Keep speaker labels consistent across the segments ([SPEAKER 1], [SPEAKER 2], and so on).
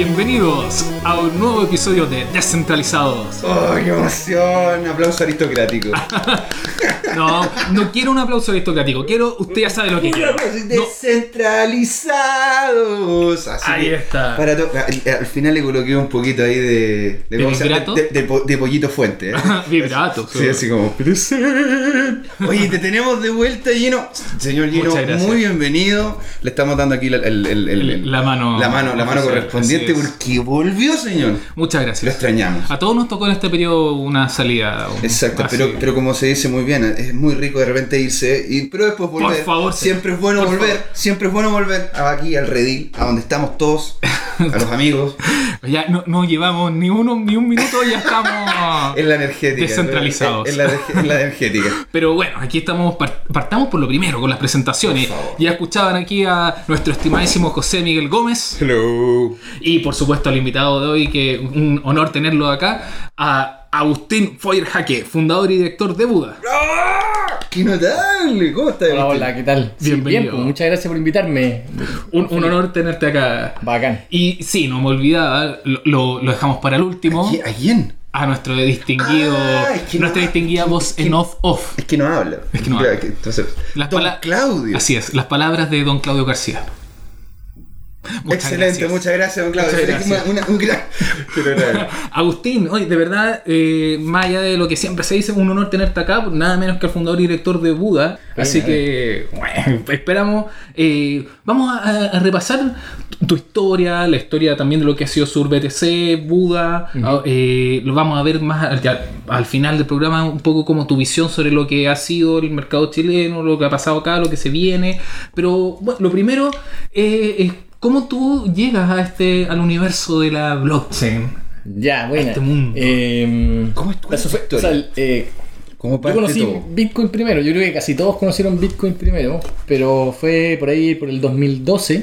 [SPEAKER 1] Bienvenidos a un nuevo episodio de Descentralizados.
[SPEAKER 2] ¡Oh, qué emoción! Aplauso aristocrático.
[SPEAKER 1] No, no quiero un aplauso aristocrático, quiero, usted ya sabe lo que quiero.
[SPEAKER 2] descentralizados. Así
[SPEAKER 1] Ahí
[SPEAKER 2] que,
[SPEAKER 1] está.
[SPEAKER 2] Para al, al final le coloqué un poquito ahí de.
[SPEAKER 1] ¿De
[SPEAKER 2] ¿cómo se llama?
[SPEAKER 1] vibrato?
[SPEAKER 2] De, de po- de pollito fuente. ¿eh?
[SPEAKER 1] Vibrato.
[SPEAKER 2] Sí, así como. Oye, te tenemos de vuelta, Lleno. Señor
[SPEAKER 1] gracias.
[SPEAKER 2] muy bienvenido. Le estamos dando aquí la, el- el- el- el-
[SPEAKER 1] La mano
[SPEAKER 2] La mano, la mano correspondiente
[SPEAKER 1] así es.
[SPEAKER 2] porque volvió, señor.
[SPEAKER 1] Muchas
[SPEAKER 2] Lo
[SPEAKER 1] gracias.
[SPEAKER 2] extrañamos.
[SPEAKER 1] A todos nos tocó en este periodo una salida. un-
[SPEAKER 2] Exacto,
[SPEAKER 1] así.
[SPEAKER 2] pero, pero como se dice muy bien, es muy rico de repente irse, y, pero después volver.
[SPEAKER 1] favor,
[SPEAKER 2] siempre es bueno
[SPEAKER 1] por
[SPEAKER 2] volver,
[SPEAKER 1] favor.
[SPEAKER 2] siempre es bueno volver aquí al redil, a donde estamos todos, a los amigos,
[SPEAKER 1] Ya no, no llevamos ni uno ni un minuto y ya estamos.
[SPEAKER 2] en la energética.
[SPEAKER 1] Descentralizados.
[SPEAKER 2] En, la, en la energética.
[SPEAKER 1] Pero bueno, aquí estamos, par- partamos por lo primero, con las presentaciones.
[SPEAKER 2] Por.
[SPEAKER 1] Ya escuchaban aquí a nuestro estimadísimo José Miguel Gómez.
[SPEAKER 2] Hello.
[SPEAKER 1] Y por supuesto al invitado de hoy, que un honor tenerlo acá, a Agustín Feuerhake, fundador y director de Buda.
[SPEAKER 2] ¡Qué notable! ¿Cómo estás?
[SPEAKER 3] Hola, hola, ¿qué tal? Sí,
[SPEAKER 1] Bienvenido.
[SPEAKER 3] bien, pues, muchas gracias por invitarme.
[SPEAKER 1] Un, un honor tenerte acá.
[SPEAKER 3] Bacán.
[SPEAKER 1] Y sí, no me olvidaba, lo, lo- dejamos para el último,
[SPEAKER 2] ¿A quién?
[SPEAKER 1] a nuestro distinguido,
[SPEAKER 2] Ah, es que
[SPEAKER 1] nuestra
[SPEAKER 2] no-
[SPEAKER 1] distinguida
[SPEAKER 2] es que-
[SPEAKER 1] voz
[SPEAKER 2] es que-
[SPEAKER 1] en off-off.
[SPEAKER 2] Es que no habla.
[SPEAKER 1] Es que no habla.
[SPEAKER 2] entonces,
[SPEAKER 1] Las
[SPEAKER 2] Don Claudio.
[SPEAKER 1] Así es, las palabras de don Claudio García. Muchas
[SPEAKER 2] Excelente,
[SPEAKER 1] gracias.
[SPEAKER 2] muchas gracias, don Claudio.
[SPEAKER 1] Muchas
[SPEAKER 2] Eres
[SPEAKER 1] gracias.
[SPEAKER 2] una- una- un gran.
[SPEAKER 1] Agustín, oye, de verdad, eh, más allá de lo que siempre se dice, un honor tenerte acá, nada menos que el fundador y director de Buda. Así que, bueno, esperamos. eh, vamos a, a repasar tu historia, la historia también de lo que ha sido Sur BTC, Buda. ah, eh, lo vamos a ver más al, ya- al final del programa, un poco como tu visión sobre lo que ha sido el mercado chileno, lo que ha pasado acá, lo que se viene. Pero, bueno, lo primero eh, es. ¿Cómo tú llegas a este, al universo de la blockchain?
[SPEAKER 3] Ya, bueno.
[SPEAKER 1] Este mundo.
[SPEAKER 3] Eh,
[SPEAKER 2] ¿Cómo es tu historia?
[SPEAKER 3] o sea, eh,
[SPEAKER 2] ¿Cómo
[SPEAKER 3] yo conocí
[SPEAKER 2] todo?
[SPEAKER 3] Bitcoin primero. Yo creo que casi todos conocieron Bitcoin primero, pero fue por ahí, por el 2012.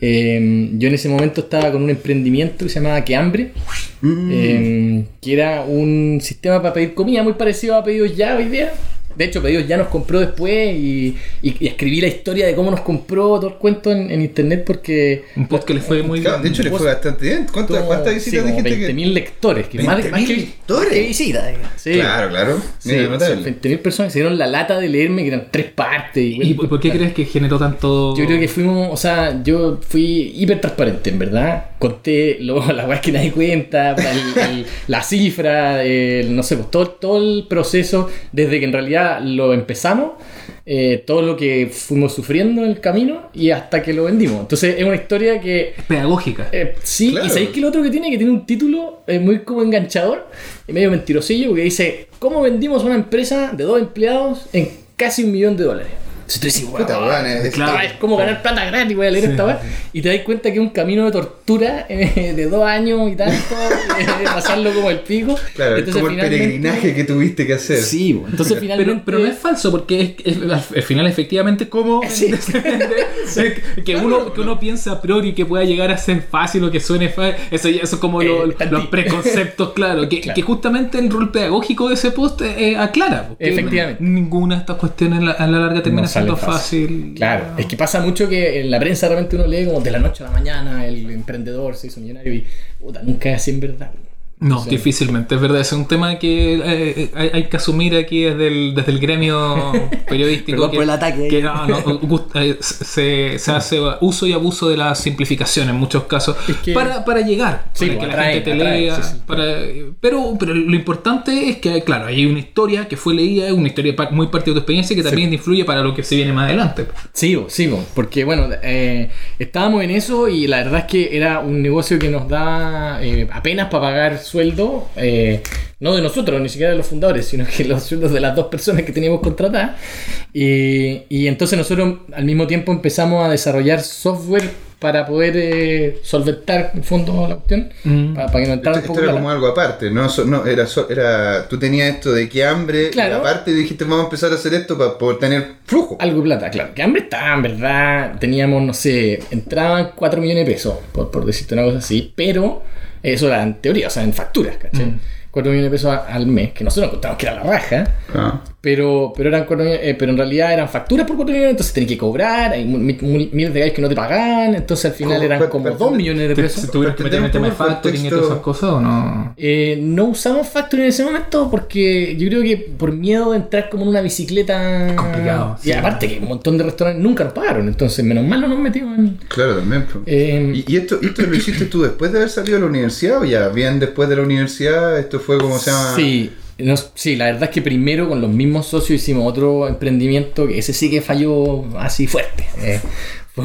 [SPEAKER 3] Eh, yo en ese momento estaba con un emprendimiento que se llamaba Que Hambre,
[SPEAKER 2] Mm.
[SPEAKER 3] eh, que era un sistema para pedir comida muy parecido a Pedidos Ya hoy día. De hecho, Pedidos Ya nos compró después y, y- y escribí la historia de cómo nos compró todo el cuento en, en internet porque
[SPEAKER 1] Un post que le fue muy
[SPEAKER 2] Claro,
[SPEAKER 1] bien.
[SPEAKER 2] de hecho, le fue bastante bien. ¿Cuántas, cuántas
[SPEAKER 3] sí,
[SPEAKER 2] visitas
[SPEAKER 3] como
[SPEAKER 2] dijiste que.?
[SPEAKER 3] 20.000 lectores, que más, de- más
[SPEAKER 2] 20.000
[SPEAKER 3] que,
[SPEAKER 2] lectores.
[SPEAKER 3] que visitas. Sí.
[SPEAKER 2] Claro, claro.
[SPEAKER 3] Sí,
[SPEAKER 2] Mira,
[SPEAKER 3] o
[SPEAKER 2] notable.
[SPEAKER 3] sea, 20.000 personas se dieron la lata de leerme, que eran tres partes.
[SPEAKER 1] ¿Y por por qué crees que generó tanto.?
[SPEAKER 3] Yo creo que fuimos, o sea, yo fui hiper transparente, en verdad. Conté lo, las weas que nadie cuenta, el- el- la cifra, el- no sé, pues todo, todo el proceso, desde que en realidad lo empezamos, eh, todo lo que fuimos sufriendo en el camino y hasta que lo vendimos. Entonces es una historia que
[SPEAKER 1] Es pedagógica.
[SPEAKER 3] eh, sí,
[SPEAKER 2] Claro.
[SPEAKER 3] y sabéis que lo otro que tiene, que tiene un título eh, muy como enganchador, y medio mentirosillo, porque dice, ¿cómo vendimos una empresa de dos empleados en casi un millón de dólares? Entonces tú dices, "Wow,
[SPEAKER 2] Puta, weón, es-
[SPEAKER 1] Claro.
[SPEAKER 3] es como ganar plata gratis, voy a leer esta weá. Y te das cuenta que es un camino de tortura eh, de dos años y tanto, eh, pasarlo como el pico.
[SPEAKER 2] Claro, es como el peregrinaje que tuviste que hacer.
[SPEAKER 3] Sí, bo. entonces finalmente...
[SPEAKER 1] Pero, pero no es falso, porque es, es- al al final, efectivamente, como
[SPEAKER 3] Sí.
[SPEAKER 1] que, uno, que uno piensa a priori que pueda llegar a ser fácil o que suene fácil, eso, ya- eso es como lo-
[SPEAKER 3] Eh, tanti.
[SPEAKER 1] los preconceptos, claro que,
[SPEAKER 3] Claro.
[SPEAKER 1] que justamente el rol pedagógico de ese post eh, aclara. porque
[SPEAKER 3] Efectivamente.
[SPEAKER 1] Ninguna de estas cuestiones a la, a la larga termina
[SPEAKER 3] No sale
[SPEAKER 1] fácil.
[SPEAKER 3] Claro, es que pasa mucho que en la prensa realmente uno lee como de la noche a la mañana el emprendedor se hizo millonario y puta, nunca es así en verdad.
[SPEAKER 1] No,
[SPEAKER 3] O sea,
[SPEAKER 1] difícilmente, es verdad. Es un tema que eh, eh, hay, hay que asumir aquí desde el, desde el gremio periodístico.
[SPEAKER 3] Perdón
[SPEAKER 1] que,
[SPEAKER 3] por el ataque ahí.
[SPEAKER 1] que no, no, gust- eh, se, se hace uso y abuso de la simplificación en muchos casos
[SPEAKER 3] Es que-
[SPEAKER 1] para, para llegar,
[SPEAKER 3] Sí,
[SPEAKER 1] para
[SPEAKER 3] pues,
[SPEAKER 1] que la gente te
[SPEAKER 3] atraen,
[SPEAKER 1] lea.
[SPEAKER 3] sí, sí.
[SPEAKER 1] para- pero, pero lo importante es que, claro, hay una historia que fue leída, una historia muy parte de tu experiencia que también influye para lo que se viene más adelante.
[SPEAKER 3] Sí, bo, sí, bo, porque bueno, eh, estábamos en eso y la verdad es que era un negocio que nos da eh, apenas para pagar sueldo, eh, no de nosotros, ni siquiera de los fundadores, sino que los sueldos de las dos personas que teníamos contratadas. Y, y entonces nosotros al mismo tiempo empezamos a desarrollar software para poder eh, solventar en fondo la cuestión,
[SPEAKER 1] Mm.
[SPEAKER 3] para, para que
[SPEAKER 2] Esto,
[SPEAKER 3] entrara un
[SPEAKER 2] esto
[SPEAKER 3] poco
[SPEAKER 2] era
[SPEAKER 3] plata.
[SPEAKER 2] como algo aparte, no, So- no era, so- era tú tenías esto de que hambre,
[SPEAKER 3] Claro.
[SPEAKER 2] y aparte dijiste vamos a empezar a hacer esto para poder tener flujo.
[SPEAKER 3] Algo de plata, claro. Que hambre estaba, en verdad. Teníamos, no sé, entraban 4 millones de pesos, por, por decirte una cosa así. Pero eso era en teoría, o sea, en facturas, ¿cachai?
[SPEAKER 1] Mm.
[SPEAKER 3] 4 millones de pesos al mes, que nosotros encontramos que era la raja.
[SPEAKER 2] Ah.
[SPEAKER 3] Pero, pero, eran, cuatro millones, eh, pero en realidad eran facturas por 4 millones, entonces tenías que cobrar, hay miles de gallos que no te pagaban, entonces al final eran
[SPEAKER 2] Pero-
[SPEAKER 3] como
[SPEAKER 2] pero-
[SPEAKER 3] 2 millones de
[SPEAKER 1] ¿Te,
[SPEAKER 3] pesos.
[SPEAKER 1] te tuvieron que meter en el tema de
[SPEAKER 2] Entender un poco el
[SPEAKER 1] factoring y todas esas cosas o no?
[SPEAKER 3] Eh, no usamos Factory en ese momento porque yo creo que por miedo de entrar como en una bicicleta.
[SPEAKER 1] Complicado,
[SPEAKER 3] Y
[SPEAKER 1] sí.
[SPEAKER 3] aparte que un montón de restaurantes nunca nos pagaron, entonces menos mal no nos metimos en.
[SPEAKER 2] Claro, también. po.
[SPEAKER 3] eh,
[SPEAKER 2] ¿Y, y esto, esto lo hiciste tú después de haber salido de la universidad o ya bien después de la universidad? Esto fue como se llama.
[SPEAKER 3] Sí, no- sí, la verdad es que primero con los mismos socios hicimos otro emprendimiento que ese sí que falló así fuerte. Eh,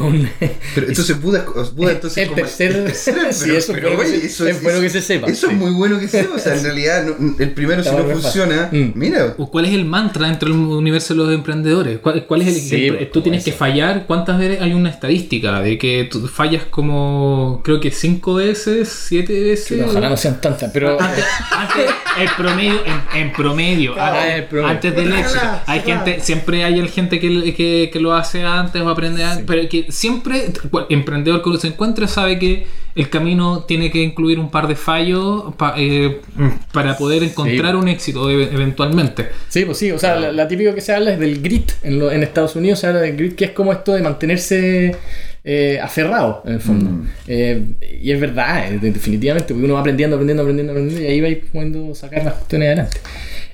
[SPEAKER 3] un.
[SPEAKER 2] Pero entonces Buda, Buda entonces
[SPEAKER 3] el
[SPEAKER 2] como-
[SPEAKER 3] tercer-
[SPEAKER 2] el tercer-
[SPEAKER 3] sí,
[SPEAKER 2] pero-
[SPEAKER 3] eso es
[SPEAKER 2] pero,
[SPEAKER 3] bueno que
[SPEAKER 2] oye,
[SPEAKER 3] se-
[SPEAKER 2] eso
[SPEAKER 3] es bueno que se sepa,
[SPEAKER 2] Eso
[SPEAKER 3] sí.
[SPEAKER 2] es muy bueno que se sepa. O sea, en realidad no- el primero si
[SPEAKER 3] Está
[SPEAKER 2] no
[SPEAKER 3] muy fácil.
[SPEAKER 2] funciona,
[SPEAKER 3] Mm.
[SPEAKER 2] mira.
[SPEAKER 1] ¿O ¿Cuál es el mantra dentro del universo de los emprendedores? ¿Cuál, cuál es el,
[SPEAKER 3] Sí,
[SPEAKER 1] el-
[SPEAKER 3] pues,
[SPEAKER 1] Tú tienes
[SPEAKER 3] eso.
[SPEAKER 1] que fallar. ¿Cuántas veces hay una estadística de que tú fallas como, creo que cinco veces, siete veces?
[SPEAKER 3] Ojalá no sean tantas, pero.
[SPEAKER 1] Antes, antes, el promedio, en, en promedio,
[SPEAKER 3] Ah,
[SPEAKER 1] antes,
[SPEAKER 3] el promedio.
[SPEAKER 1] antes del éxito. Hay gente, siempre hay el gente que, que, que lo hace antes o aprende antes, pero que siempre, cual- emprendedor que se encuentra sabe que el camino tiene que incluir un par de fallos pa- eh, para poder encontrar un éxito e- eventualmente.
[SPEAKER 3] Sí, pues sí, o sea, la, la típica que se habla es del grit. En, lo- en Estados Unidos se habla del grit, que es como esto de mantenerse eh, aferrado, en el fondo.
[SPEAKER 2] Mm.
[SPEAKER 3] Eh, y es verdad, eh, de- definitivamente, porque uno va aprendiendo, aprendiendo, aprendiendo, aprendiendo, y ahí va pudiendo sacar las cuestiones adelante.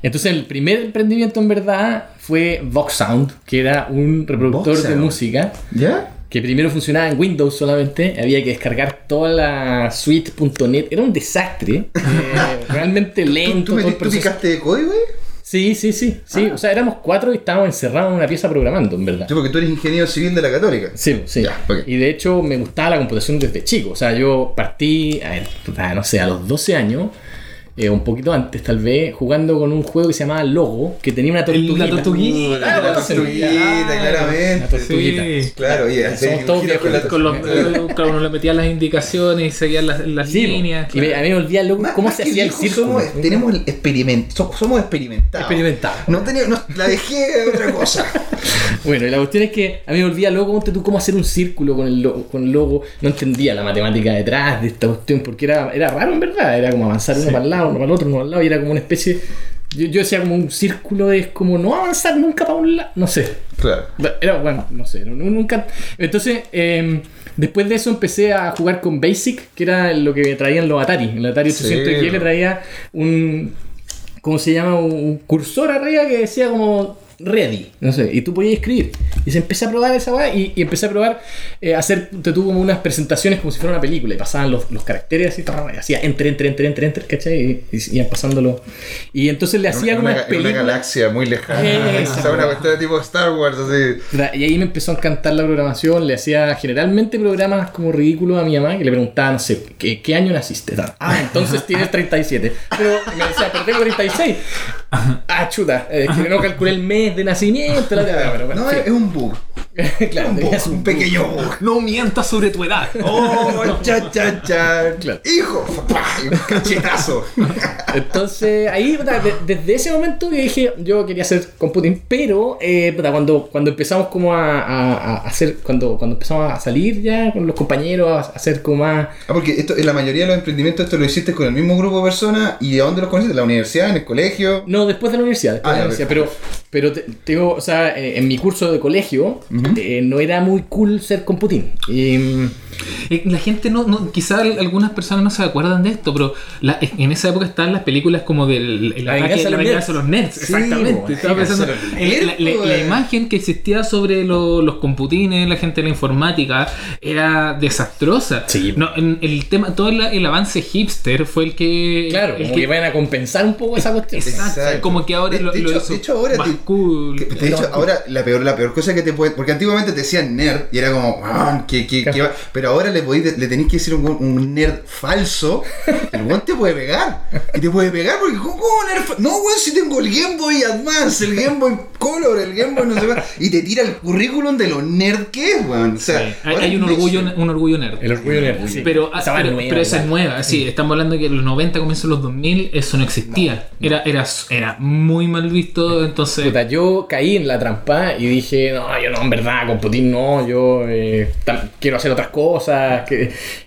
[SPEAKER 3] Entonces, el primer emprendimiento en verdad fue Vox Sound, que era un reproductor de
[SPEAKER 2] Sound.
[SPEAKER 3] música.
[SPEAKER 2] ¿Ya?
[SPEAKER 3] Que primero funcionaba en Windows solamente, había que descargar toda la suite.net, era un desastre, eh, realmente
[SPEAKER 2] ¿Tú,
[SPEAKER 3] lento.
[SPEAKER 2] tú,
[SPEAKER 3] todo el
[SPEAKER 2] tú picaste de código?
[SPEAKER 3] Sí, sí, sí, sí. O sea, éramos cuatro y estábamos encerrados en una pieza programando, en verdad.
[SPEAKER 2] Sí, porque tú eres ingeniero civil de la Católica.
[SPEAKER 3] Sí, sí.
[SPEAKER 2] Ya.
[SPEAKER 3] Y de hecho me gustaba la computación desde chico. O sea, yo partí, a no sé, a los 12 años, eh, un poquito antes tal vez, jugando con un juego que se llamaba Logo, que tenía una tortuguita.
[SPEAKER 1] La tortuguita.
[SPEAKER 3] Ah,
[SPEAKER 2] la tortuguita, claramente.
[SPEAKER 3] La tortuguita.
[SPEAKER 1] Sí.
[SPEAKER 2] Claro, oye,
[SPEAKER 3] Somos
[SPEAKER 2] hacer
[SPEAKER 3] todos
[SPEAKER 2] con la.
[SPEAKER 1] Con los,
[SPEAKER 2] tortuguita.
[SPEAKER 1] claro, uno le metía las indicaciones y seguía las, las
[SPEAKER 3] Sí,
[SPEAKER 1] líneas.
[SPEAKER 3] y me- a mí me olvidaba loco, cómo
[SPEAKER 2] más
[SPEAKER 3] se hacía el círculo.
[SPEAKER 2] Somos, tenemos el experiment, so- somos experimentados.
[SPEAKER 3] Experimentados.
[SPEAKER 2] No tenía, no, la dejé de otra cosa.
[SPEAKER 3] Bueno, y la cuestión es que a mí me olvidaba loco, tú cómo hacer un círculo con el, logo, con el logo. No entendía la matemática detrás de esta cuestión, porque era, era raro en verdad. Era como avanzar uno para el lado, uno para el otro, uno para el lado, y era como una especie. Yo, yo decía como un círculo es como no avanzar nunca para un lado. No sé.
[SPEAKER 2] Claro.
[SPEAKER 3] Era, bueno, no sé, nunca. Entonces, eh, después de eso empecé a jugar con Basic, que era lo que traían los Atari. El Atari 800
[SPEAKER 2] Sí, bro.
[SPEAKER 3] traía un. ¿Cómo se llama? Un cursor arriba que decía como ready, no sé, y tú podías escribir. Y se empecé a probar esa weá y, y empecé a probar eh, hacer, te tuvo como unas presentaciones como si fuera una película y pasaban los, los caracteres así, hacía enter, enter, enter, enter, enter, ¿cachai? Y, y iban pasándolo. Y entonces le hacía
[SPEAKER 2] una,
[SPEAKER 3] unas
[SPEAKER 2] en una galaxia muy lejana.
[SPEAKER 3] Esa,
[SPEAKER 2] o sea, una cuestión de tipo Star Wars, así.
[SPEAKER 3] Y ahí me empezó a encantar la programación. Le hacía generalmente programas como ridículos a mi mamá que le preguntaba, no sé, ¿qué, qué año naciste? Ah, entonces tienes 37. Pero me decía, pero tengo 36. Ah, chuta, eh, es que no calculé el mes de nacimiento. la- pero bueno,
[SPEAKER 2] No, es un bug.
[SPEAKER 3] claro,
[SPEAKER 2] Un, bug,
[SPEAKER 3] tenías
[SPEAKER 2] un
[SPEAKER 3] un
[SPEAKER 2] pequeño bug.
[SPEAKER 1] No mientas sobre tu edad.
[SPEAKER 2] ¡Oh, cha, cha, cha!
[SPEAKER 3] Claro.
[SPEAKER 2] ¡Hijo! Cachetazo.
[SPEAKER 3] Entonces, ahí, desde ese momento que dije, yo quería hacer computing, pero eh, cuando, cuando empezamos como a, a- a hacer, cuando, cuando empezamos a salir ya con los compañeros, a hacer como más...
[SPEAKER 2] Ah, porque esto, en la mayoría de los emprendimientos esto lo hiciste con el mismo grupo de personas. ¿Y a dónde los conociste? ¿En la universidad? ¿En el colegio?
[SPEAKER 3] No, después de la universidad. después
[SPEAKER 2] Ah,
[SPEAKER 3] de la
[SPEAKER 2] ya,
[SPEAKER 3] universidad pero, pero te- tengo, o sea, eh, en mi curso de colegio eh, no era muy cool ser computín. Y, mm,
[SPEAKER 1] Eh, La gente no, no quizás algunas personas no se acuerdan de esto, pero la- en esa época estaban las películas como del el
[SPEAKER 3] La
[SPEAKER 1] ataque
[SPEAKER 3] de
[SPEAKER 1] la
[SPEAKER 3] los
[SPEAKER 1] venganza de los nerds.
[SPEAKER 2] Sí,
[SPEAKER 1] Exactamente. Estaba
[SPEAKER 2] la
[SPEAKER 1] pensando,
[SPEAKER 2] eh.
[SPEAKER 1] imagen que existía sobre lo- los computines, la gente de la informática, era desastrosa.
[SPEAKER 3] Sí.
[SPEAKER 1] No, en- el tema, todo el, el avance hipster fue el que.
[SPEAKER 3] claro,
[SPEAKER 1] el
[SPEAKER 3] como
[SPEAKER 1] que-
[SPEAKER 3] que vayan a compensar un poco esa cuestión.
[SPEAKER 1] Exacto,
[SPEAKER 2] Exacto.
[SPEAKER 1] Como que ahora
[SPEAKER 2] De-
[SPEAKER 1] lo,
[SPEAKER 2] de
[SPEAKER 1] lo
[SPEAKER 2] hecho-
[SPEAKER 1] hizo
[SPEAKER 2] de hecho, ahora te-
[SPEAKER 1] cool.
[SPEAKER 2] De hecho, ahora la peor, la peor cosa que te puede. Porque antiguamente te decían nerd y era como, "Ah, que, que- que va". pero ahora le, podéis- le tenéis que decir un, un nerd falso. El weón te puede pegar. Y te puede pegar porque, ¿cómo nerd fa-? No, weón, si tengo el Game Boy Advance, el Game Boy Color, el Game Boy no sé qué. Y te tira el currículum de lo nerd que es, weón. O sea,
[SPEAKER 1] Sí, hay,
[SPEAKER 2] ahora
[SPEAKER 1] hay un orgullo, un orgullo nerd.
[SPEAKER 3] El orgullo nerd, sí.
[SPEAKER 1] Pero,
[SPEAKER 3] Esa
[SPEAKER 1] pero,
[SPEAKER 3] nueva,
[SPEAKER 1] pero esa es nueva, sí, estamos hablando que en los 90, comienzos de los 2000, eso no existía. Era, era, era muy mal visto, entonces...
[SPEAKER 3] Puta, yo caí en la trampa y dije, no, yo no, en con Putin no, yo eh, quiero hacer otras cosas.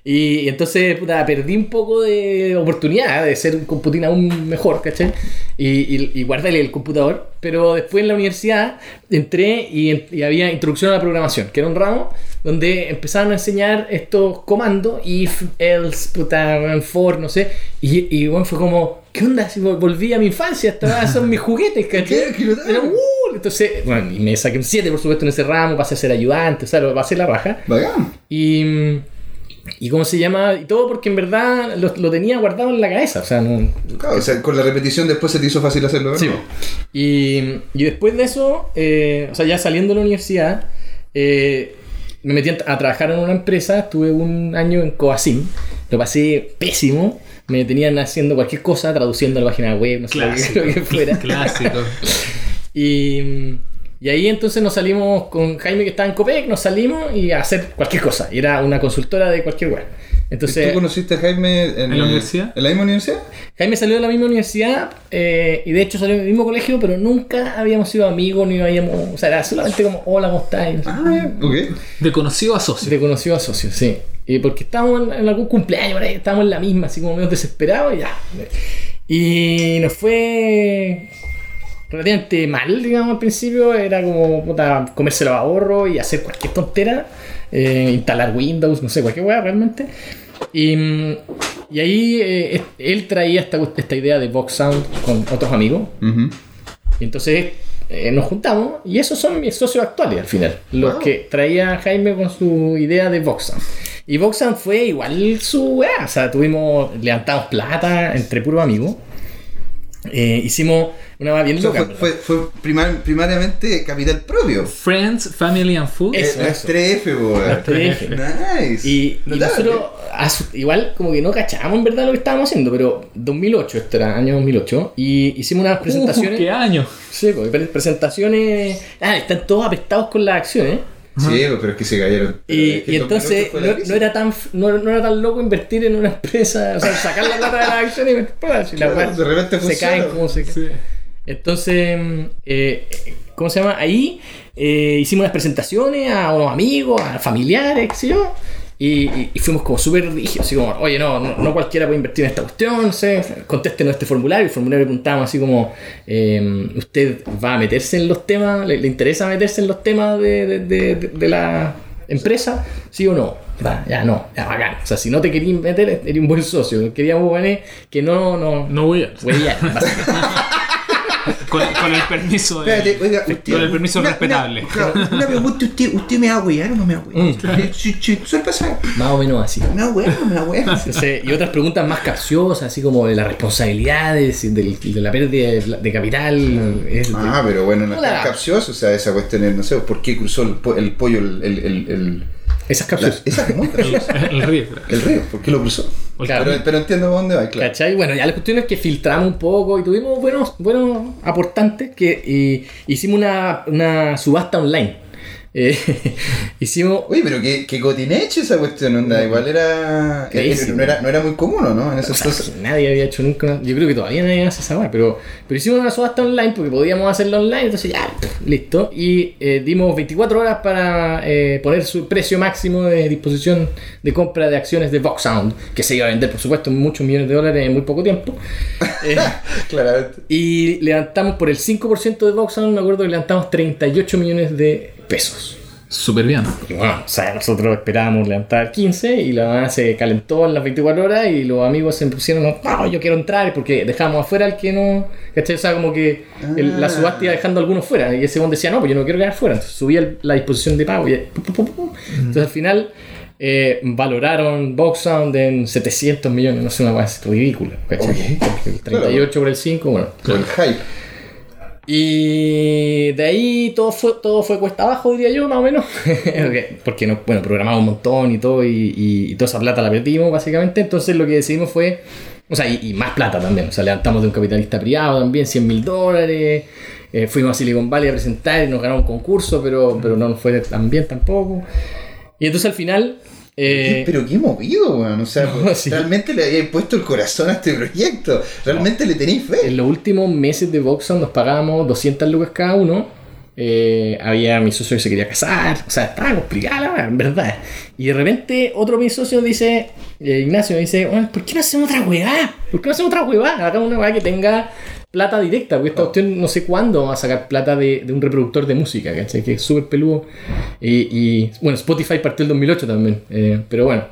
[SPEAKER 3] y, entonces, puta, perdí un poco de oportunidad de ser con Putin aún mejor, ¿cachai? Y, y, y guardé el computador. Pero después en la universidad entré y, había introducción a la programación, que era un ramo donde empezaron a enseñar estos comandos, if, else, puta, for, no sé. Y bueno, fue como, ¿qué onda? Si vol- volví a mi infancia, estas son mis juguetes, ¿cachai?
[SPEAKER 2] ¿Qué? ¿Qué lo
[SPEAKER 3] Era, uh, entonces, bueno, y me saqué un 7, por supuesto, en ese ramo, pasé a ser ayudante, o sea, lo pasé la raja.
[SPEAKER 2] Bacán.
[SPEAKER 3] Y, y ¿cómo se llama? Y todo porque en verdad lo, lo tenía guardado en la cabeza, o sea, no,
[SPEAKER 2] Claro, o sea, con la repetición después se te hizo fácil hacerlo, ¿verdad?
[SPEAKER 3] Sí. Y, y después de eso, eh, o sea, ya saliendo de la universidad, eh, me metí a, a trabajar en una empresa, estuve un año en Coasim, lo pasé pésimo, me tenían haciendo cualquier cosa, traduciendo la página web, no sé lo que,
[SPEAKER 1] Clásico.
[SPEAKER 3] lo que fuera.
[SPEAKER 1] Clásico.
[SPEAKER 3] Y, y ahí entonces nos salimos con Jaime que estaba en Copec, nos salimos y a hacer cualquier cosa. Y era una consultora de cualquier web. Entonces,
[SPEAKER 2] ¿Tú conociste a Jaime en,
[SPEAKER 1] ¿En la universidad?
[SPEAKER 2] ¿En la misma universidad?
[SPEAKER 3] Jaime salió de la misma universidad eh, y de hecho salió del mismo colegio, pero nunca habíamos sido amigos ni habíamos. O sea, era solamente como, hola, ¿cómo estás?
[SPEAKER 2] Ah, ok.
[SPEAKER 1] De conocido a socio.
[SPEAKER 3] Se conoció a socios, sí. Y porque estábamos en, en algún cumpleaños, ahí, estábamos en la misma, así como medio desesperados y ya. Y nos fue relativamente mal, digamos, al principio. Era como puta, comerse los ahorros y hacer cualquier tontera. eh, instalar Windows, no sé, cualquier weá realmente. Y, y ahí eh, él traía esta, esta idea de Vox Sound con otros amigos. Y entonces eh, nos juntamos y esos son mis socios actuales al final. Los
[SPEAKER 2] Wow.
[SPEAKER 3] que traía Jaime con su idea de Voxan. Y Voxan fue igual su weá. O sea, tuvimos, levantamos plata entre puros amigos. Eh, hicimos una weá bien loca.
[SPEAKER 2] fue, fue, fue primar- primariamente capital propio.
[SPEAKER 1] Friends, Family and Food.
[SPEAKER 3] Eso,
[SPEAKER 2] Eh,
[SPEAKER 3] eso.
[SPEAKER 2] 3F, weón.
[SPEAKER 3] Las 3F.
[SPEAKER 2] Nice.
[SPEAKER 3] Y, nosotros igual como que no cachábamos en verdad lo que estábamos haciendo, pero 2008, esto era año 2008, y hicimos unas presentaciones.
[SPEAKER 1] Uh, ¿Qué año?
[SPEAKER 3] Sí, pues, pre- presentaciones. Ah, están todos apestados con las acciones.
[SPEAKER 2] Sí, pero es que se cayeron.
[SPEAKER 3] Y,
[SPEAKER 2] Es que
[SPEAKER 3] y
[SPEAKER 2] el
[SPEAKER 3] entonces
[SPEAKER 2] 2008 fue la
[SPEAKER 3] no, era tan no, no era tan loco invertir en una empresa, o sea, sacar la plata de la acción y pues, si
[SPEAKER 2] Claro, de repente
[SPEAKER 3] se
[SPEAKER 2] funciona.
[SPEAKER 3] caen como se
[SPEAKER 1] Sí.
[SPEAKER 3] Entonces, eh, ¿cómo se llama? Ahí eh, hicimos unas presentaciones a unos amigos, a familiares, yo. Y, y- y fuimos como súper rígidos, así como, oye, no, no, no cualquiera puede invertir en esta cuestión, sé, contéstenos este formulario. El formulario preguntábamos así como, eh, ¿usted va a meterse en los temas? ¿Le, le interesa meterse en los temas de, de- de- de- de la empresa? ¿Sí o no? Va, ya no, ya bacán. O sea, si no te querías meter, eres un buen socio. Queríamos que no, no,
[SPEAKER 1] No voy a. Con, con el permiso de.
[SPEAKER 2] Espérate, oiga, usted-
[SPEAKER 1] con el permiso
[SPEAKER 2] una-
[SPEAKER 1] respetable.
[SPEAKER 2] Una, claro, una pregunta, ¿usted, ¿usted me va a huear o no me va a huear?
[SPEAKER 3] Mm.
[SPEAKER 2] Sí, sí, Suele pasar.
[SPEAKER 3] Más o menos así.
[SPEAKER 2] ¿Me va a huear o no me va a huear?
[SPEAKER 3] Entonces, y otras preguntas más capciosas, así como de las responsabilidades, y del- de la pérdida de, de capital. es de-
[SPEAKER 2] Ah, pero bueno, no es tan
[SPEAKER 3] Hola.
[SPEAKER 2] capcioso, o sea, esa cuestión es, no sé, ¿por qué cruzó el, po- el pollo el... el, el, el-
[SPEAKER 3] esas
[SPEAKER 2] la-
[SPEAKER 3] capciosas.
[SPEAKER 2] esa es muy capciosa.
[SPEAKER 1] El río.
[SPEAKER 2] El río, ¿por qué lo cruzó?
[SPEAKER 3] Claro.
[SPEAKER 2] Pero, pero entiendo por dónde va, claro.
[SPEAKER 3] ¿Cachai? Bueno, ya la cuestión es que filtramos un poco y tuvimos buenos, buenos aportantes que y, hicimos una, una subasta online. Eh, hicimos.
[SPEAKER 2] Oye, pero qué, qué cotineche esa cuestión, onda. Igual era,
[SPEAKER 3] Crazy.
[SPEAKER 2] no era. No era muy común, ¿o ¿no? En ese
[SPEAKER 3] o sea, nadie había hecho nunca. Yo creo que todavía nadie hace esa pero, pero hicimos una subasta online porque podíamos hacerlo online, entonces ya, pff, listo. Y eh, dimos 24 horas para eh, poner su precio máximo de disposición de compra de acciones de Vox Sound, que se iba a vender, por supuesto, en muchos millones de dólares en muy poco tiempo. Eh,
[SPEAKER 2] Claramente.
[SPEAKER 3] y levantamos por el 5% de Vox Sound, me acuerdo que levantamos 38 millones de pesos.
[SPEAKER 1] Súper bien.
[SPEAKER 3] Y bueno, o sea, nosotros esperábamos levantar 15 y la mamá se calentó en las 24 horas y los amigos se pusieron, no, yo quiero entrar porque dejamos afuera al que no, ¿cachai? O sea, como que el- la subasta iba dejando a algunos fuera y ese hombre decía, no, pues yo no quiero quedar fuera. Entonces subía el- la disposición de pago y pum, pum, pum, pum. entonces al final eh, valoraron Box Sound en 700 millones, no sé, una cosa ridícula, ¿cachai?
[SPEAKER 2] Ok.
[SPEAKER 3] Porque el 38 por el 5, bueno.
[SPEAKER 2] El hype.
[SPEAKER 3] Y de ahí todo fue, todo fue cuesta abajo, diría yo, más o menos. Porque- Porque no, bueno, programamos un montón y todo, y, y- y toda esa plata la perdimos, básicamente. Entonces lo que decidimos fue. O sea, y, y más plata también. O sea, levantamos de un capitalista privado también 100 mil dólares. Eh, fuimos a Silicon Valley a presentar y nos ganamos un concurso, pero, pero no nos fue tan bien tampoco. Y entonces al final. Eh,
[SPEAKER 2] Pero qué movido, weón. O sea,
[SPEAKER 3] No, sí.
[SPEAKER 2] realmente le habíais puesto el corazón a este proyecto. Realmente le tenéis fe.
[SPEAKER 3] En los últimos meses de Voxon nos pagábamos 200 lucas cada uno eh, había mi socio que se quería casar, o sea, estaba complicada en verdad. Y de repente otro de mis socios dice, eh, Ignacio dice, "Weón, ¿por qué no hacemos otra weá? ¿Por qué no hacemos otra weá? Hagamos una weá que tenga plata directa, porque esta cuestión no sé cuándo va a sacar plata de, de un reproductor de música, ¿cachai? Que es súper peludo. Y, y, bueno, Spotify partió el 2008 también, eh, pero bueno,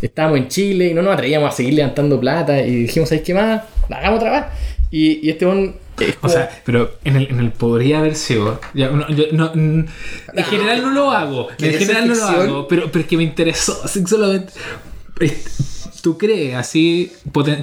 [SPEAKER 3] estábamos en Chile y no nos atrevíamos a seguir levantando plata y dijimos, ¿sabes qué más? Hagamos otra vez. Y, y este es
[SPEAKER 1] O sea, pero en el, en el podría haber sido. ya, no, yo- no, en general no lo hago. En
[SPEAKER 2] ¿Quieres
[SPEAKER 1] general no lo hago. Pero, pero es que me interesó. así solamente. ¿Tú crees así,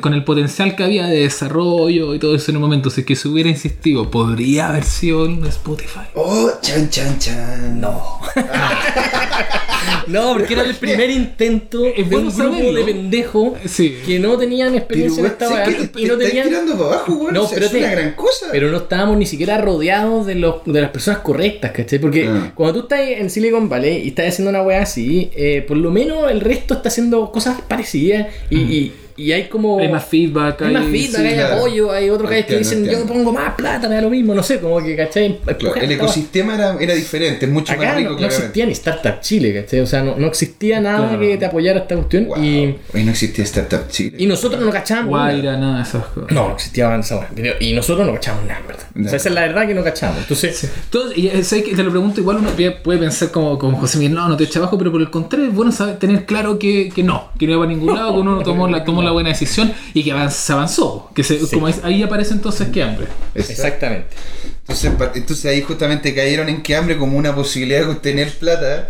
[SPEAKER 1] con el potencial que había de desarrollo y todo eso en un momento, si es que se hubiera insistido, podría haber sido un Spotify?
[SPEAKER 2] Oh, chan, chan, chan.
[SPEAKER 3] No. no, porque era el primer intento
[SPEAKER 1] Es
[SPEAKER 3] de
[SPEAKER 1] bueno
[SPEAKER 3] un grupo
[SPEAKER 1] saberlo.
[SPEAKER 3] de pendejos
[SPEAKER 1] Sí.
[SPEAKER 3] que no tenían
[SPEAKER 2] Pero,
[SPEAKER 3] experiencia en
[SPEAKER 2] weón,
[SPEAKER 3] esta weá
[SPEAKER 2] que
[SPEAKER 3] y no tenían.
[SPEAKER 2] tirando para abajo, weón.
[SPEAKER 3] No,
[SPEAKER 2] o sea,
[SPEAKER 3] pero
[SPEAKER 2] es
[SPEAKER 3] te-
[SPEAKER 2] una gran cosa.
[SPEAKER 3] Pero no estábamos ni siquiera rodeados de, los, de las personas correctas, ¿cachai? Porque
[SPEAKER 2] Ah.
[SPEAKER 3] cuando tú estás en Silicon Valley y estás haciendo una weá así, eh, por lo menos el resto está haciendo cosas parecidas y, y- y hay como.
[SPEAKER 1] Hay más feedback,
[SPEAKER 3] Hay más feedback,
[SPEAKER 2] sí,
[SPEAKER 3] hay
[SPEAKER 2] claro.
[SPEAKER 3] apoyo, hay otros que
[SPEAKER 2] Entiendo,
[SPEAKER 3] dicen yo pongo más plata, me da lo mismo, no sé, como que, ¿cachai?
[SPEAKER 2] Claro, el ecosistema era, era diferente, es mucho
[SPEAKER 3] Acá
[SPEAKER 2] más rico,
[SPEAKER 3] no, no existía ni Startup Chile, ¿cachai? O sea, no, no existía nada
[SPEAKER 1] Claro.
[SPEAKER 3] que te apoyara esta cuestión
[SPEAKER 2] Wow.
[SPEAKER 3] y,
[SPEAKER 2] Ahí no existía Startup Chile.
[SPEAKER 3] y nosotros no cachábamos. nada.
[SPEAKER 1] Guaira, nada de esas cosas.
[SPEAKER 3] No, no existía. Pero- Y nosotros no cachábamos nada, en ¿verdad? O sea, esa es la verdad que no cachábamos. Entonces,
[SPEAKER 1] Entonces, y eh, ¿sabes qué? te lo pregunto, igual uno puede pensar como, como José Miguel, no, no te echa abajo, pero por el contrario es bueno saber, tener claro que, que no, que no iba para ningún lado, que uno tomó la, tomó la buena decisión y que se avanzó. Que se, como es- ahí aparece entonces que hambre.
[SPEAKER 3] exactamente.
[SPEAKER 2] Entonces, entonces ahí justamente cayeron en que hambre como una posibilidad de obtener plata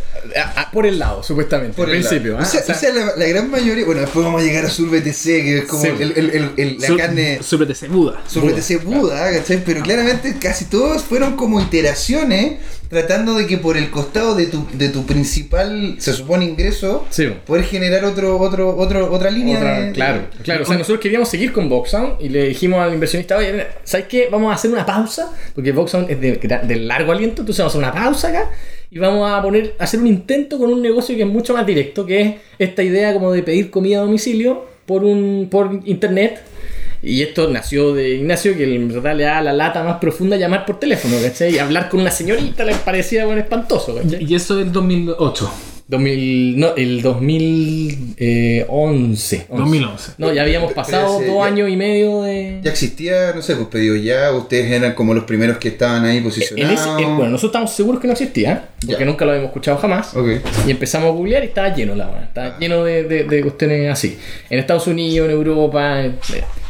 [SPEAKER 3] A- a- por el lado, supuestamente.
[SPEAKER 2] por el
[SPEAKER 3] principio. ¿ah?
[SPEAKER 2] O sea,
[SPEAKER 3] O sea,
[SPEAKER 2] o sea, la, la gran mayoría, bueno, después vamos a llegar a Sur BTC, que es como
[SPEAKER 3] Sí.
[SPEAKER 2] el, el- el- el- la
[SPEAKER 1] Sur-
[SPEAKER 2] carne
[SPEAKER 1] Sur BTC Buda.
[SPEAKER 2] Sur BTC Buda, ¿cachai? Pero claramente casi todos fueron como iteraciones tratando de que por el costado de tu, de tu principal, se supone, ingreso,
[SPEAKER 3] Sí.
[SPEAKER 2] poder generar otro, otro, otro, otra línea.
[SPEAKER 3] Otra-
[SPEAKER 2] de-
[SPEAKER 3] claro, claro. O sea, nosotros queríamos seguir con Voxound y le dijimos al inversionista, oye, ¿sabes qué? Vamos a hacer una pausa, porque Voxound es de, de largo aliento, entonces vamos a hacer una pausa acá y vamos a poner, a hacer un intento con un negocio que es mucho más directo, que es esta idea como de pedir comida a domicilio por un por internet. Y esto nació de Ignacio, que en verdad le da la lata más profunda llamar por teléfono, ¿cachai? Y hablar con una señorita le parecía bueno, espantoso, ¿cachai?
[SPEAKER 1] Y eso es el 2008.
[SPEAKER 3] 2000, no, el 2011.
[SPEAKER 1] 2011.
[SPEAKER 3] No, ya habíamos pasado
[SPEAKER 2] ese-
[SPEAKER 3] dos
[SPEAKER 2] ya-
[SPEAKER 3] años y medio de...
[SPEAKER 2] Ya existía, no sé, pues pedido ya, ustedes eran como los primeros que estaban ahí
[SPEAKER 3] En
[SPEAKER 2] posicionados.
[SPEAKER 3] ese- en- bueno, nosotros estamos seguros que no existía, porque
[SPEAKER 2] Ya.
[SPEAKER 3] nunca lo habíamos escuchado jamás.
[SPEAKER 2] Ok.
[SPEAKER 3] Y empezamos a googlear y estaba lleno la weá, Estaba lleno de, de- de cuestiones así. En Estados Unidos, en Europa. en-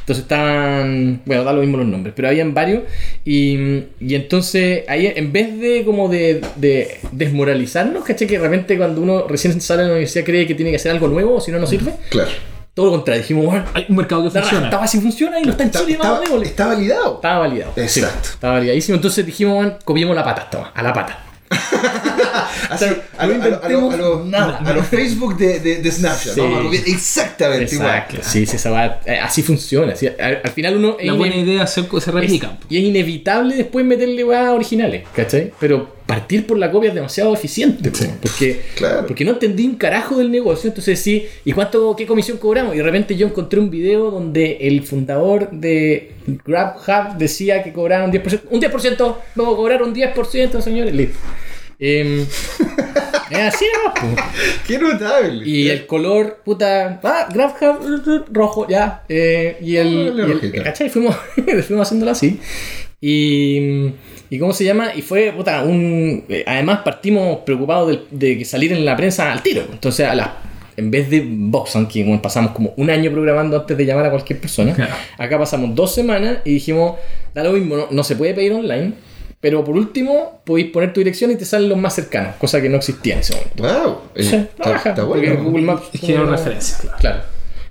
[SPEAKER 3] entonces estaban. Bueno, da lo mismo los nombres, pero habían varios. Y, y entonces ahí en vez de como de, de desmoralizarnos, ¿cachai? Que realmente cuando uno recién sale de la universidad cree que tiene que hacer algo nuevo o si no, no sirve.
[SPEAKER 2] Claro.
[SPEAKER 3] Todo lo contrario, dijimos, bueno,
[SPEAKER 1] Hay un mercado que funciona.
[SPEAKER 3] estaba así funciona y no está en
[SPEAKER 2] Está,
[SPEAKER 3] Chile,
[SPEAKER 2] está-
[SPEAKER 3] démosle.
[SPEAKER 2] está validado.
[SPEAKER 3] Estaba validado.
[SPEAKER 2] Exacto.
[SPEAKER 3] Sí, estaba validadísimo. Entonces dijimos, bueno, copiemos la pata, estaba, a la pata.
[SPEAKER 2] Así, a,
[SPEAKER 3] no
[SPEAKER 2] lo- a lo- a lo- a lo-
[SPEAKER 3] nada.
[SPEAKER 2] a los Facebook de, de, de Snapchat.
[SPEAKER 3] Sí.
[SPEAKER 2] Copiar exactamente
[SPEAKER 3] Exacto.
[SPEAKER 2] igual.
[SPEAKER 3] Sí, sí, esa va- eh, así funciona. así, al, al final uno es
[SPEAKER 1] La buena idea se, se
[SPEAKER 3] es-
[SPEAKER 1] replica.
[SPEAKER 3] y es inevitable después meterle weas originales, ¿cachai? Pero partir por la copia es demasiado eficiente, po, porque,
[SPEAKER 2] Claro.
[SPEAKER 3] porque no entendí un carajo del negocio, entonces sí, ¿y cuánto, qué comisión cobramos? Y de repente yo encontré un video donde el fundador de GrabHub decía que cobraron un 10%, un 10%, vamos a cobrar un 10%, señores, listo. Em, es así nomás.
[SPEAKER 2] Qué notable.
[SPEAKER 3] Y el color, puta, ah, GrabHub rojo, ya. eh, y el.
[SPEAKER 2] Ah,
[SPEAKER 3] y el-. ¿Cachai? Fuimos, fuimos haciéndolo así. Y. ¿Y cómo se llama? Y fue, puta, un. eh, además partimos preocupados de, de que salir en la prensa al tiro. Entonces, a la. En vez de Boxon, que bueno, pasamos como un año programando antes de llamar a cualquier persona,
[SPEAKER 1] Claro.
[SPEAKER 3] acá pasamos dos semanas y dijimos, da lo mismo, no, no se puede pedir online, pero por último podéis poner tu dirección y te salen los más cercanos, cosa que no existía en ese momento.
[SPEAKER 2] Wow. eh,
[SPEAKER 3] Sí,
[SPEAKER 2] está,
[SPEAKER 3] trabaja,
[SPEAKER 2] está
[SPEAKER 3] porque
[SPEAKER 2] bueno.
[SPEAKER 3] Google Maps.
[SPEAKER 1] Genera
[SPEAKER 3] como-
[SPEAKER 1] referencia, claro.
[SPEAKER 3] Claro.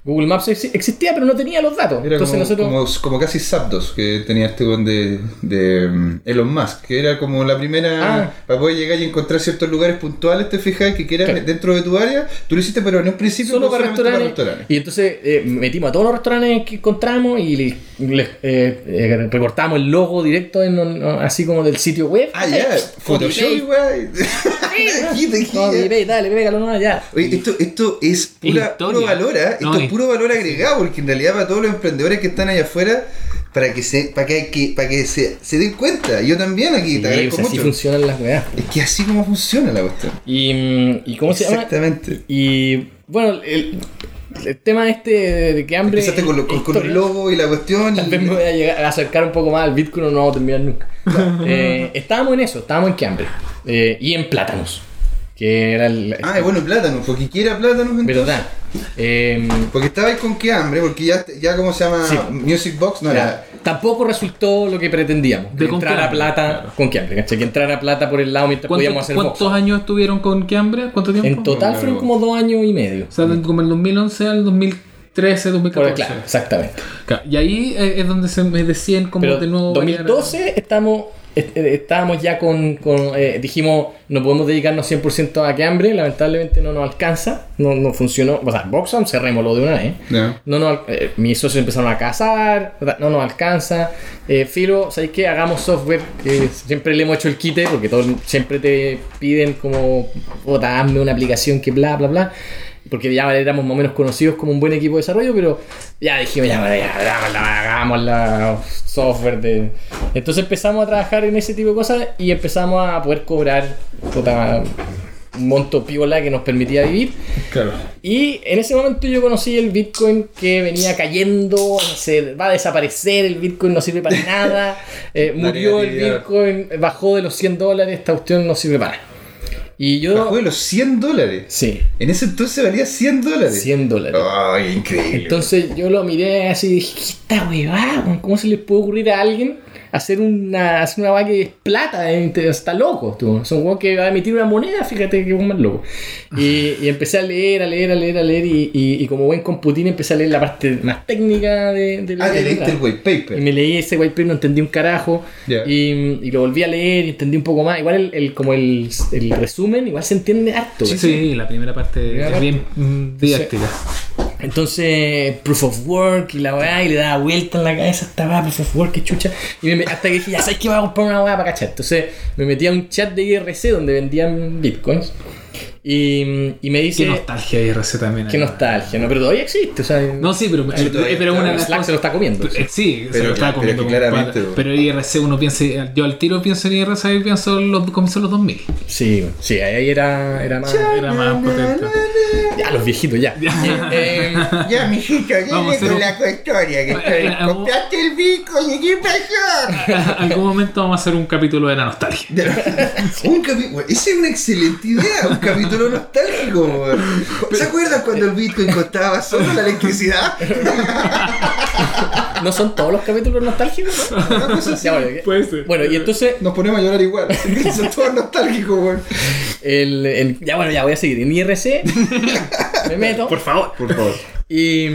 [SPEAKER 3] Google Maps exi- existía, pero no tenía los datos.
[SPEAKER 2] Era
[SPEAKER 3] Entonces
[SPEAKER 2] como,
[SPEAKER 3] nosotros.
[SPEAKER 2] como, como casi Zapdos que tenía este de, de um, Elon Musk, que era como la primera
[SPEAKER 3] Ah.
[SPEAKER 2] para poder llegar y encontrar ciertos lugares puntuales, te fijas, que quieras
[SPEAKER 3] Claro.
[SPEAKER 2] dentro de tu área. Tú lo hiciste, pero en un principio
[SPEAKER 3] Solo
[SPEAKER 2] no
[SPEAKER 3] para restaurantes.
[SPEAKER 2] restaurantes.
[SPEAKER 3] Y entonces eh, metimos a todos los restaurantes que encontramos y le- le- eh, eh, recortamos el logo directo en, un- así como del sitio web.
[SPEAKER 2] Ah, ya, Photoshop. Aquí, de aquí,
[SPEAKER 3] No, dale, pégalo nomás, ya.
[SPEAKER 2] Oye, esto, esto es pura,
[SPEAKER 1] Historia.
[SPEAKER 2] puro valor, ¿ah? Esto es
[SPEAKER 1] es-
[SPEAKER 2] puro valor agregado, porque en realidad para todos los emprendedores que están allá afuera, para que se, para que, que- para que se, se den cuenta. Yo también aquí
[SPEAKER 3] Sí,
[SPEAKER 2] te agradezco
[SPEAKER 3] o sea, así funcionan las weas.
[SPEAKER 2] Es que así como funciona la cuestión.
[SPEAKER 3] Y, mm, ¿y cómo se llama?
[SPEAKER 2] Exactamente.
[SPEAKER 3] Y bueno, el, el tema este de, que hambre.
[SPEAKER 2] Empezaste con, lo- con,
[SPEAKER 3] historia,
[SPEAKER 2] logos y la cuestión.
[SPEAKER 3] Tal
[SPEAKER 2] y-
[SPEAKER 3] vez me voy a, llegar a acercar un poco más al Bitcoin o no vamos a terminar nunca. Eh, estábamos en eso, estábamos en Cambre. Eh, y en plátanos. Que era el.
[SPEAKER 2] Ah, bueno, plátano, porque quiera plátano. entonces.
[SPEAKER 3] verdad. Eh,
[SPEAKER 2] Porque estabais con qué hambre, porque ya, ya como se llama
[SPEAKER 3] Sí.
[SPEAKER 2] Music Box, no era.
[SPEAKER 3] tampoco resultó lo que pretendíamos.
[SPEAKER 1] De
[SPEAKER 3] entrara
[SPEAKER 1] Cambre,
[SPEAKER 3] plata
[SPEAKER 1] claro.
[SPEAKER 3] con Cambre, ¿cachai? Que entrara plata por el lado mientras podíamos
[SPEAKER 1] ¿Cuánto-
[SPEAKER 3] hacer
[SPEAKER 1] ¿Cuántos
[SPEAKER 3] box.
[SPEAKER 1] años estuvieron con Cambre? ¿Cuánto tiempo?
[SPEAKER 3] En total fueron como dos años y medio.
[SPEAKER 1] O sea, como el 2011 al 2013,
[SPEAKER 3] Por-
[SPEAKER 1] 2014.
[SPEAKER 3] claro, exactamente.
[SPEAKER 1] Claro, Y ahí eh, es donde se me decían como
[SPEAKER 3] Pero
[SPEAKER 1] de nuevo.
[SPEAKER 3] 2012 estamos, est- eh, estábamos ya con, con, eh, dijimos, no podemos dedicarnos 100% a que hambre, lamentablemente no nos alcanza, no, no funcionó, o sea, Boxon cerrémoslo de una vez.
[SPEAKER 2] Ya.
[SPEAKER 3] No nos eh, mis socios empezaron a casar, no nos alcanza. Eh, Filo, ¿sabéis qué? Hagamos software. que siempre le hemos hecho el quite porque todos siempre te piden como, puta, hazme una aplicación que bla, bla, bla. Porque ya éramos más o menos conocidos como un buen equipo de desarrollo, pero ya dijimos, ya, hagámosla, hagámosla, software de... Entonces empezamos a trabajar en ese tipo de cosas y empezamos a poder cobrar puta, un monto piola que nos permitía vivir.
[SPEAKER 1] Claro.
[SPEAKER 3] Y en ese momento yo conocí el Bitcoin que venía cayendo, se va a desaparecer, el Bitcoin no sirve para nada, eh,
[SPEAKER 2] La
[SPEAKER 3] murió el. Bitcoin, bajó de los 100 dólares, esta cuestión no sirve para nada. Y yo...
[SPEAKER 2] Bajó de los 100 dólares.
[SPEAKER 3] Sí,
[SPEAKER 2] En ese entonces valía 100 dólares.
[SPEAKER 3] 100 dólares.
[SPEAKER 2] Ay, increíble.
[SPEAKER 3] Entonces yo lo miré así y dije, ¿qué esta weá? ¿Cómo se le puede ocurrir a alguien hacer una, hacer una que es plata? Está loco, tú. Es un weón que va a emitir una moneda, fíjate que es más loco. Y, y empecé a leer, a leer, a leer, a leer y, y- y como buen computín empecé a leer la parte más técnica de, de
[SPEAKER 2] ah, te leíste el white
[SPEAKER 3] y
[SPEAKER 2] paper.
[SPEAKER 3] me leí ese white paper, no entendí un carajo.
[SPEAKER 2] Ya.
[SPEAKER 3] Y, y lo volví a leer y entendí un poco más. Igual el, el- como el, el resumen, igual se entiende harto.
[SPEAKER 1] Sí, sí, la primera parte
[SPEAKER 3] Primera
[SPEAKER 1] es
[SPEAKER 3] parte.
[SPEAKER 1] bien mm, didáctica.
[SPEAKER 3] Entonces, proof of work y la weá, y le daba vuelta en la cabeza esta weá, proof of work, qué chucha. Y me- hasta que dije, ya sabes que voy a comprar una weá para cachar. Entonces, me metí a un chat de IRC donde vendían bitcoins. Y, y me dice,
[SPEAKER 1] Qué nostalgia IRC también.
[SPEAKER 3] qué nostalgia, ¿no? Pero todavía existe, o sea,
[SPEAKER 1] No, sí, pero,
[SPEAKER 2] Sí, todavía
[SPEAKER 1] eh, pero una de
[SPEAKER 3] el
[SPEAKER 1] las
[SPEAKER 3] Slack
[SPEAKER 1] cosas-
[SPEAKER 3] se lo está comiendo.
[SPEAKER 1] Eh, Sí, se lo está comiendo
[SPEAKER 2] pero
[SPEAKER 1] como
[SPEAKER 2] claramente, bro.
[SPEAKER 1] Pero IRC uno piensa, yo al tiro pienso en IRC y pienso en los, comienzos de los 2000.
[SPEAKER 3] Sí, sí, ahí era, era más...
[SPEAKER 1] Era más potente.
[SPEAKER 3] Ya, los viejitos, ya. Eh,
[SPEAKER 2] Ya, mijito,
[SPEAKER 1] Vamos a hacer un-
[SPEAKER 2] la historia. Que
[SPEAKER 1] Eh, eh,
[SPEAKER 2] compraste el Bitcoin y qué pasó.
[SPEAKER 1] algún momento vamos a hacer un capítulo de la nostalgia.
[SPEAKER 2] un capítulo. Esa es una excelente idea. Un capítulo nostálgico. weón. ¿Se acuerdan cuando el Bitcoin costaba solo la electricidad?
[SPEAKER 3] ¿No son todos los capítulos nostálgicos? ¿no?
[SPEAKER 2] Una cosa así.
[SPEAKER 3] Ya, bueno,
[SPEAKER 1] Puede ser.
[SPEAKER 3] bueno, y entonces
[SPEAKER 2] Nos ponemos a llorar igual. Son todos nostálgicos, weón.
[SPEAKER 3] El, el- ya bueno, ya voy a seguir. En IRC me meto.
[SPEAKER 1] Por favor.
[SPEAKER 2] Por favor.
[SPEAKER 3] Y,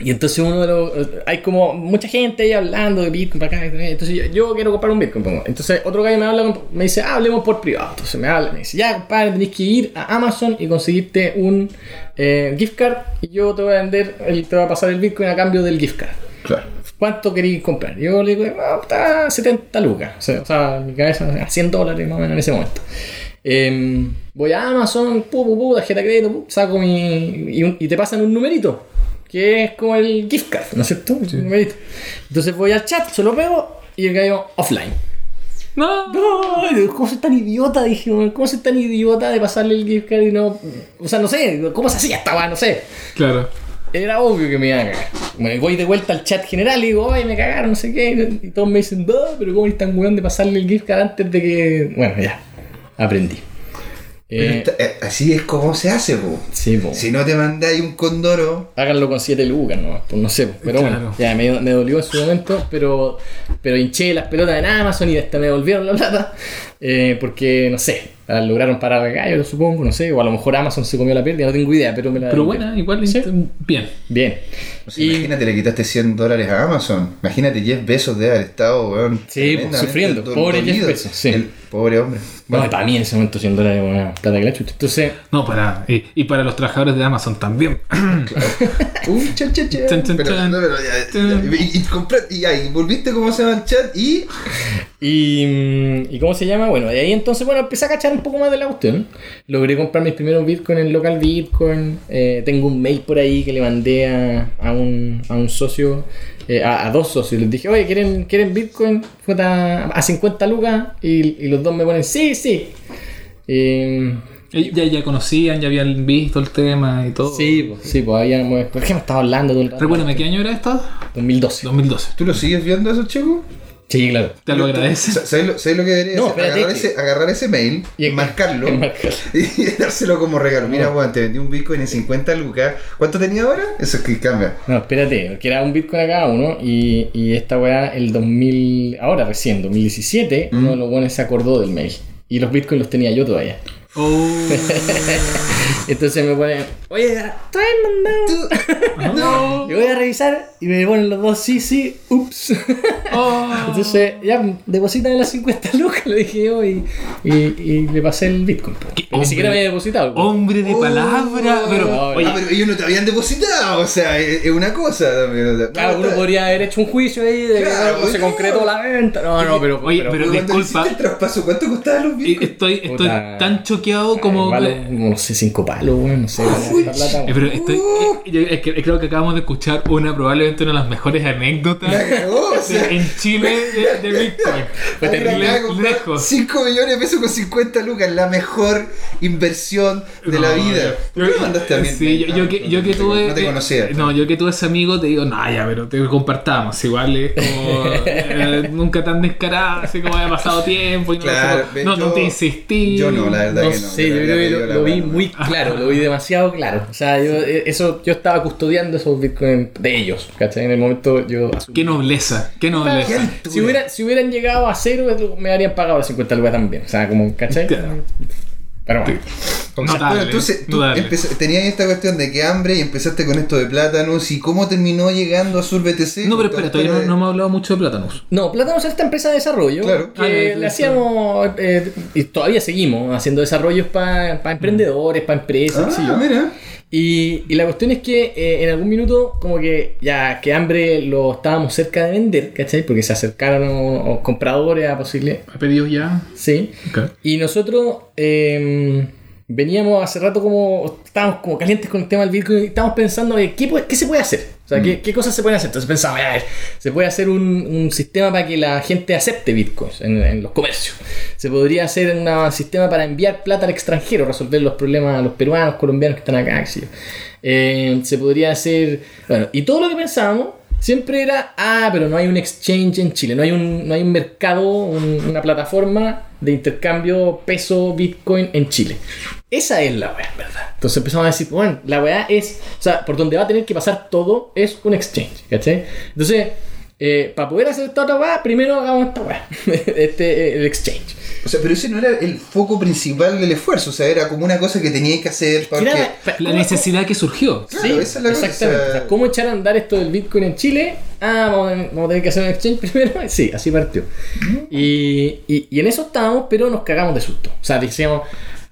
[SPEAKER 3] y entonces uno de los. Hay como mucha gente ahí hablando de Bitcoin para acá. Entonces yo, yo quiero comprar un Bitcoin. pongo. Entonces otro gallo me habla, me dice, ah, hablemos por privado. Entonces me habla, me dice, ya compadre, tenés que ir a Amazon y conseguirte un eh, gift card. Y yo te voy a vender, te voy a pasar el Bitcoin a cambio del gift card.
[SPEAKER 2] Claro.
[SPEAKER 3] ¿Cuánto queréis comprar? Yo le digo, ah, está 70 lucas. O sea, o sea, mi cabeza, a 100 dólares más o menos en ese momento. Em, voy a Amazon, pu, pu, pu, tarjeta de crédito, pu, saco mi. Y, un- y te pasan un numerito, que es como el gift card, ¿no es cierto? Entonces voy al chat, se lo pego y el gallo offline.
[SPEAKER 1] No.
[SPEAKER 3] No, ¿cómo soy tan idiota? Dije, ¿cómo soy tan idiota de pasarle el gift card y no. O sea, no sé, ¿cómo se hacía esta weá? No sé.
[SPEAKER 1] Claro.
[SPEAKER 3] Era obvio que me iban a cagar. Bueno, voy de vuelta al chat general y digo, oye, me cagaron, no sé qué. Y todos me dicen, no, pero ¿cómo eres tan weón de pasarle el gift card antes de que. Bueno, ya. Aprendí.
[SPEAKER 2] Pero
[SPEAKER 3] Eh,
[SPEAKER 2] esta- eh, así es como se hace, po.
[SPEAKER 3] sí, po.
[SPEAKER 2] Si no te mandáis un condoro.
[SPEAKER 3] Háganlo con 7 lucas, no, pues no sé, po. pero bueno, ya me, me dolió en su momento, pero, pero hinché las pelotas en Amazon y hasta me devolvieron la plata, eh, porque no sé, la lograron parar el gallo, supongo, no sé, o a lo mejor Amazon se comió la pérdida, no tengo idea, pero me la
[SPEAKER 1] Pero buena, igual
[SPEAKER 3] Sí.
[SPEAKER 1] bien.
[SPEAKER 3] Bien.
[SPEAKER 2] O sea,
[SPEAKER 3] Y-
[SPEAKER 2] Imagínate, le quitaste 100 dólares a Amazon. Imagínate, Jeff Bezos de haber estado, weón.
[SPEAKER 3] Sí,
[SPEAKER 2] tremendamente
[SPEAKER 3] sufriendo.
[SPEAKER 2] do-
[SPEAKER 3] Pobre Jeff
[SPEAKER 2] dolido.
[SPEAKER 3] Bezos, sí.
[SPEAKER 2] El pobre hombre.
[SPEAKER 3] Bueno, para mí en ese momento 100 dólares una plata que la chucha. Entonces,
[SPEAKER 1] No, para. Y, y para los trabajadores de Amazon también.
[SPEAKER 2] Chan, chan, chan.
[SPEAKER 1] Chan, chan,
[SPEAKER 2] Pero,
[SPEAKER 1] chan.
[SPEAKER 2] no, pero ya,
[SPEAKER 1] Chan.
[SPEAKER 2] ya, y, volviste cómo se llama el chat y.
[SPEAKER 3] y, mm, ¿y cómo se llama? Bueno, de ahí entonces, bueno, empecé a cachar un poco más de la cuestión. Logré comprar mis primeros Bitcoin en el local Bitcoin. Eh, tengo un mail por ahí que le mandé a, a un, a un socio, eh, a, a dos socios. Les dije, oye, ¿quieren, ¿quieren Bitcoin? Puta, a 50 lucas. Y, y los dos me ponen, sí, sí. Eh,
[SPEAKER 1] Ya, ya conocían, ya habían visto el tema y todo.
[SPEAKER 3] sí, pues, sí, pues había. ¿Por qué me estaba hablando todo el rato?
[SPEAKER 1] Recuérdame, ¿qué año era esto?
[SPEAKER 3] 2012.
[SPEAKER 1] 2012.
[SPEAKER 2] ¿Tú lo sigues viendo eso, chico?
[SPEAKER 3] Sí, claro.
[SPEAKER 1] Te lo agradece.
[SPEAKER 2] ¿Sabes lo, sabes lo que debería
[SPEAKER 3] No,
[SPEAKER 2] hacer? Agarrar,
[SPEAKER 3] que-
[SPEAKER 2] ese, agarrar ese mail y enmarcarlo
[SPEAKER 3] enmarcarlo.
[SPEAKER 2] y dárselo como regalo. Mira,
[SPEAKER 3] No.
[SPEAKER 2] weón, te vendí un Bitcoin en 50 lucas. ¿Cuánto tenía ahora? Eso es que cambia.
[SPEAKER 3] No, espérate, porque era un Bitcoin a cada uno y, y esta weá, el 2000, ahora recién, 2017,
[SPEAKER 2] Mm.
[SPEAKER 3] uno de los buenos se acordó del mail. Y los Bitcoins los tenía yo todavía.
[SPEAKER 1] Oh.
[SPEAKER 3] Entonces me ponen, oye, traen mandado.
[SPEAKER 1] no.
[SPEAKER 3] Y voy a revisar y me ponen los dos, sí, sí, ups.
[SPEAKER 1] Oh.
[SPEAKER 3] Entonces, ya, deposítame las 50 lucas, le dije yo y, y, y le pasé el Bitcoin.
[SPEAKER 1] ¿Qué
[SPEAKER 3] Ni
[SPEAKER 1] hombre?
[SPEAKER 3] siquiera me había depositado. po.
[SPEAKER 1] Hombre de
[SPEAKER 2] Oh.
[SPEAKER 1] palabra. Pero,
[SPEAKER 3] No,
[SPEAKER 1] oye,
[SPEAKER 2] ah, pero ellos no te habían depositado. O sea, es, una cosa también. o sea,
[SPEAKER 3] Claro,
[SPEAKER 2] no,
[SPEAKER 3] uno
[SPEAKER 2] está-
[SPEAKER 3] podría haber hecho un juicio ahí de que
[SPEAKER 2] Claro,
[SPEAKER 3] no se
[SPEAKER 2] no.
[SPEAKER 3] concretó la venta. No, no, pero.
[SPEAKER 1] Oye, pero-
[SPEAKER 2] Cuando
[SPEAKER 1] disculpa.
[SPEAKER 2] hiciste el traspaso, ¿cuánto costaban los Bitcoin?
[SPEAKER 1] estoy, estoy
[SPEAKER 3] Puta.
[SPEAKER 1] tan choqueado como.
[SPEAKER 3] Vale, no sé, cinco palos, weón, no sé. plata,
[SPEAKER 1] Eh, pero estoy, eh, yo- es que creo que acabamos de escuchar una, probablemente una de las mejores anécdotas
[SPEAKER 2] cagó, o
[SPEAKER 1] de-
[SPEAKER 2] sea.
[SPEAKER 1] en Chile de, de Bitcoin.
[SPEAKER 3] Fue terrible.
[SPEAKER 1] lejos.
[SPEAKER 2] 5 millones de pesos con 50 lucas, la mejor inversión de la vida.
[SPEAKER 1] yo-
[SPEAKER 2] ¿Por qué me mandaste a mí?
[SPEAKER 1] Sí, yo, yo que, yo que
[SPEAKER 2] No te-
[SPEAKER 1] tuve.
[SPEAKER 2] No te conocía.
[SPEAKER 1] No, yo que tuve ese amigo te digo, no, ya, pero te compartamos. Igual es como. eh, nunca tan descarado, así como haya pasado tiempo y no,
[SPEAKER 2] Claro,
[SPEAKER 1] no, no,
[SPEAKER 2] yo-
[SPEAKER 1] te insistí.
[SPEAKER 2] Yo no, la verdad
[SPEAKER 3] No
[SPEAKER 2] que no.
[SPEAKER 3] sé, yo creo que lo, vi muy claro, lo vi demasiado claro. O sea, yo, eh, eso, yo estaba custodiando esos bitcoins de ellos, ¿cachai? En el momento yo asumí.
[SPEAKER 1] Qué nobleza, qué nobleza.
[SPEAKER 3] Si, hubiera, si hubieran llegado a cero, me habrían pagado las 50 lucas también. O sea, como, ¿cachai?
[SPEAKER 1] Claro.
[SPEAKER 3] Pero bueno.
[SPEAKER 2] Entonces tú tenías esta cuestión de que hambre y empezaste con esto de plátanos y cómo terminó llegando a Sur BTC.
[SPEAKER 1] No, pero espera, todavía no, no hemos hablado mucho de plátanos.
[SPEAKER 3] No, Plátanos es esta empresa de desarrollo
[SPEAKER 2] Claro.
[SPEAKER 3] que
[SPEAKER 1] Ah,
[SPEAKER 3] le hacíamos, eh, y todavía seguimos haciendo desarrollos para emprendedores, para empresas.
[SPEAKER 2] Ah, mira.
[SPEAKER 3] Y, y la cuestión es que eh, en algún minuto, como que ya que hambre lo estábamos cerca de vender, ¿cachai? Porque se acercaron o- o compradores a posible.
[SPEAKER 1] ¿Ha pedido ya?
[SPEAKER 3] Sí.
[SPEAKER 1] Ok.
[SPEAKER 3] Y nosotros eh, veníamos hace rato como. Estábamos como calientes con el tema del Bitcoin y estábamos pensando, oye, ¿qué, puede- qué se puede hacer? O sea, ¿qué, qué cosas se pueden hacer? Entonces pensamos, a ver, se puede hacer un, un sistema para que la gente acepte bitcoins en, en los comercios. Se podría hacer un sistema para enviar plata al extranjero, resolver los problemas a los peruanos, colombianos que están acá. Eh, se podría hacer. Bueno, y todo lo que pensábamos siempre era, ah, pero no hay un exchange en Chile, no hay un, no hay un mercado, un- una plataforma de intercambio peso Bitcoin en Chile. Esa es la weá, verdad. Entonces empezamos a decir, bueno, la weá es, o sea, por donde va a tener que pasar todo es un exchange, ¿cachai? Entonces, eh, para poder hacer esta otra weá, primero hagamos esta weá, este, eh, el exchange.
[SPEAKER 2] O sea, pero ese no era el foco principal del esfuerzo. O sea, era como una cosa que tenías que hacer porque.
[SPEAKER 3] Era-
[SPEAKER 1] La
[SPEAKER 3] ¿cómo-
[SPEAKER 1] necesidad que surgió.
[SPEAKER 2] Claro, esa es la cosa,
[SPEAKER 3] exactamente.
[SPEAKER 2] o sea-
[SPEAKER 3] O sea, ¿Cómo echar a andar esto del Bitcoin en Chile? Ah, vamos a, vamos a tener que hacer un exchange primero. Sí, así partió. Y, y- y en eso estábamos, pero nos cagamos de susto. O sea, decíamos,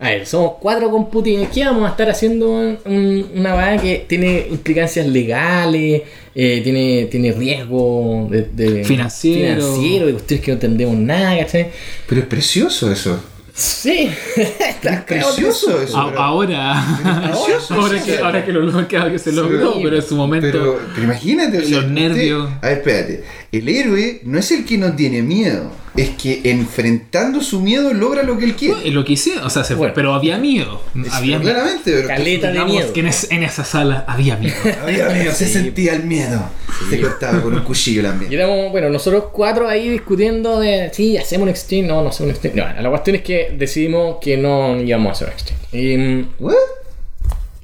[SPEAKER 3] a ver, somos cuatro computines, ¿qué vamos a estar haciendo un- una vaina que tiene implicancias legales, eh, tiene, tiene riesgo de, de-
[SPEAKER 1] Financiero.
[SPEAKER 3] financiero, de cuestiones que no entendemos nada, ¿cachai?
[SPEAKER 2] Pero es precioso eso.
[SPEAKER 3] Sí,
[SPEAKER 2] Es precioso eso. Pero-
[SPEAKER 1] ahora,
[SPEAKER 2] Precioso,
[SPEAKER 1] ahora,
[SPEAKER 2] sí,
[SPEAKER 1] que,
[SPEAKER 2] sí.
[SPEAKER 1] ahora que lo lo- que se logró,
[SPEAKER 3] Sí,
[SPEAKER 1] pero en su momento.
[SPEAKER 2] Pero, pero imagínate, o sea,
[SPEAKER 1] Los nervios.
[SPEAKER 2] usted- a ver, espérate. El héroe no es el que no tiene miedo, es que enfrentando su miedo logra lo que él quiere.
[SPEAKER 1] lo que hicieron, o sea, se-
[SPEAKER 3] Bueno.
[SPEAKER 1] pero había miedo. Había miedo.
[SPEAKER 2] Claramente, pero
[SPEAKER 3] Caleta de
[SPEAKER 1] Digamos
[SPEAKER 3] miedo.
[SPEAKER 1] que en, es- en esa sala había miedo.
[SPEAKER 2] había miedo, se
[SPEAKER 3] Sí.
[SPEAKER 2] sentía el miedo. Se cortaba con un cuchillo el
[SPEAKER 3] Y éramos, bueno, nosotros cuatro ahí discutiendo de si hacemos un exchange, no, no hacemos un exchange. No, la cuestión es que decidimos que no íbamos a hacer un exchange. Y,
[SPEAKER 2] ¿What?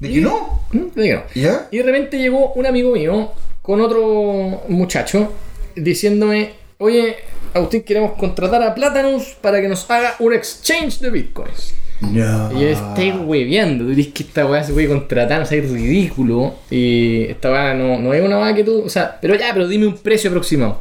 [SPEAKER 2] ¿De que no?
[SPEAKER 3] mm, digo,
[SPEAKER 2] ¿Ya?
[SPEAKER 3] y de repente llegó un amigo mío con otro muchacho diciéndome, oye, Agustín, queremos contratar a Platanus para que nos haga un exchange de bitcoins.
[SPEAKER 2] No.
[SPEAKER 3] Y yo estoy hueveando, tú dices que esta weá se puede contratar, o sea, es ridículo. Y esta weá no, no es una weá que tú, o sea, pero ya, pero dime un precio aproximado.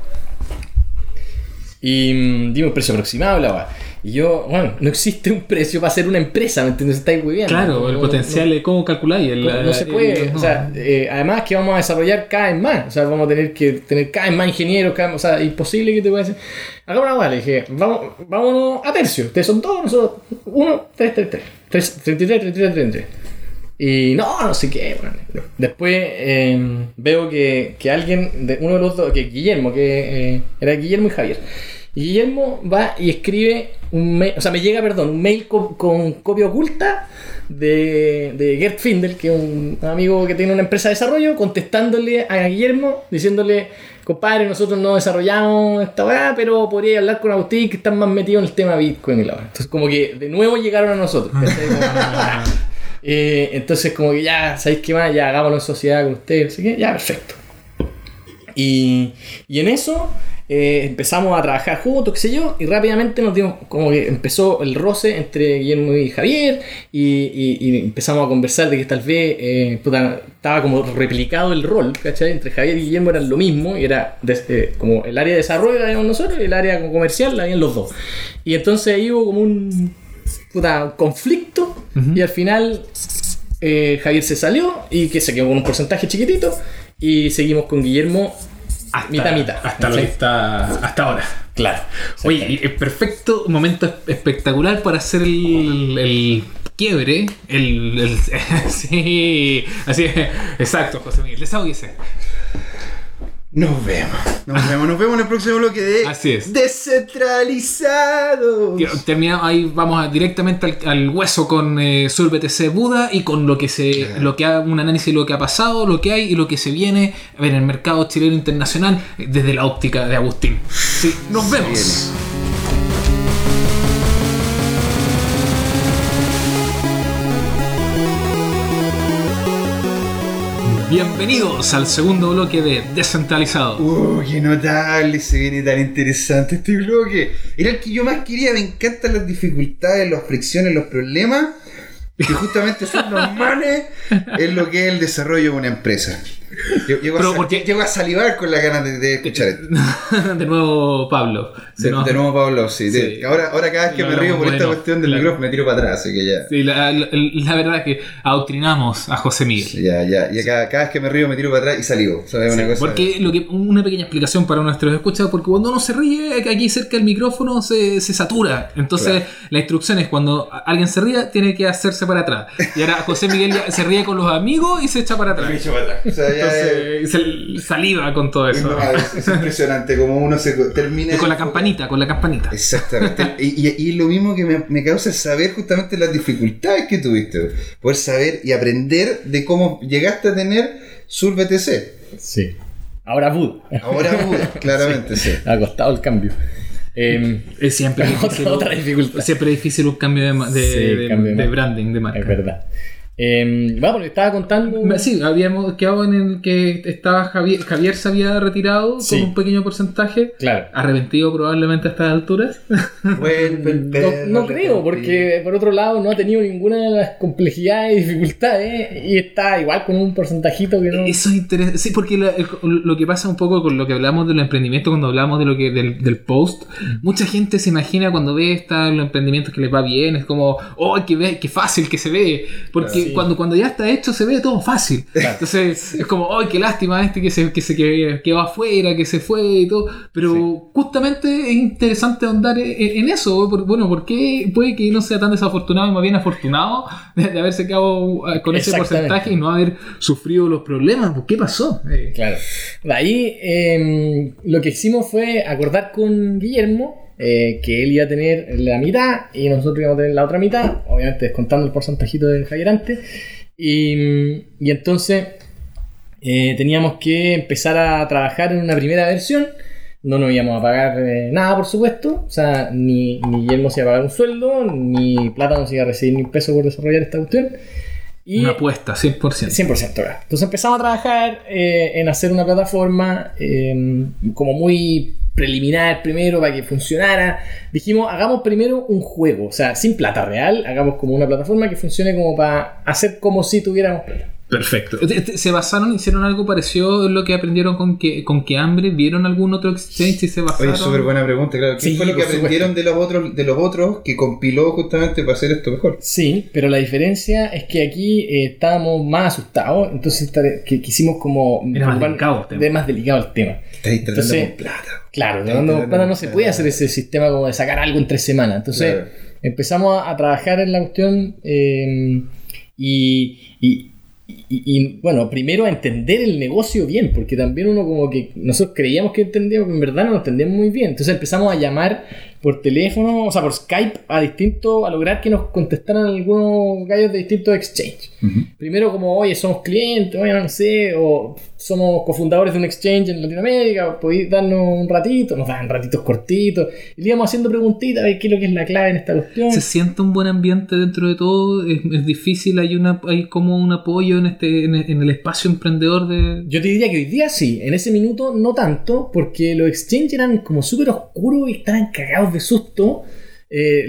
[SPEAKER 3] Y mm, dime un precio aproximado, la weá. Y yo, bueno, no existe un precio para hacer una empresa, ¿me entiendes? Estáis muy bien.
[SPEAKER 1] Claro,
[SPEAKER 3] No-
[SPEAKER 1] el
[SPEAKER 3] no-
[SPEAKER 1] potencial, es ¿cómo calculáis? El,
[SPEAKER 3] no, no se puede,
[SPEAKER 1] no.
[SPEAKER 3] o sea, eh, además que vamos a desarrollar cada vez más, o sea, vamos a tener que tener cada vez más ingenieros, cada, o sea, imposible que te pueda decir, hagamos una guay, le dije, vamos, vámonos a tercio, ustedes son todos, nosotros, uno, tres, tres, tres, tres, 33, 33, 33. Y no, no sé qué, bueno. Después eh, veo que, que alguien, de uno de los dos, que Guillermo, que eh, era Guillermo y Javier. Y Guillermo va y escribe un mail, o sea, me llega, perdón, un mail con, con copia oculta de, de Gert Findel, que es un amigo que tiene una empresa de desarrollo, contestándole a Guillermo, diciéndole, compadre, nosotros no desarrollamos esta weá, pero podría hablar con Agustín que están más metidos en el tema Bitcoin y la weá. Entonces, como que de nuevo llegaron a nosotros. Como- Eh, entonces, como que ya, ¿sabéis qué más? Ya hagámoslo en sociedad con ustedes, sé qué, ya, perfecto. Y, y en eso eh, empezamos a trabajar juntos, qué sé yo, y rápidamente nos dimos, como que empezó el roce entre Guillermo y Javier, y, y- y empezamos a conversar de que tal vez eh, puta, estaba como replicado el rol, ¿cachai? Entre Javier y Guillermo eran lo mismo, y era desde, como el área de desarrollo la habíamos nosotros y el área comercial la habían los dos. Y entonces ahí hubo como un, puta, conflicto, y al final eh, Javier se salió y que se quedó con un porcentaje chiquitito, y seguimos con Guillermo
[SPEAKER 1] hasta,
[SPEAKER 3] mitad, mitad.
[SPEAKER 1] Hasta lo que
[SPEAKER 3] ¿cachai?
[SPEAKER 1] está hasta ahora.
[SPEAKER 3] Claro.
[SPEAKER 1] Oye, perfecto, momento espectacular para hacer el, el quiebre. El, el- sí, así es. Exacto, José Miguel. Desahóguese.
[SPEAKER 2] Nos vemos. Nos vemos. Nos vemos en el próximo bloque de
[SPEAKER 1] Así es.
[SPEAKER 2] Descentralizados.
[SPEAKER 1] Terminamos, ahí vamos a- directamente al, al hueso con eh, Sur BTC Buda y con lo que se, lo que ha, un análisis de lo que ha pasado, lo que hay y lo que se viene en el mercado chileno internacional eh, desde la óptica de Agustín. Sí, nos vemos. Bienvenidos al segundo bloque de Descentralizado.
[SPEAKER 2] Uh, qué notable, se viene tan interesante este bloque. Era el que yo más quería, me encantan las dificultades, las fricciones, los problemas, que justamente son normales en lo que es el desarrollo de una empresa. Llego,
[SPEAKER 1] Pero
[SPEAKER 2] a,
[SPEAKER 1] porque-
[SPEAKER 2] llego a salivar con la ganas de, de escuchar esto.
[SPEAKER 1] de nuevo, Pablo.
[SPEAKER 2] De, de nuevo, Pablo, sí. de-
[SPEAKER 1] Sí.
[SPEAKER 2] ahora, ahora cada vez que
[SPEAKER 1] Lo
[SPEAKER 2] me río por esta
[SPEAKER 1] bueno,
[SPEAKER 2] cuestión del
[SPEAKER 1] claro.
[SPEAKER 2] micrófono me tiro para atrás, así que ya.
[SPEAKER 1] Sí, la, la- la verdad es que adoctrinamos a José Miguel.
[SPEAKER 2] Ya, ya, ya cada, cada vez que me río me tiro para atrás y salivo. O sea, es una cosa-
[SPEAKER 1] Porque lo que, una pequeña explicación para nuestros escuchas, porque cuando uno se ríe aquí cerca del micrófono se, se satura. Entonces
[SPEAKER 2] Claro.
[SPEAKER 1] la instrucción es cuando alguien se ría, tiene que hacerse para atrás. Y ahora José Miguel ya se ríe con los amigos y se echa para atrás.
[SPEAKER 2] Me echo para atrás. O sea,
[SPEAKER 1] Entonces se saliva con todo
[SPEAKER 2] es,
[SPEAKER 1] eso.
[SPEAKER 2] no, es- es impresionante como uno se termina.
[SPEAKER 1] Y con la campanita, con la campanita.
[SPEAKER 2] Exactamente. y, y- y lo mismo que me, me causa saber justamente las dificultades que tuviste. Poder saber y aprender de cómo llegaste a tener Sur BTC.
[SPEAKER 3] Sí. Ahora Bud.
[SPEAKER 2] Ahora Buda, claramente, sí.
[SPEAKER 3] Ha costado el cambio. Eh,
[SPEAKER 1] Es siempre
[SPEAKER 3] Otra-
[SPEAKER 1] difícil,
[SPEAKER 3] otra dificultad.
[SPEAKER 1] Siempre es difícil un cambio de, de,
[SPEAKER 3] Sí,
[SPEAKER 1] de-
[SPEAKER 3] cambio de
[SPEAKER 1] de
[SPEAKER 3] marca.
[SPEAKER 1] branding, de marca.
[SPEAKER 3] es verdad. Eh, bueno, le estaba contando.
[SPEAKER 1] Sí, habíamos quedado en el que estaba Javier, Javier se había retirado
[SPEAKER 3] Sí.
[SPEAKER 1] con un pequeño porcentaje.
[SPEAKER 3] Claro.
[SPEAKER 1] Arrepentido probablemente a estas alturas.
[SPEAKER 3] No, creo, porque por otro lado no ha tenido ninguna de las complejidades y dificultades y está igual con un porcentajito que no.
[SPEAKER 1] Eso es interesante. Sí, porque la- el- lo que pasa un poco con lo que hablamos del emprendimiento, cuando hablamos de lo que del, del post, mucha gente se imagina cuando ve esta, los emprendimientos que les va bien, es como, oh, qué, ve, qué fácil que se ve. Porque
[SPEAKER 3] Sí.
[SPEAKER 1] cuando, cuando ya está hecho se ve todo fácil. Entonces es como, oh, qué lástima este que se, que se que- quedó afuera, que se fue y todo. Pero justamente es interesante ahondar en, en eso. por- Bueno, porque puede que no sea tan desafortunado y más bien afortunado de, de haberse quedado eh, con ese porcentaje y no haber sufrido los problemas. ¿Qué pasó? Eh,
[SPEAKER 3] Claro. De ahí eh, lo que hicimos fue acordar con Guillermo eh, que él iba a tener la mitad y nosotros íbamos a tener la otra mitad, obviamente descontando el porcentajito del Javier antes. Y, y entonces eh, teníamos que empezar a trabajar en una primera versión. No nos íbamos a pagar eh, nada, por supuesto. O sea, ni, ni Guillermo se iba a pagar un sueldo, ni Plata no se iba a recibir ni un peso por desarrollar esta cuestión. Y
[SPEAKER 1] Una apuesta, 100%.
[SPEAKER 3] 100%, claro. Entonces empezamos a trabajar eh, en hacer una plataforma eh, como muy preliminar primero para que funcionara. Dijimos, hagamos primero un juego, o sea, sin plata real, hagamos como una plataforma que funcione como para hacer como si tuviéramos plata.
[SPEAKER 1] Perfecto. Este, ¿Se basaron, hicieron algo parecido en lo que aprendieron con que, con que hambre? ¿Vieron algún otro exchange y se basaron?
[SPEAKER 2] Oye, súper buena pregunta, claro. ¿Qué
[SPEAKER 3] Sí,
[SPEAKER 2] fue lo que aprendieron de los otros, de los otros que compiló justamente para hacer esto mejor?
[SPEAKER 3] Sí, pero la diferencia es que aquí eh, estábamos más asustados, entonces que quisimos como...
[SPEAKER 1] Era más delicado el tema.
[SPEAKER 3] de más delicado el tema.
[SPEAKER 2] Estáis tratando
[SPEAKER 3] Entonces,
[SPEAKER 2] con plata.
[SPEAKER 3] Claro, no, no, se puede hacer ese sistema como de sacar algo en tres semanas. Entonces
[SPEAKER 2] Claro.
[SPEAKER 3] empezamos a, a trabajar en la cuestión eh, y, y- y- y, bueno, primero a entender el negocio bien, porque también uno como que nosotros creíamos que entendíamos, pero en verdad no lo entendíamos muy bien. Entonces empezamos a llamar por teléfono, o sea, por Skype a distintos, a lograr que nos contestaran algunos gallos de distintos exchanges.
[SPEAKER 2] Ujú.
[SPEAKER 3] Primero como, oye, somos clientes, oye, no sé, o somos cofundadores de un exchange en Latinoamérica, podéis darnos un ratito, nos dan ratitos cortitos, y le íbamos haciendo preguntitas, a ver qué es lo que es la clave en esta cuestión.
[SPEAKER 1] se siente un buen ambiente dentro de todo, es, es difícil, hay una hay como un apoyo en este en el espacio emprendedor de
[SPEAKER 3] Yo te diría que hoy día sí, en ese minuto no tanto, porque los exchanges eran como súper oscuros y estaban cagados de susto. Eh,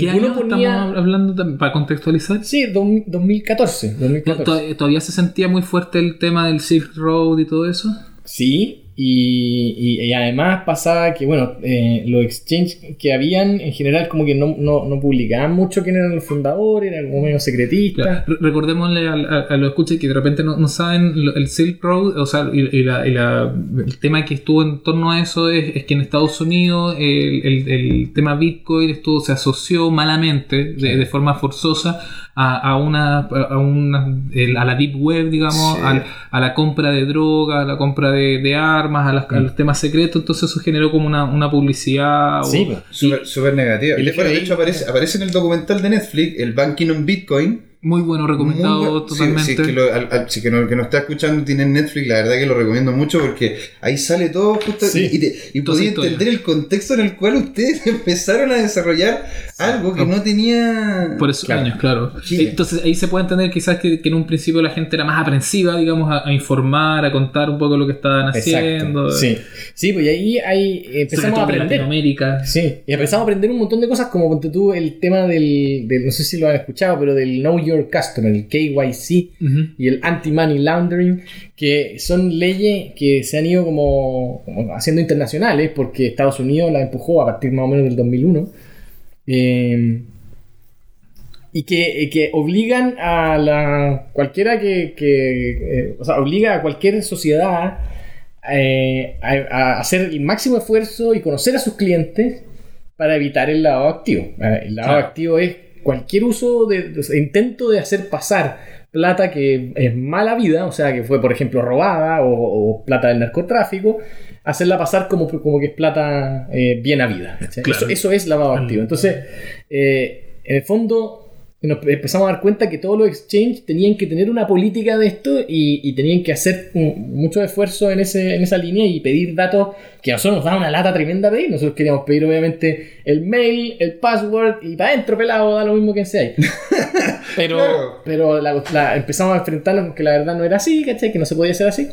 [SPEAKER 1] ¿Qué
[SPEAKER 3] ninguno
[SPEAKER 1] año
[SPEAKER 3] ponía...
[SPEAKER 1] estamos hablando también, para contextualizar?
[SPEAKER 3] Sí, do- 2014. 2014.
[SPEAKER 1] ¿Tod- ¿Todavía se sentía muy fuerte el tema del Silk Road y todo eso?
[SPEAKER 3] Sí, y, y- y además pasaba que, bueno, eh, los exchanges que habían en general como que no, no, no publicaban mucho quién eran los fundadores, eran como medio secretistas.
[SPEAKER 1] Claro, re- Recordémosle a, a- a los escuchas que de repente no, no saben lo- el Silk Road, o sea, y, y la- el tema que estuvo en torno a eso es, es que en Estados Unidos el, el- el tema Bitcoin estuvo, se asoció malamente, de, de forma forzosa, a, a una, a, una a la Deep Web, digamos,
[SPEAKER 2] Sí.
[SPEAKER 1] a la compra de drogas, a la compra de, de armas, a, las- a los temas secretos, entonces eso generó como una, una publicidad.
[SPEAKER 3] Sí, pues.
[SPEAKER 2] Súper súper negativa.
[SPEAKER 3] el
[SPEAKER 2] Y de, bueno, de
[SPEAKER 3] FBI
[SPEAKER 2] hecho aparece, aparece en el documental de Netflix, el Banking on Bitcoin.
[SPEAKER 1] Muy bueno, recomendado
[SPEAKER 2] Muy sí,
[SPEAKER 1] totalmente.
[SPEAKER 2] sí, que lo- al- al- si que no, que no está escuchando tiene Netflix, la verdad que lo recomiendo mucho porque ahí sale todo justo
[SPEAKER 3] Sí.
[SPEAKER 2] y, te- y podía entender el contexto en el cual ustedes empezaron a desarrollar algo que no tenía.
[SPEAKER 1] Por esos
[SPEAKER 3] Claro.
[SPEAKER 1] años, claro.
[SPEAKER 2] Sí.
[SPEAKER 1] Entonces ahí se puede entender quizás que, que en un principio la gente era más aprensiva, digamos, a, a informar, a contar un poco lo que estaban haciendo.
[SPEAKER 3] Exacto. Sí, sí, pues y ahí, ahí
[SPEAKER 1] Sobre
[SPEAKER 3] empezamos
[SPEAKER 1] todo
[SPEAKER 3] a
[SPEAKER 1] en
[SPEAKER 3] aprender.
[SPEAKER 1] Latinoamérica.
[SPEAKER 3] Sí, y empezamos a aprender un montón de cosas, como ponte tú el tema del, del- no sé si lo han escuchado, pero del Know Your Customer, el KYC y el Anti-Money Laundering, que son leyes que se han ido como, como haciendo internacionales, porque Estados Unidos las empujó a partir más o menos del 2001. Eh, y que, eh, que obligan a la cualquiera que, que, eh, o sea, obliga a cualquier sociedad eh, a, a hacer el máximo esfuerzo y conocer a sus clientes para evitar el lavado activo. Eh, El lavado
[SPEAKER 1] Claro.
[SPEAKER 3] activo es cualquier uso de, de- intento de hacer pasar plata que es mala vida, o sea, que fue por ejemplo robada o, o plata del narcotráfico, hacerla pasar como, como que es plata eh, bien. ¿cachai?
[SPEAKER 1] Claro.
[SPEAKER 3] Eso, eso es lavado
[SPEAKER 1] Mm.
[SPEAKER 3] activo. Entonces, eh, en el fondo, nos empezamos a dar cuenta que todos los exchanges tenían que tener una política de esto y, y tenían que hacer mucho esfuerzo en, ese, en esa línea y pedir datos que a nosotros nos daba una lata tremenda pedir. Nosotros queríamos pedir, obviamente, el mail, el password y para adentro, pelado, da lo mismo que sea. Pero,
[SPEAKER 2] Claro.
[SPEAKER 3] pero la- la- empezamos a enfrentarnos con que la verdad no era así, ¿cachai? Que no se podía hacer así.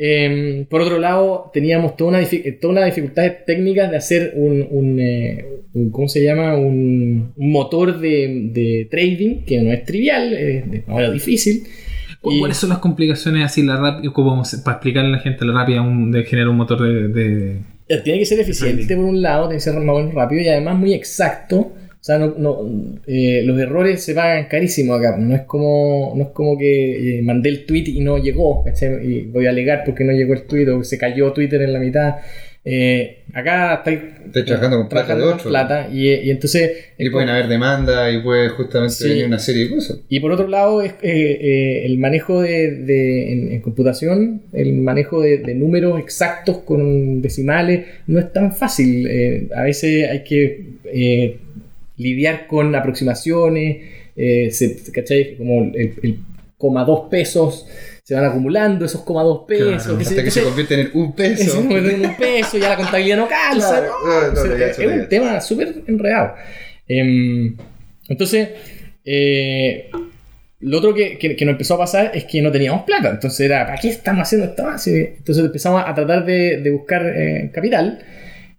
[SPEAKER 3] Eh, por otro lado, teníamos toda una, toda una dificultades técnicas de hacer un, un, eh, un- ¿cómo se llama? Un, un motor de, de trading que no es trivial, es demasiado difícil.
[SPEAKER 1] ¿Cu-
[SPEAKER 3] Y-
[SPEAKER 1] ¿Cuáles son las complicaciones así la rápida, para explicarle a la gente la rápida un- de generar un motor de, de-
[SPEAKER 3] Eh, Tiene que ser eficiente por un lado, tiene que ser más rápido y además muy exacto. O sea, no, no, eh, los errores se pagan carísimo acá. No es como, no es como que eh, mandé el tweet y no llegó. Y voy a alegar porque no llegó el tweet o se cayó Twitter en la mitad. Eh, acá estáis
[SPEAKER 2] Estoy trabajando con plata
[SPEAKER 3] trabajando
[SPEAKER 2] de
[SPEAKER 3] con
[SPEAKER 2] otro.
[SPEAKER 3] plata, y, y entonces
[SPEAKER 2] Y pueden
[SPEAKER 3] como-
[SPEAKER 2] haber demanda y puede justamente
[SPEAKER 3] Sí.
[SPEAKER 2] venir una serie de cosas.
[SPEAKER 3] y por otro lado, es, eh, eh, el manejo de, de- en, en computación, el manejo de, de números exactos con decimales, no es tan fácil. Eh, a veces hay que eh, lidiar con aproximaciones, eh, se, ¿cachai? Como el, el coma dos pesos se van acumulando, esos coma dos pesos.
[SPEAKER 1] Claro.
[SPEAKER 2] Hasta que se
[SPEAKER 3] entonces,
[SPEAKER 2] convierten en un
[SPEAKER 3] eso,
[SPEAKER 2] peso.
[SPEAKER 3] se convierte en un peso, ya la contabilidad no calza.
[SPEAKER 2] Claro,
[SPEAKER 3] ¿no?
[SPEAKER 2] no, no,
[SPEAKER 3] O sea,
[SPEAKER 2] ya,
[SPEAKER 3] es un tema súper enredado. Em, entonces, eh, lo otro que, que- que nos empezó a pasar es que no teníamos plata. Entonces era, ¿para qué estamos haciendo esto? Entonces empezamos a tratar de, de buscar eh, capital.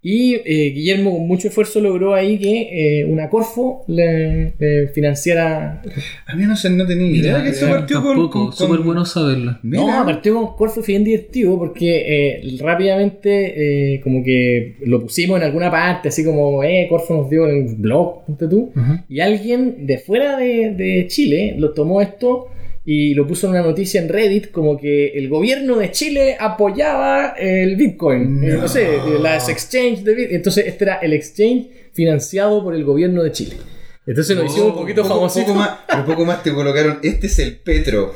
[SPEAKER 3] Y eh, Guillermo con mucho esfuerzo logró ahí que eh, una Corfo le, le financiara...
[SPEAKER 2] A mí no sé, no tenía idea
[SPEAKER 1] Mira,
[SPEAKER 2] que eso
[SPEAKER 1] eh,
[SPEAKER 2] partió con.
[SPEAKER 1] tampoco,
[SPEAKER 2] con-
[SPEAKER 1] súper bueno saberlo.
[SPEAKER 2] Mira.
[SPEAKER 3] No, partió con Corfo fue bien divertido porque eh, rápidamente eh, como que lo pusimos en alguna parte, así como, eh, Corfo nos dio en un blog, ponte tú.
[SPEAKER 1] Ujú.
[SPEAKER 3] Y alguien de fuera de, de Chile lo tomó esto y lo puso en una noticia en Reddit como que el gobierno de Chile apoyaba el Bitcoin. Eh, No, sé, eh, las exchange de Bitcoin. Entonces este era el exchange financiado por el gobierno de Chile. Entonces nos
[SPEAKER 1] Oh,
[SPEAKER 3] hicimos un poquito
[SPEAKER 2] poco,
[SPEAKER 3] famositos.
[SPEAKER 2] poco más, un poco más te colocaron, este es el Petro,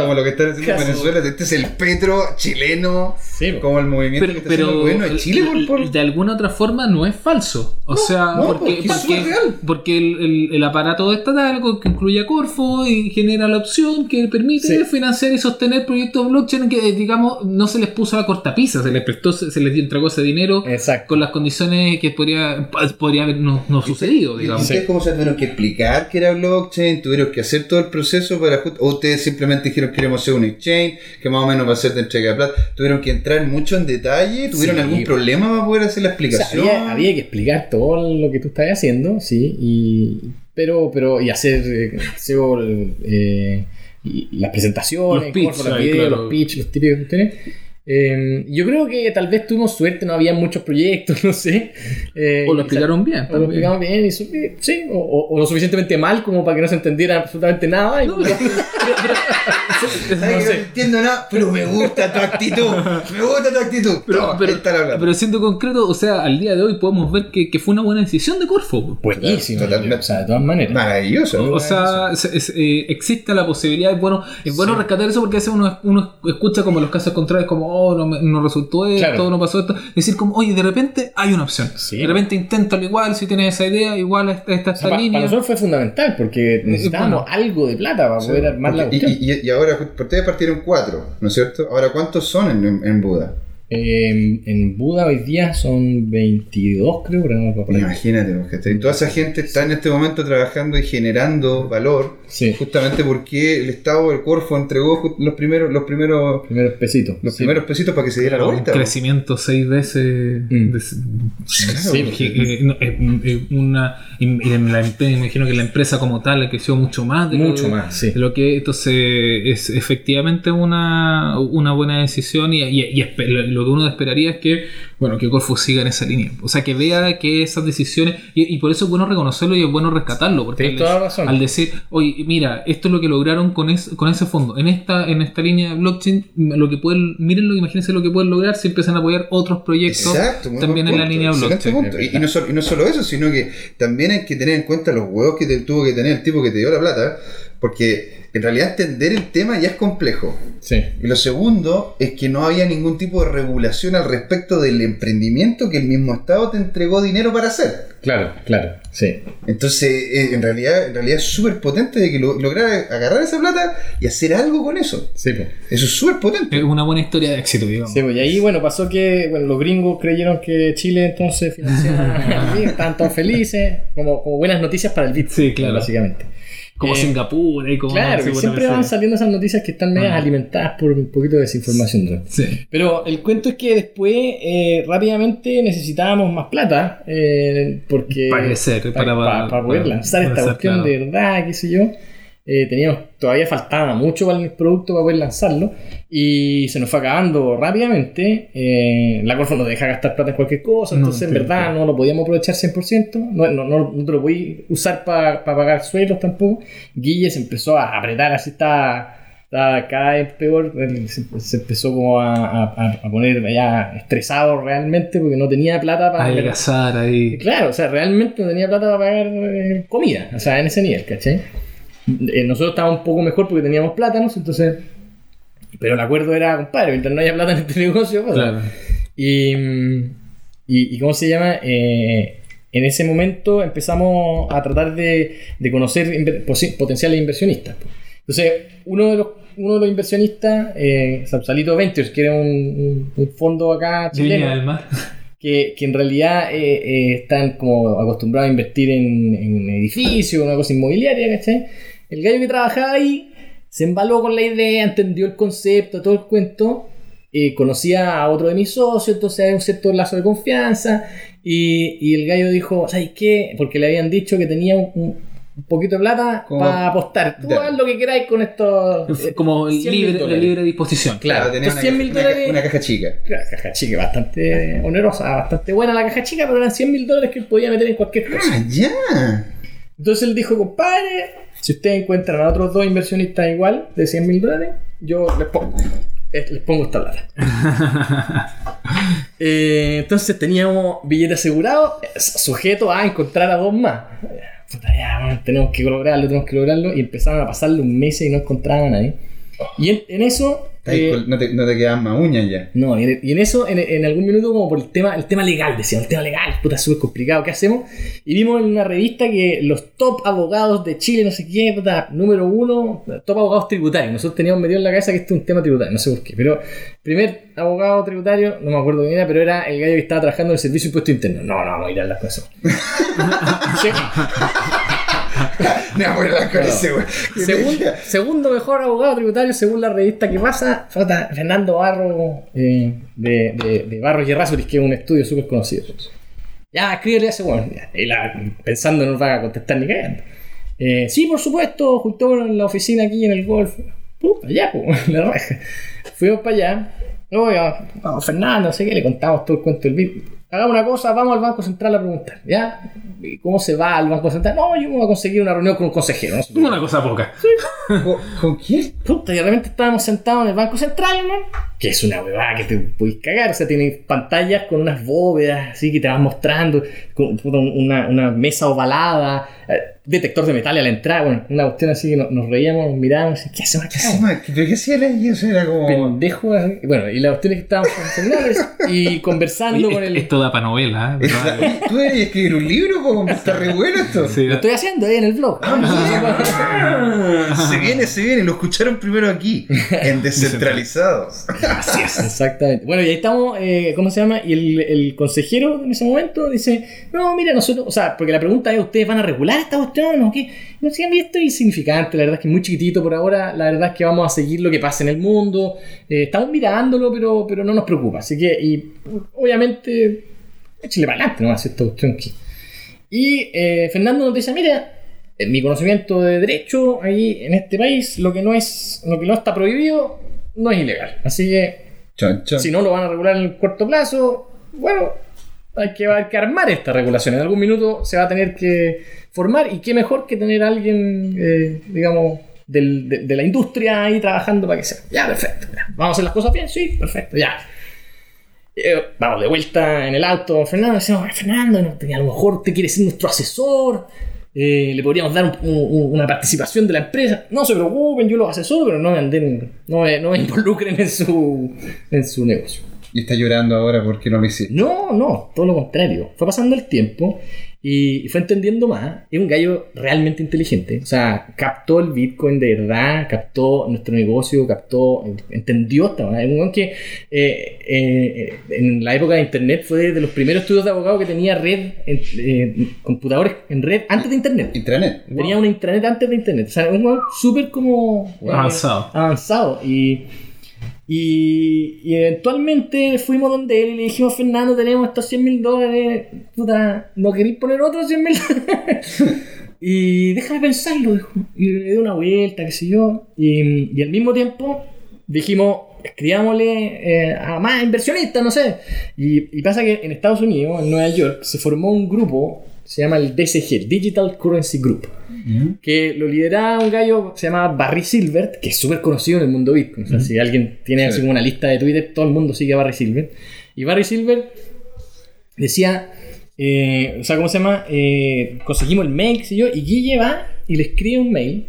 [SPEAKER 2] como lo que están haciendo en. Venezuela, este es el Petro chileno,
[SPEAKER 3] Sí,
[SPEAKER 2] como el movimiento
[SPEAKER 1] Pero,
[SPEAKER 2] que está haciendo el
[SPEAKER 1] pero
[SPEAKER 2] gobierno de Chile por, por-
[SPEAKER 1] de alguna otra forma no es falso. O sea,
[SPEAKER 2] no,
[SPEAKER 1] porque,
[SPEAKER 2] porque es
[SPEAKER 1] porque,
[SPEAKER 2] súper real.
[SPEAKER 1] porque el, el- el aparato estatal que incluye a Corfo y genera la opción que permite
[SPEAKER 3] Sí.
[SPEAKER 1] financiar y sostener proyectos blockchain que, digamos, no se les puso a cortapisa, se les prestó, se se les entregó ese dinero
[SPEAKER 3] Exacto.
[SPEAKER 1] con las condiciones que podría, podría haber no, no sucedido,
[SPEAKER 2] ¿Y
[SPEAKER 1] digamos.
[SPEAKER 2] se tuvieron que explicar que era blockchain? ¿Tuvieron que hacer todo el proceso para o ustedes simplemente dijeron queremos hacer un exchange que más o menos va a ser de entrega de plata? ¿Tuvieron que entrar mucho en detalle? ¿Tuvieron
[SPEAKER 3] Sí.
[SPEAKER 2] algún problema para poder hacer la
[SPEAKER 3] O sea,
[SPEAKER 2] explicación?
[SPEAKER 3] había, había que explicar todo lo que tú estás haciendo, sí, y, pero, pero, y hacer eh, eh, y las presentaciones,
[SPEAKER 1] Los pitch,
[SPEAKER 3] los videos,
[SPEAKER 1] claro.
[SPEAKER 3] los pitch, los típicos cuestiones. Eh, yo creo que tal vez tuvimos suerte, no había muchos proyectos, no sé. Eh,
[SPEAKER 1] O lo explicaron bien.
[SPEAKER 3] o lo explicamos bien, y eh, sí, o, o- o lo suficientemente mal como para que no se entendiera absolutamente nada. y-
[SPEAKER 1] No, pero-
[SPEAKER 2] ¿Sabes
[SPEAKER 3] no
[SPEAKER 2] que no
[SPEAKER 3] sé.
[SPEAKER 2] entiendo nada, pero me gusta tu actitud. Me gusta tu actitud.
[SPEAKER 1] Pero,
[SPEAKER 2] Toma,
[SPEAKER 1] pero- pero siendo concreto, o sea, al día de hoy podemos ver que, que fue una buena decisión de Corfo.
[SPEAKER 3] Buenísimo,
[SPEAKER 2] Totalmente.
[SPEAKER 3] o sea, de todas maneras.
[SPEAKER 2] Maravilloso.
[SPEAKER 1] O sea, es- eh, existe la posibilidad, es bueno, es bueno rescatar eso porque a veces uno, uno escucha como los casos contrarios, como, oh, no, me- no resultó esto,
[SPEAKER 3] Claro.
[SPEAKER 1] no pasó esto. Decir como, oye, de repente hay una opción.
[SPEAKER 3] Sí.
[SPEAKER 1] De repente inténtalo igual, si tienes esa idea, igual esta, esta, esta
[SPEAKER 3] para,
[SPEAKER 1] línea.
[SPEAKER 3] nosotros fue fundamental porque necesitábamos
[SPEAKER 1] bueno.
[SPEAKER 3] algo de plata para poder armar la
[SPEAKER 2] Porque-
[SPEAKER 3] cuestión.
[SPEAKER 2] y, y- y ahora, por ustedes partieron cuatro, ¿no es cierto? Ahora, ¿cuántos son en, en, en Buda?
[SPEAKER 3] Eh, en Buda hoy día son 22, creo, pero no por ahí.
[SPEAKER 2] Imagínate, porque toda esa gente está en este momento trabajando y generando valor,
[SPEAKER 3] Sí,
[SPEAKER 2] justamente porque el Estado del Corfo entregó los primeros, los primeros,
[SPEAKER 3] primeros pesitos.
[SPEAKER 2] los
[SPEAKER 3] Sí.
[SPEAKER 2] primeros pesitos para que se diera la
[SPEAKER 1] un
[SPEAKER 2] vuelta.
[SPEAKER 1] crecimiento seis veces.
[SPEAKER 3] Mm.
[SPEAKER 1] de-
[SPEAKER 2] Claro,
[SPEAKER 3] Sí,
[SPEAKER 1] que- no, una, y en la, empe- me imagino que la empresa como tal creció mucho más. de lo-
[SPEAKER 3] Mucho más, sí.
[SPEAKER 1] de lo que entonces es efectivamente una, una buena decisión y, y- y lo que uno esperaría es que bueno que Corfo siga en esa línea o sea que vea que esas decisiones y, y por eso es bueno reconocerlo y es bueno rescatarlo porque al,
[SPEAKER 3] toda la razón.
[SPEAKER 1] al decir oye mira esto es lo que lograron con, es- con ese fondo en esta en esta línea de blockchain lo que pueden mírenlo imagínense lo que pueden lograr si empiezan a apoyar otros proyectos
[SPEAKER 2] Exacto,
[SPEAKER 1] también en la línea
[SPEAKER 2] excelente
[SPEAKER 1] blockchain
[SPEAKER 2] punto. Y, y no solo, y no solo eso, sino que también hay que tener en cuenta los huevos que te- tuvo que tener el tipo que te dio la plata, porque en realidad entender el tema ya es complejo.
[SPEAKER 3] Sí.
[SPEAKER 2] Y lo segundo es que no había ningún tipo de regulación al respecto del emprendimiento que el mismo Estado te entregó dinero para hacer.
[SPEAKER 3] Claro, claro, sí.
[SPEAKER 2] Entonces, eh, en realidad, en realidad es súper potente de que lo, lograr agarrar esa plata y hacer algo con eso.
[SPEAKER 3] Sí, pues.
[SPEAKER 2] Eso es súper potente.
[SPEAKER 1] es una buena historia de éxito digamos
[SPEAKER 3] Sí, pues, y ahí, bueno, pasó que bueno, los gringos creyeron que Chile entonces financiaba el Bit, estaban todos felices, como, como buenas noticias para el Bit,
[SPEAKER 1] Sí, claro.
[SPEAKER 3] básicamente.
[SPEAKER 1] Como
[SPEAKER 3] Eh,
[SPEAKER 1] Singapur y como
[SPEAKER 3] Claro, siempre van saliendo esas noticias que están medias
[SPEAKER 1] Ah.
[SPEAKER 3] alimentadas por un poquito de desinformación.
[SPEAKER 1] Sí.
[SPEAKER 3] Pero el cuento es que después eh, rápidamente necesitábamos más plata eh, porque
[SPEAKER 1] Para para-
[SPEAKER 3] pa- para poder lanzar esta cuestión
[SPEAKER 1] claro.
[SPEAKER 3] de verdad, qué sé yo. Eh, teníamos, todavía faltaba mucho para el producto para poder lanzarlo y se nos fue acabando rápidamente. Eh, la Corfo nos deja gastar plata en cualquier cosa,
[SPEAKER 1] No,
[SPEAKER 3] entonces en verdad no lo podíamos aprovechar 100%, no, no, no, no te lo podías usar para pagar sueldos tampoco. Guille se empezó a apretar, así está cada vez peor, se, se empezó como a, a- a poner ya estresado realmente porque no tenía plata para...
[SPEAKER 1] Adelgazar ahí.
[SPEAKER 3] Claro, o sea, realmente no tenía plata para pagar eh, comida, o sea, en ese nivel, ¿cachai? Eh, nosotros estábamos un poco mejor porque teníamos plátanos, entonces... Pero el acuerdo era, compadre, mientras no haya plata en este negocio,
[SPEAKER 1] Claro.
[SPEAKER 3] y, mm, y, y ¿cómo se llama? Eh, en ese momento empezamos a tratar de, de conocer inver- potenciales inversionistas. Entonces, uno de los, uno de los inversionistas, eh, Sapsalito Ventures, que era un, un- un fondo acá chileno,
[SPEAKER 1] del Mar.
[SPEAKER 3] que, que en realidad eh, eh, están como acostumbrados a invertir en, en edificios, una cosa inmobiliaria, ¿cachai? El gallo que trabajaba ahí se embaló con la idea, entendió el concepto, todo el cuento, eh, conocía a otro de mis socios, entonces hay un cierto lazo de confianza. Y, y el gallo dijo, ¿sabes qué? Porque le habían dicho que tenía un, un poquito de plata
[SPEAKER 2] Como-
[SPEAKER 3] para apostar. Tú haz lo que queráis con estos. eh,
[SPEAKER 1] Como
[SPEAKER 3] 100.000
[SPEAKER 1] libre, de
[SPEAKER 3] dólares.
[SPEAKER 1] libre disposición.
[SPEAKER 3] Claro,
[SPEAKER 2] tenía
[SPEAKER 3] estos
[SPEAKER 2] una,
[SPEAKER 3] 100
[SPEAKER 2] caja-
[SPEAKER 3] mil
[SPEAKER 2] una
[SPEAKER 3] dólares.
[SPEAKER 2] una caja chica.
[SPEAKER 3] Claro, caja chica, bastante onerosa, bastante buena la caja chica, pero eran 100 mil dólares que él podía meter en cualquier cosa.
[SPEAKER 2] Ah, ya.
[SPEAKER 3] Entonces él dijo, compadre, si ustedes encuentran a otros dos inversionistas igual de 100 mil dólares, yo les pongo, eh, les pongo esta plata. Eh, entonces teníamos billete asegurado, eh, sujeto a encontrar a dos más. Puta, ya, bueno, tenemos que lograrlo, tenemos que lograrlo. Y empezaron a pasarle un mes y no encontraban a nadie. Y en, en eso... Eh,
[SPEAKER 2] no, te, no te quedan más uñas ya.
[SPEAKER 3] no, y en, y en eso, en, en algún minuto, como por el tema, el tema legal, decíamos, el tema legal, puta, súper complicado, ¿qué hacemos? Y vimos en una revista que los top abogados de Chile, no sé qué, puta, número uno, top abogados tributarios. Nosotros teníamos metido en la cabeza que este es un tema tributario, no sé por qué, pero primer abogado tributario, no me acuerdo quién era, pero era el gallo que estaba trabajando en el servicio de impuesto interno. No, no, vamos a ir a las cosas.
[SPEAKER 2] No, bueno, la con ese, güey.
[SPEAKER 3] Segundo, segundo mejor abogado tributario según la revista que pasa, falta Fernando Barro eh, de, de, de Barros y Errázuriz, que es un estudio súper conocido. Ya, escríbele a ese weón. Y la- pensando no nos va a contestar ni cagando. Eh, sí, por supuesto, justo en la oficina aquí en el golf. Puta, ya, pues, la raja. Fuimos para allá. Oiga, vamos, Fernando, no sé qué, le contamos todo el cuento del VIP. Hagamos una cosa, vamos al Banco Central a preguntar, ¿ya? ¿Y ¿Cómo se va al Banco Central? No, yo me voy a conseguir una reunión con un consejero. No sé.
[SPEAKER 1] Una cosa poca.
[SPEAKER 2] ¿Con, con quién?
[SPEAKER 3] Puta, y de repente estábamos sentados en el Banco Central, ¿no? Que es una huevada que te puedes cagar. O sea, tiene pantallas con unas bóvedas así que te van mostrando, con una, una mesa ovalada, eh, detector de metal a la entrada. Bueno, una cuestión así que nos, nos reíamos, nos mirábamos. y, ¿Qué hacemos acá?
[SPEAKER 2] ¿Qué hacía, ma- ¿Pero qué hacía la y eso era como.
[SPEAKER 3] Pendejo. así. Bueno, y la cuestión es que estábamos y conversando
[SPEAKER 1] Oye,
[SPEAKER 3] con
[SPEAKER 1] es-
[SPEAKER 3] el.
[SPEAKER 1] Esto da para novela. ¿eh?
[SPEAKER 2] ¿Tú deberías escribir un libro? po? Está re bueno esto.
[SPEAKER 1] Sí,
[SPEAKER 3] Lo estoy haciendo ahí en el blog.
[SPEAKER 2] Ah, se viene, se viene. Lo escucharon primero aquí, en Descentralizados.
[SPEAKER 3] Así es, exactamente. Bueno, y ahí estamos, eh, ¿cómo se llama? Y el, consejero en ese momento dice, no, mira, nosotros, o sea, porque la pregunta es, ¿ustedes van a regular esta cuestión o qué? No sé, a mí esto es insignificante, la verdad es que es muy chiquitito por ahora, la verdad es que vamos a seguir lo que pasa en el mundo, eh, estamos mirándolo, pero, pero no nos preocupa. Así que, y obviamente, échale para adelante nomás esta cuestión aquí. Y eh, Fernando nos dice, mira, en mi conocimiento de derecho ahí en este país, lo que no es, lo que no está prohibido, no es ilegal. Así que
[SPEAKER 2] Chon, chon.
[SPEAKER 3] si no lo van a regular en el corto plazo, bueno, hay que, hay que armar esta regulación. En algún minuto se va a tener que formar y qué mejor que tener a alguien, eh, digamos, del- de, de la industria ahí trabajando para que sea. Ya, perfecto. ya. ¿Vamos a hacer las cosas bien? Sí, perfecto, ya. Eh, vamos de vuelta en el auto. Fernando, decimos, "Ay, Fernando, no, a lo mejor usted quiere ser nuestro asesor. Eh, le podríamos dar un- un- una participación de la empresa. No se preocupen, yo los asesoro, pero no me, anden- no me involucren en su, en su negocio.
[SPEAKER 2] Y está llorando ahora porque no lo hiciste.
[SPEAKER 3] No, no, todo lo contrario. Fue pasando el tiempo y fue entendiendo más. Es un gallo realmente inteligente. O sea, captó el Bitcoin de verdad, captó nuestro negocio, captó, entendió esta manera. Es un que eh, eh, en la época de Internet fue de los primeros estudios de abogado que tenía red, en- eh, computadores en red antes de Internet.
[SPEAKER 2] Intranet.
[SPEAKER 3] Tenía una intranet antes de internet. O sea, un weón súper como. eh,
[SPEAKER 1] Avanzado.
[SPEAKER 3] Avanzado. Y, y, y eventualmente fuimos donde él y le dijimos, Fernando, tenemos estos 100 mil dólares. Puta, ¿no queréis poner otros 100 mil dólares? y déjame pensarlo, dijo. Y le di una vuelta, qué sé yo. Y, y al mismo tiempo dijimos, escribámosle eh, a más inversionistas, no sé. Y, y pasa que en Estados Unidos, en Nueva York, se formó un grupo, se llama el DCG, Digital Currency Group, que lo lideraba un gallo se llama Barry Silbert, que es súper conocido en el mundo Bitcoin. O sea, si alguien tiene así
[SPEAKER 2] Sí.
[SPEAKER 3] como una lista de Twitter, todo el mundo sigue a Barry Silbert. Y Barry Silbert decía, eh, o sea, ¿cómo se llama? Eh, conseguimos el mail, qué sé yo, y Guille va y le escribe un mail,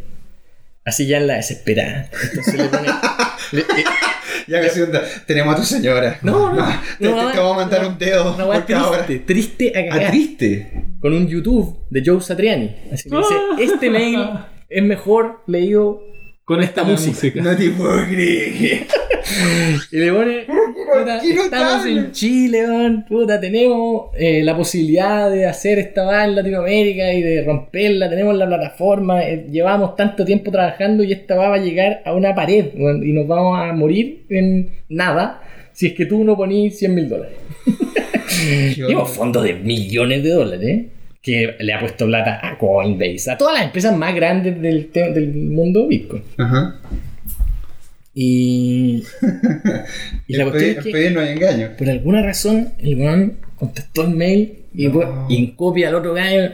[SPEAKER 3] así ya en la desesperada. Entonces le pone... le- eh,
[SPEAKER 2] Ya que tenemos a tu señora.
[SPEAKER 3] No, no,
[SPEAKER 2] Te,
[SPEAKER 3] no,
[SPEAKER 2] te- te vamos a mandar
[SPEAKER 3] no,
[SPEAKER 2] un dedo.
[SPEAKER 3] una weá
[SPEAKER 2] por cada hora.
[SPEAKER 3] triste, triste a
[SPEAKER 2] Ah,
[SPEAKER 3] cagar.
[SPEAKER 2] triste.
[SPEAKER 3] con un YouTube de Joe Satriani. Así que dice, este mail es mejor leído
[SPEAKER 1] Con
[SPEAKER 3] esta
[SPEAKER 1] esta
[SPEAKER 3] música.
[SPEAKER 1] música.
[SPEAKER 2] No te puedo creer.
[SPEAKER 3] Y le pone, Puta, estamos en Chile, weón. Puta, tenemos eh, la posibilidad de hacer esta va en Latinoamérica y de romperla. Tenemos la plataforma. eh, llevamos tanto tiempo trabajando y esta va a llegar a una pared, y nos vamos a morir en nada si es que tú no ponís 100 mil dólares. Tenemos fondos de millones de dólares que le ha puesto plata a Coinbase, a todas las empresas más grandes del, del mundo Bitcoin.
[SPEAKER 2] Ajá.
[SPEAKER 3] Y, y la cuestión es que
[SPEAKER 2] no hay engaño.
[SPEAKER 3] por alguna razón el weón contestó el mail y,
[SPEAKER 2] No.
[SPEAKER 3] y en copia al otro gallo.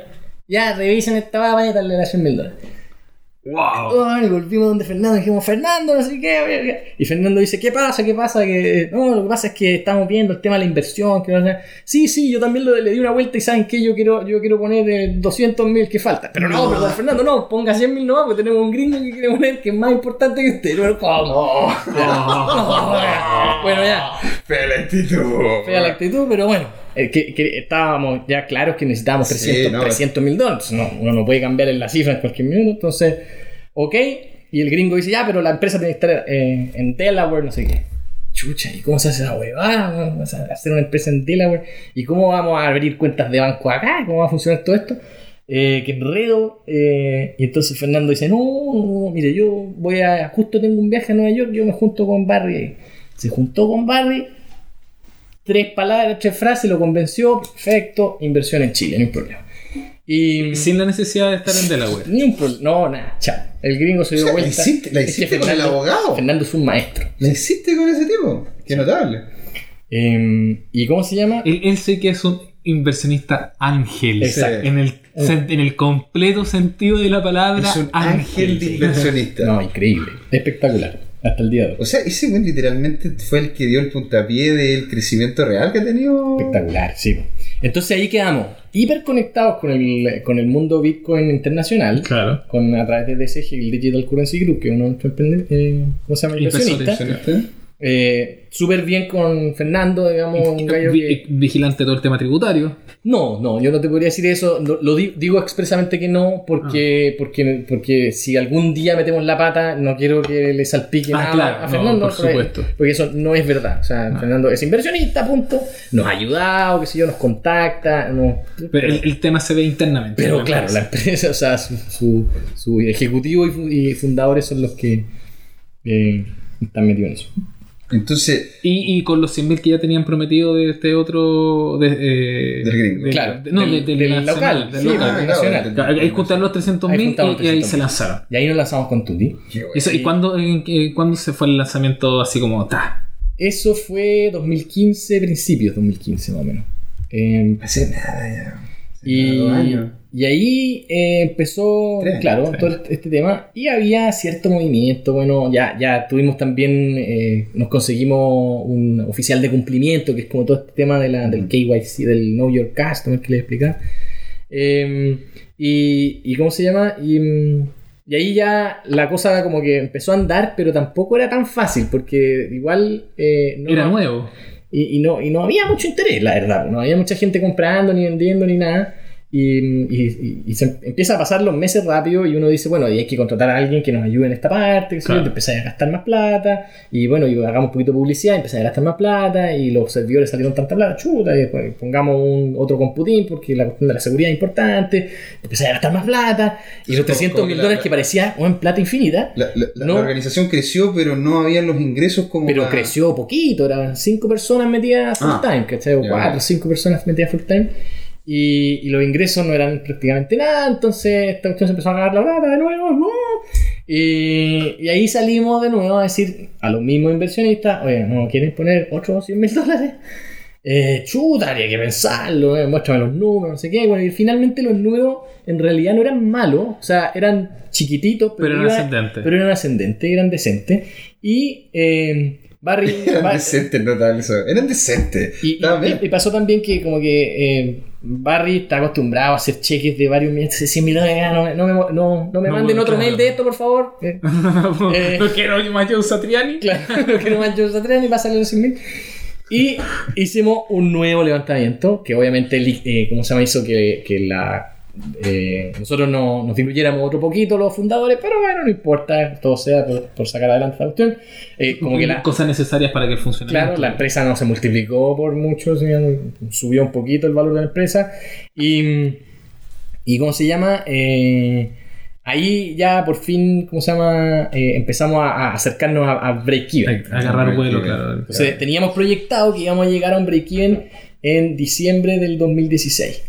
[SPEAKER 3] Ya, revisen esta baba y darle las 100 mil dólares.
[SPEAKER 1] ¡Wow!
[SPEAKER 3] Ay, volvimos donde Fernando, dijimos, Fernando, no sé qué, qué, qué". Y Fernando dice, ¿qué pasa? ¿Qué pasa? Que, no, lo que pasa es que estamos viendo el tema de la inversión. Que no sé". Sí, sí, yo también lo- le di una vuelta y saben que yo quiero, yo quiero poner eh, 200 mil que falta. Pero no, pero don Fernando, no, ponga 100 mil no, porque tenemos un gringo que quiere poner que es más importante que usted. Pero, ¿cómo? No, bueno, ya.
[SPEAKER 2] Fea la actitud.
[SPEAKER 3] Fea la actitud, pero bueno. Eh, que, que estábamos ya claros que necesitábamos
[SPEAKER 2] Sí,
[SPEAKER 3] 300
[SPEAKER 2] no.
[SPEAKER 3] 300 mil dólares. No, uno no puede cambiar en la cifra en cualquier minuto. Entonces, ok. Y el gringo dice, ya, pero la empresa tiene que estar eh, en Delaware, no sé qué. Chucha, ¿y cómo se hace esa huevada? Vamos a hacer una empresa en Delaware. ¿Y cómo vamos a abrir cuentas de banco acá? ¿Cómo va a funcionar todo esto? Eh, que enredo. eh, y entonces Fernando dice, no, no, mire, yo voy a, justo tengo un viaje a Nueva York, yo me junto con Barry. ahí". Se juntó con Barry, tres palabras, tres frases, lo convenció, perfecto, inversión en Chile, no hay problema. Y
[SPEAKER 1] Sin la necesidad de estar en Delaware.
[SPEAKER 3] ni un problema, no, nada, chao. El gringo se
[SPEAKER 2] O
[SPEAKER 3] dio
[SPEAKER 2] la
[SPEAKER 3] vuelta.
[SPEAKER 2] hiciste- la
[SPEAKER 3] Es que
[SPEAKER 2] hiciste con el abogado.
[SPEAKER 3] Fernando es un maestro.
[SPEAKER 2] ¿La hiciste con ese tipo? Qué notable.
[SPEAKER 3] Eh, ¿Y cómo se llama?
[SPEAKER 1] Él, él sí que es un inversionista ángel.
[SPEAKER 2] Exacto.
[SPEAKER 1] En el, en el completo sentido de la palabra.
[SPEAKER 2] Es un ángel de inversionista.
[SPEAKER 3] No, increíble, espectacular, hasta el día de hoy.
[SPEAKER 2] O sea, ese güey literalmente fue el que dio el puntapié del crecimiento real que ha tenido.
[SPEAKER 3] Espectacular, sí. Entonces ahí quedamos hiper conectados con el, con el mundo Bitcoin internacional.
[SPEAKER 1] Claro.
[SPEAKER 3] Con, a través de DCG, el Digital Currency Group, que es uno de nuestros eh, ¿cómo se llama? Inversionistas. Eh, Súper bien con Fernando, digamos, un gallo que...
[SPEAKER 1] Vigilante todo el tema tributario.
[SPEAKER 3] No, no, yo no te podría decir eso. Lo, lo di- digo expresamente que no, porque,
[SPEAKER 1] Ah.
[SPEAKER 3] porque, porque si algún día metemos la pata, no quiero que le salpique
[SPEAKER 1] Ah,
[SPEAKER 3] nada
[SPEAKER 1] claro,
[SPEAKER 3] a
[SPEAKER 1] no,
[SPEAKER 3] Fernando.
[SPEAKER 1] por
[SPEAKER 3] porque-
[SPEAKER 1] supuesto.
[SPEAKER 3] Porque eso no es verdad. O sea,
[SPEAKER 1] Ah.
[SPEAKER 3] Fernando es inversionista, punto. Nos ha ayudado, qué sé yo, nos contacta. no-
[SPEAKER 1] Pero el, el tema se ve internamente.
[SPEAKER 3] pero claro, la empresa, o sea, su, su, su ejecutivo y fundadores son los que eh, están metidos en eso.
[SPEAKER 2] Entonces,
[SPEAKER 1] Y, y con los 100.000 que ya tenían prometido de este otro. De, eh,
[SPEAKER 2] Del gringo.
[SPEAKER 1] de-
[SPEAKER 3] Claro,
[SPEAKER 1] de- no,
[SPEAKER 3] del-
[SPEAKER 1] de- del
[SPEAKER 3] del
[SPEAKER 1] nacional,
[SPEAKER 3] local,
[SPEAKER 1] del
[SPEAKER 3] sí,
[SPEAKER 1] local.
[SPEAKER 2] Ah,
[SPEAKER 3] nacional.
[SPEAKER 1] Claro, Ahí juntaron los 300.000
[SPEAKER 3] Ahí
[SPEAKER 1] y, y ahí
[SPEAKER 3] 300.000.
[SPEAKER 1] se lanzaron.
[SPEAKER 3] Y ahí nos lanzamos con Tutti.
[SPEAKER 1] Eso, ¿Y cuándo, en qué- cuándo se fue el lanzamiento así como ta?
[SPEAKER 3] Eso fue 2015, principios de 2015 más o menos. Eh,
[SPEAKER 2] Hace nada ya. Hace
[SPEAKER 3] y,
[SPEAKER 2] nada, dos años.
[SPEAKER 3] Y ahí eh, empezó, claro, todo este- este tema. Y había cierto movimiento. Bueno, ya, ya tuvimos también, eh, nos conseguimos un oficial de cumplimiento, que es como todo este tema de la, del KYC, del Know Your Customer que les explicaba. Eh, y, y ¿cómo se llama? Y, mm, y ahí ya la cosa como que empezó a andar, pero tampoco era tan fácil, porque igual... eh, no-
[SPEAKER 1] Era nuevo.
[SPEAKER 3] y, y no, y no había mucho interés, la verdad. No había mucha gente comprando, ni vendiendo, ni nada. Y, y- se empieza a pasar los meses rápido y uno dice, bueno, y hay que contratar a alguien que nos ayude en esta parte,
[SPEAKER 1] Claro.
[SPEAKER 3] empezáis a gastar más plata, y bueno, y hagamos un poquito de publicidad, empezáis a gastar más plata, y los servidores salieron tanta plata, chuta, y después pongamos un otro computín porque la cuestión de la seguridad es importante, empezáis a gastar más plata, y los
[SPEAKER 2] Como-
[SPEAKER 3] 300
[SPEAKER 2] como
[SPEAKER 3] mil
[SPEAKER 2] la-
[SPEAKER 3] dólares
[SPEAKER 2] la-
[SPEAKER 3] que parecía en plata infinita,
[SPEAKER 2] La, la- la-
[SPEAKER 3] No.
[SPEAKER 2] la organización creció, pero no había los ingresos como.
[SPEAKER 3] pero
[SPEAKER 2] para-
[SPEAKER 3] creció poquito, eran cinco personas metidas full
[SPEAKER 2] Ah,
[SPEAKER 3] time, ¿cachai? O
[SPEAKER 2] ya.
[SPEAKER 3] cuatro, cinco personas metidas full time. Y, y los ingresos no eran prácticamente nada, entonces esta cuestión se empezó a ganar la plata de nuevo. ¡no! Y, y ahí salimos de nuevo a decir a los mismos inversionistas, oye, ¿no quieren poner otros 100 mil dólares? Eh, chuta, habría que pensarlo, eh, muéstrame los números, no sé qué. Bueno, y finalmente los números en realidad no eran malos, o sea, eran chiquititos, pero,
[SPEAKER 1] Pero eran
[SPEAKER 3] iba-
[SPEAKER 1] ascendentes.
[SPEAKER 3] pero eran ascendentes, eran decentes. Y eh, Barry.
[SPEAKER 2] Eran decentes, notable eso. Eran decentes.
[SPEAKER 3] y, y pasó también que como que eh, Barry está acostumbrado a hacer cheques de varios millones de 100 mil dólares. ah, No, no me, no, no me manden otro
[SPEAKER 1] claro.
[SPEAKER 3] mail de esto, por favor. Eh, Eh.
[SPEAKER 1] no quiero más Joe Satriani.
[SPEAKER 3] claro, no quiero más yo Satriani salir los 100 mil. Y hicimos un nuevo levantamiento que obviamente, eh, ¿cómo se llama? Hizo que, que la, eh, nosotros no, nos diluyéramos otro poquito los fundadores, pero bueno, no importa, todo sea por, por sacar adelante la cuestión. Eh, como que la,
[SPEAKER 1] Cosas necesarias para que el funcionamiento.
[SPEAKER 3] Claro, la empresa no se multiplicó por mucho, subió un poquito el valor de la empresa. Y, y ¿cómo se llama? Eh, ahí ya por fin, ¿cómo se llama? Eh, empezamos a, a acercarnos a, a break-even.
[SPEAKER 1] A- agarrar vuelo,
[SPEAKER 2] claro.
[SPEAKER 1] claro.
[SPEAKER 3] Teníamos proyectado que íbamos a llegar a un break-even en diciembre del 2016.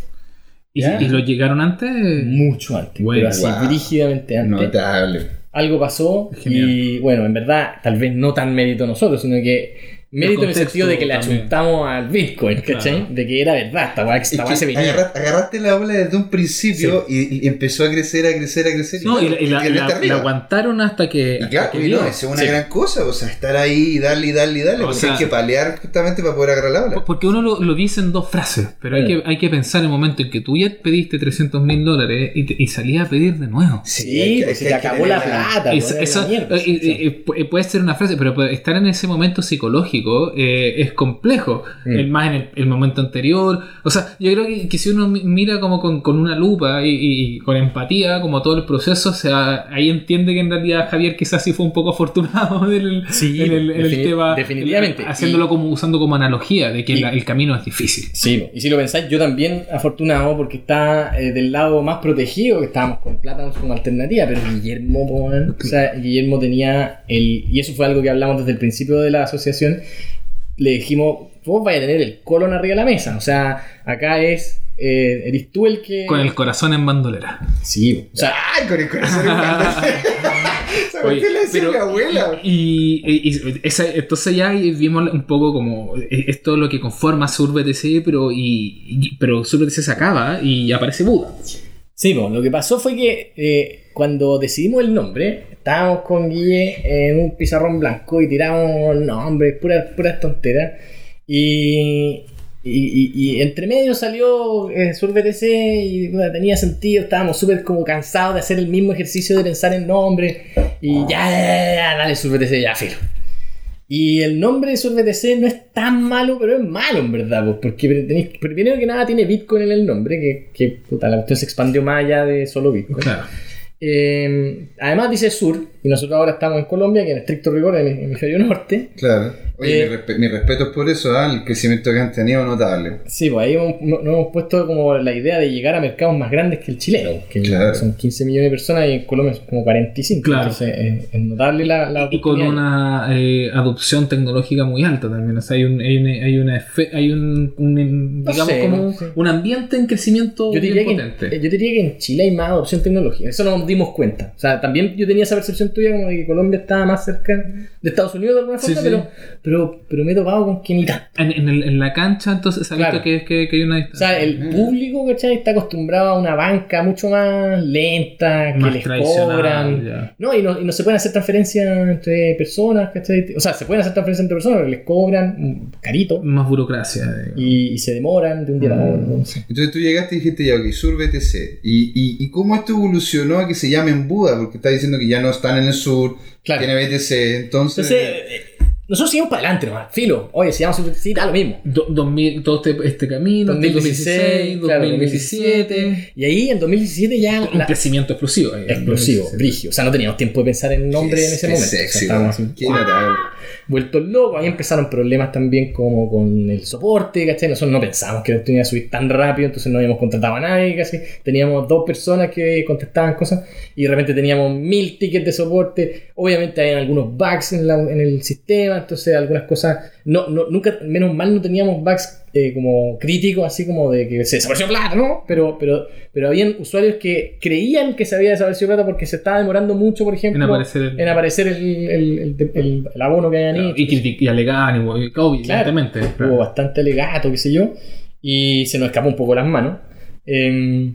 [SPEAKER 1] ¿Y, lo llegaron antes?
[SPEAKER 3] Mucho antes,
[SPEAKER 1] Bueno,
[SPEAKER 3] pero así,
[SPEAKER 2] wow.
[SPEAKER 3] rígidamente antes.
[SPEAKER 2] Notable.
[SPEAKER 3] algo pasó
[SPEAKER 1] Genial.
[SPEAKER 3] y bueno, en verdad, tal vez no tan mérito nosotros, sino que mérito en el sentido de que le achuntamos al Bitcoin, ¿cachai?
[SPEAKER 1] Claro.
[SPEAKER 3] De que era verdad, esta weá esta
[SPEAKER 2] que
[SPEAKER 3] se
[SPEAKER 2] agarraste la ola desde un principio y, y empezó a crecer, a crecer, a crecer.
[SPEAKER 1] No, y, la, y la-
[SPEAKER 2] quedaste
[SPEAKER 1] la-
[SPEAKER 2] arriba.
[SPEAKER 1] la aguantaron hasta que.
[SPEAKER 2] Y claro,
[SPEAKER 1] que
[SPEAKER 2] y no, es una
[SPEAKER 3] Sí.
[SPEAKER 2] gran cosa, o sea, estar ahí y darle y darle y darle,
[SPEAKER 1] O
[SPEAKER 2] porque
[SPEAKER 1] sea-
[SPEAKER 2] hay que palear justamente para poder agarrar la ola.
[SPEAKER 1] Porque uno lo, lo dice en dos frases, pero hay, que, hay que pensar en el momento en que tú ya pediste 300 mil dólares y, te- salías a pedir de nuevo.
[SPEAKER 3] Sí, pues se te acabó la plata.
[SPEAKER 1] Puede ser una frase, pero estar en ese momento psicológico eh, es complejo.
[SPEAKER 3] Mm.
[SPEAKER 1] El, más en el, el momento anterior. O sea, yo creo que, que si uno mi- mira como con, con una lupa y, y- y con empatía, como todo el proceso, o sea, ahí entiende que en realidad Javier quizás sí fue un poco afortunado en el,
[SPEAKER 3] Sí,
[SPEAKER 1] en el, en el
[SPEAKER 3] defini-
[SPEAKER 1] tema.
[SPEAKER 3] definitivamente.
[SPEAKER 1] Haciéndolo
[SPEAKER 3] Y-
[SPEAKER 1] como usando como analogía de que la- el camino es difícil.
[SPEAKER 3] Sí, y si lo pensáis, yo también afortunado porque está eh, del lado más protegido, que estábamos con plátanos como alternativa, pero Guillermo, o sea, Guillermo tenía el, y eso fue algo que hablamos desde el principio de la asociación, le dijimos, vos vais a tener el colon arriba de la mesa, o sea, acá es, eh, eres tú el que...
[SPEAKER 1] Con el corazón en bandolera.
[SPEAKER 3] Sí, o sea,
[SPEAKER 2] ¡Ay, con el corazón en banda! Esa
[SPEAKER 1] Oye,
[SPEAKER 2] la
[SPEAKER 1] pero-
[SPEAKER 2] mi abuela.
[SPEAKER 1] Y, y- y esa- entonces ya vimos un poco como eh, esto lo que conforma SurBTC, pero, y, y- pero SurBTC se acaba y aparece Buda.
[SPEAKER 3] Sí, pues, lo que pasó fue que eh, cuando decidimos el nombre, estábamos con Guille en un pizarrón blanco y tiramos nombres, puras, puras tonteras. Y, y, y- entre medio salió eh, y bueno, tenía sentido, estábamos súper como cansados de hacer el mismo ejercicio de pensar en nombre. Y ya, ya, ya, dale Sur BTC, ya, filo. Y el nombre de Sur BTC no es tan malo, pero es malo en verdad, pues, porque tenéis- primero que nada tiene Bitcoin en el nombre, que, que puta, la cuestión se expandió más allá de solo Bitcoin.
[SPEAKER 1] Claro.
[SPEAKER 3] Eh, además dice Sur, y nosotros ahora estamos en Colombia, que en estricto rigor es el hemisferio norte.
[SPEAKER 2] Claro. Oye,
[SPEAKER 3] Eh,
[SPEAKER 2] mi, respe- mi respeto es por eso, ¿ah? el crecimiento que han tenido notable.
[SPEAKER 3] Sí, pues ahí hemos, no- nos hemos puesto como la idea de llegar a mercados más grandes que el chileno, que
[SPEAKER 2] Claro.
[SPEAKER 3] son 15 millones de personas y en Colombia son como 45.
[SPEAKER 1] Claro.
[SPEAKER 3] Entonces eh, es notable la, la
[SPEAKER 1] Y con una eh, adopción tecnológica muy alta también. O sea, hay un, hay un, hay una efe- hay un, un-
[SPEAKER 3] No
[SPEAKER 1] digamos
[SPEAKER 3] sé,
[SPEAKER 1] como
[SPEAKER 3] no
[SPEAKER 1] un,
[SPEAKER 3] sé.
[SPEAKER 1] un ambiente en crecimiento
[SPEAKER 3] Yo diría,
[SPEAKER 1] bien
[SPEAKER 3] que,
[SPEAKER 1] potente.
[SPEAKER 3] eh, yo diría que en Chile hay más adopción tecnológica. Eso nos dimos cuenta. O sea, también yo tenía esa percepción tuya como de que Colombia estaba más cerca de Estados Unidos de alguna
[SPEAKER 1] Sí,
[SPEAKER 3] forma,
[SPEAKER 1] sí.
[SPEAKER 3] Pero, pero, pero me he topado con que ni tanto.
[SPEAKER 1] En, en el- en la cancha, entonces, se ha visto
[SPEAKER 3] Claro.
[SPEAKER 1] que, que, que hay una
[SPEAKER 3] O
[SPEAKER 1] distancia.
[SPEAKER 3] sea, el público, ¿cachai? Está acostumbrado a una banca mucho más lenta, que
[SPEAKER 1] Más
[SPEAKER 3] les cobran.
[SPEAKER 1] ya.
[SPEAKER 3] No, y no, y no se pueden hacer transferencias entre personas, ¿cachai? O sea, se pueden hacer transferencias entre personas, pero les cobran mm, carito
[SPEAKER 1] Más burocracia.
[SPEAKER 3] y, y se demoran de un día a
[SPEAKER 1] Mm.
[SPEAKER 3] otro. no sé.
[SPEAKER 2] Entonces tú llegaste y dijiste ya, ok, Sur BTC. ¿Y, y, y cómo esto evolucionó a que se llamen Buda? Porque está diciendo que ya no están en el sur,
[SPEAKER 3] Claro.
[SPEAKER 2] tiene BTC, entonces...
[SPEAKER 3] Entonces, eh, nosotros seguimos para adelante nomás, filo. Oye, si llama sí, da lo mismo.
[SPEAKER 1] Do- 2000, todo este, este camino,
[SPEAKER 3] 2016,
[SPEAKER 1] 2016,
[SPEAKER 3] claro,
[SPEAKER 1] 2017.
[SPEAKER 3] 2017. Y ahí en 2017 ya
[SPEAKER 1] Un
[SPEAKER 3] la,
[SPEAKER 1] crecimiento explosivo. ahí,
[SPEAKER 3] explosivo,
[SPEAKER 1] 2017.
[SPEAKER 3] brigio. O sea, no teníamos tiempo de pensar en nombre en ese
[SPEAKER 2] Qué
[SPEAKER 3] momento. O sea,
[SPEAKER 2] sexy,
[SPEAKER 3] estábamos así,
[SPEAKER 2] Qué notable.
[SPEAKER 3] Vueltos locos. Ahí empezaron problemas también como con el soporte, ¿cachai? Nosotros no pensábamos que la cuestión iba a subir tan rápido, entonces no habíamos contratado a nadie casi. Teníamos dos personas que contestaban cosas y de repente teníamos mil tickets de soporte. Obviamente hay algunos bugs en el sistema, entonces algunas cosas... No, no, nunca, menos mal no teníamos bugs eh, como críticos, así como de que se desapareció plata, ¿no? Pero, pero, pero habían usuarios que creían que se había desaparecido plata porque se estaba demorando mucho, por ejemplo,
[SPEAKER 1] En aparecer el-
[SPEAKER 3] en aparecer el, el- el- el- el abono que habían
[SPEAKER 1] Claro,
[SPEAKER 3] hecho.
[SPEAKER 1] y, y alegaban, y, obvio,
[SPEAKER 3] Claro.
[SPEAKER 1] evidentemente.
[SPEAKER 3] Hubo
[SPEAKER 1] claro.
[SPEAKER 3] bastante alegato, qué sé yo, y se nos escapó un poco las manos. Em,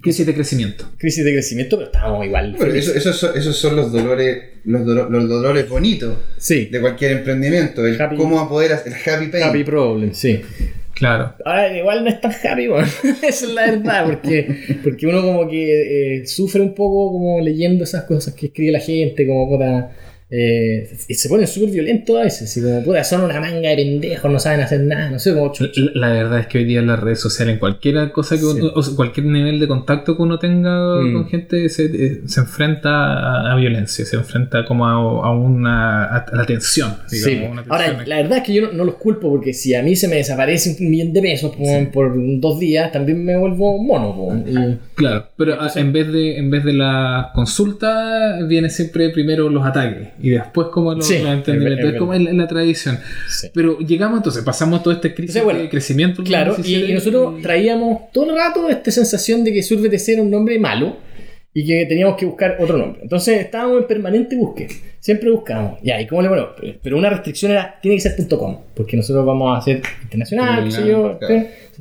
[SPEAKER 1] Crisis de crecimiento.
[SPEAKER 3] crisis de crecimiento, pero estábamos igual.
[SPEAKER 2] Bueno,
[SPEAKER 3] felices.
[SPEAKER 2] eso- esos, son, esos son los dolores, los, dolo- los dolores bonitos
[SPEAKER 3] sí,
[SPEAKER 2] de cualquier emprendimiento. El
[SPEAKER 3] Happy-
[SPEAKER 2] cómo poder hacer el happy pain.
[SPEAKER 3] happy problem, sí.
[SPEAKER 1] Claro.
[SPEAKER 3] Ahora, igual no es tan happy, bueno. Esa es la verdad, porque, porque uno como que eh, sufre un poco como leyendo esas cosas que escribe la gente, como puta, eh, y se ponen súper violentos a veces, así como, puta, son una manga de pendejos, no saben hacer nada, no sé cómo.
[SPEAKER 1] La, la verdad es que hoy día en las redes sociales, en cualquier cosa que uno- o sea, cualquier nivel de contacto que uno tenga
[SPEAKER 3] Mm.
[SPEAKER 1] con gente, se, eh, se enfrenta a, a violencia, se enfrenta como a, a una a, la tensión.
[SPEAKER 3] Sí, ahora, la verdad es que yo no, no los culpo porque si a mí se me desaparece un millón de pesos por, por dos días, también me vuelvo mono. Y-
[SPEAKER 1] Claro, pero a- en vez de en vez de la consulta viene siempre primero los ataques y después como los,
[SPEAKER 3] Sí, es
[SPEAKER 1] es como en la, tradición.
[SPEAKER 3] Sí.
[SPEAKER 1] Pero llegamos entonces, pasamos todo este crisis
[SPEAKER 3] bueno,
[SPEAKER 1] de crecimiento.
[SPEAKER 3] Claro, y, nosotros traíamos todo el rato esta sensación de que Sur BTC era un nombre malo y que teníamos que buscar otro nombre. Entonces estábamos en permanente búsqueda. Siempre buscábamos. Ya, ¿y cómo le ponemos? Pero- una restricción era, tiene que ser .com, porque nosotros vamos a hacer internacional, qué sé yo.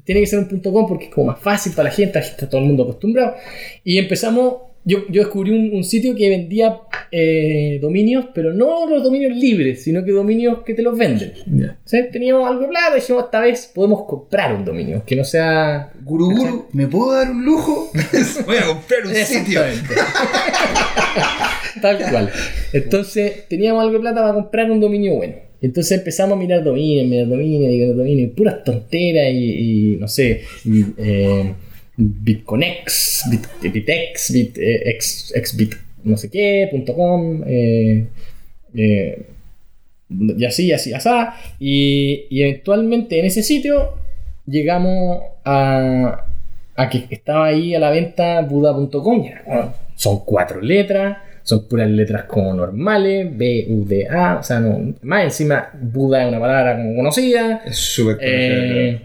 [SPEAKER 3] Tiene que ser un .com porque es como más fácil para la gente, está todo el mundo acostumbrado. Y empezamos, yo, yo descubrí un, un sitio que vendía eh, dominios, pero no los dominios libres, sino que dominios que te los venden.
[SPEAKER 1] Ya.
[SPEAKER 3] ¿Sí? Teníamos algo de plata y dijimos, esta vez podemos comprar un dominio, que no sea...
[SPEAKER 2] Guru Guru, ¿me puedo dar un lujo? Voy a comprar un sitio.
[SPEAKER 3] Tal cual. Entonces teníamos algo de plata para comprar un dominio bueno. Entonces empezamos a mirar dominios, mirar dominios, mirar dominios, y puras tonteras y, y, no sé, y, eh, Bitconex, Bit, Bitex, Bit, eh, ex, no sé qué, punto com, eh, eh, y así, y así, y así. Y, y eventualmente en ese sitio llegamos a, a que estaba ahí a la venta Buda.com. y como, Son cuatro letras, son puras letras como normales, B, U, D, A. O sea, no, más encima, Buda es una palabra como conocida.
[SPEAKER 2] Es súper
[SPEAKER 3] Eh,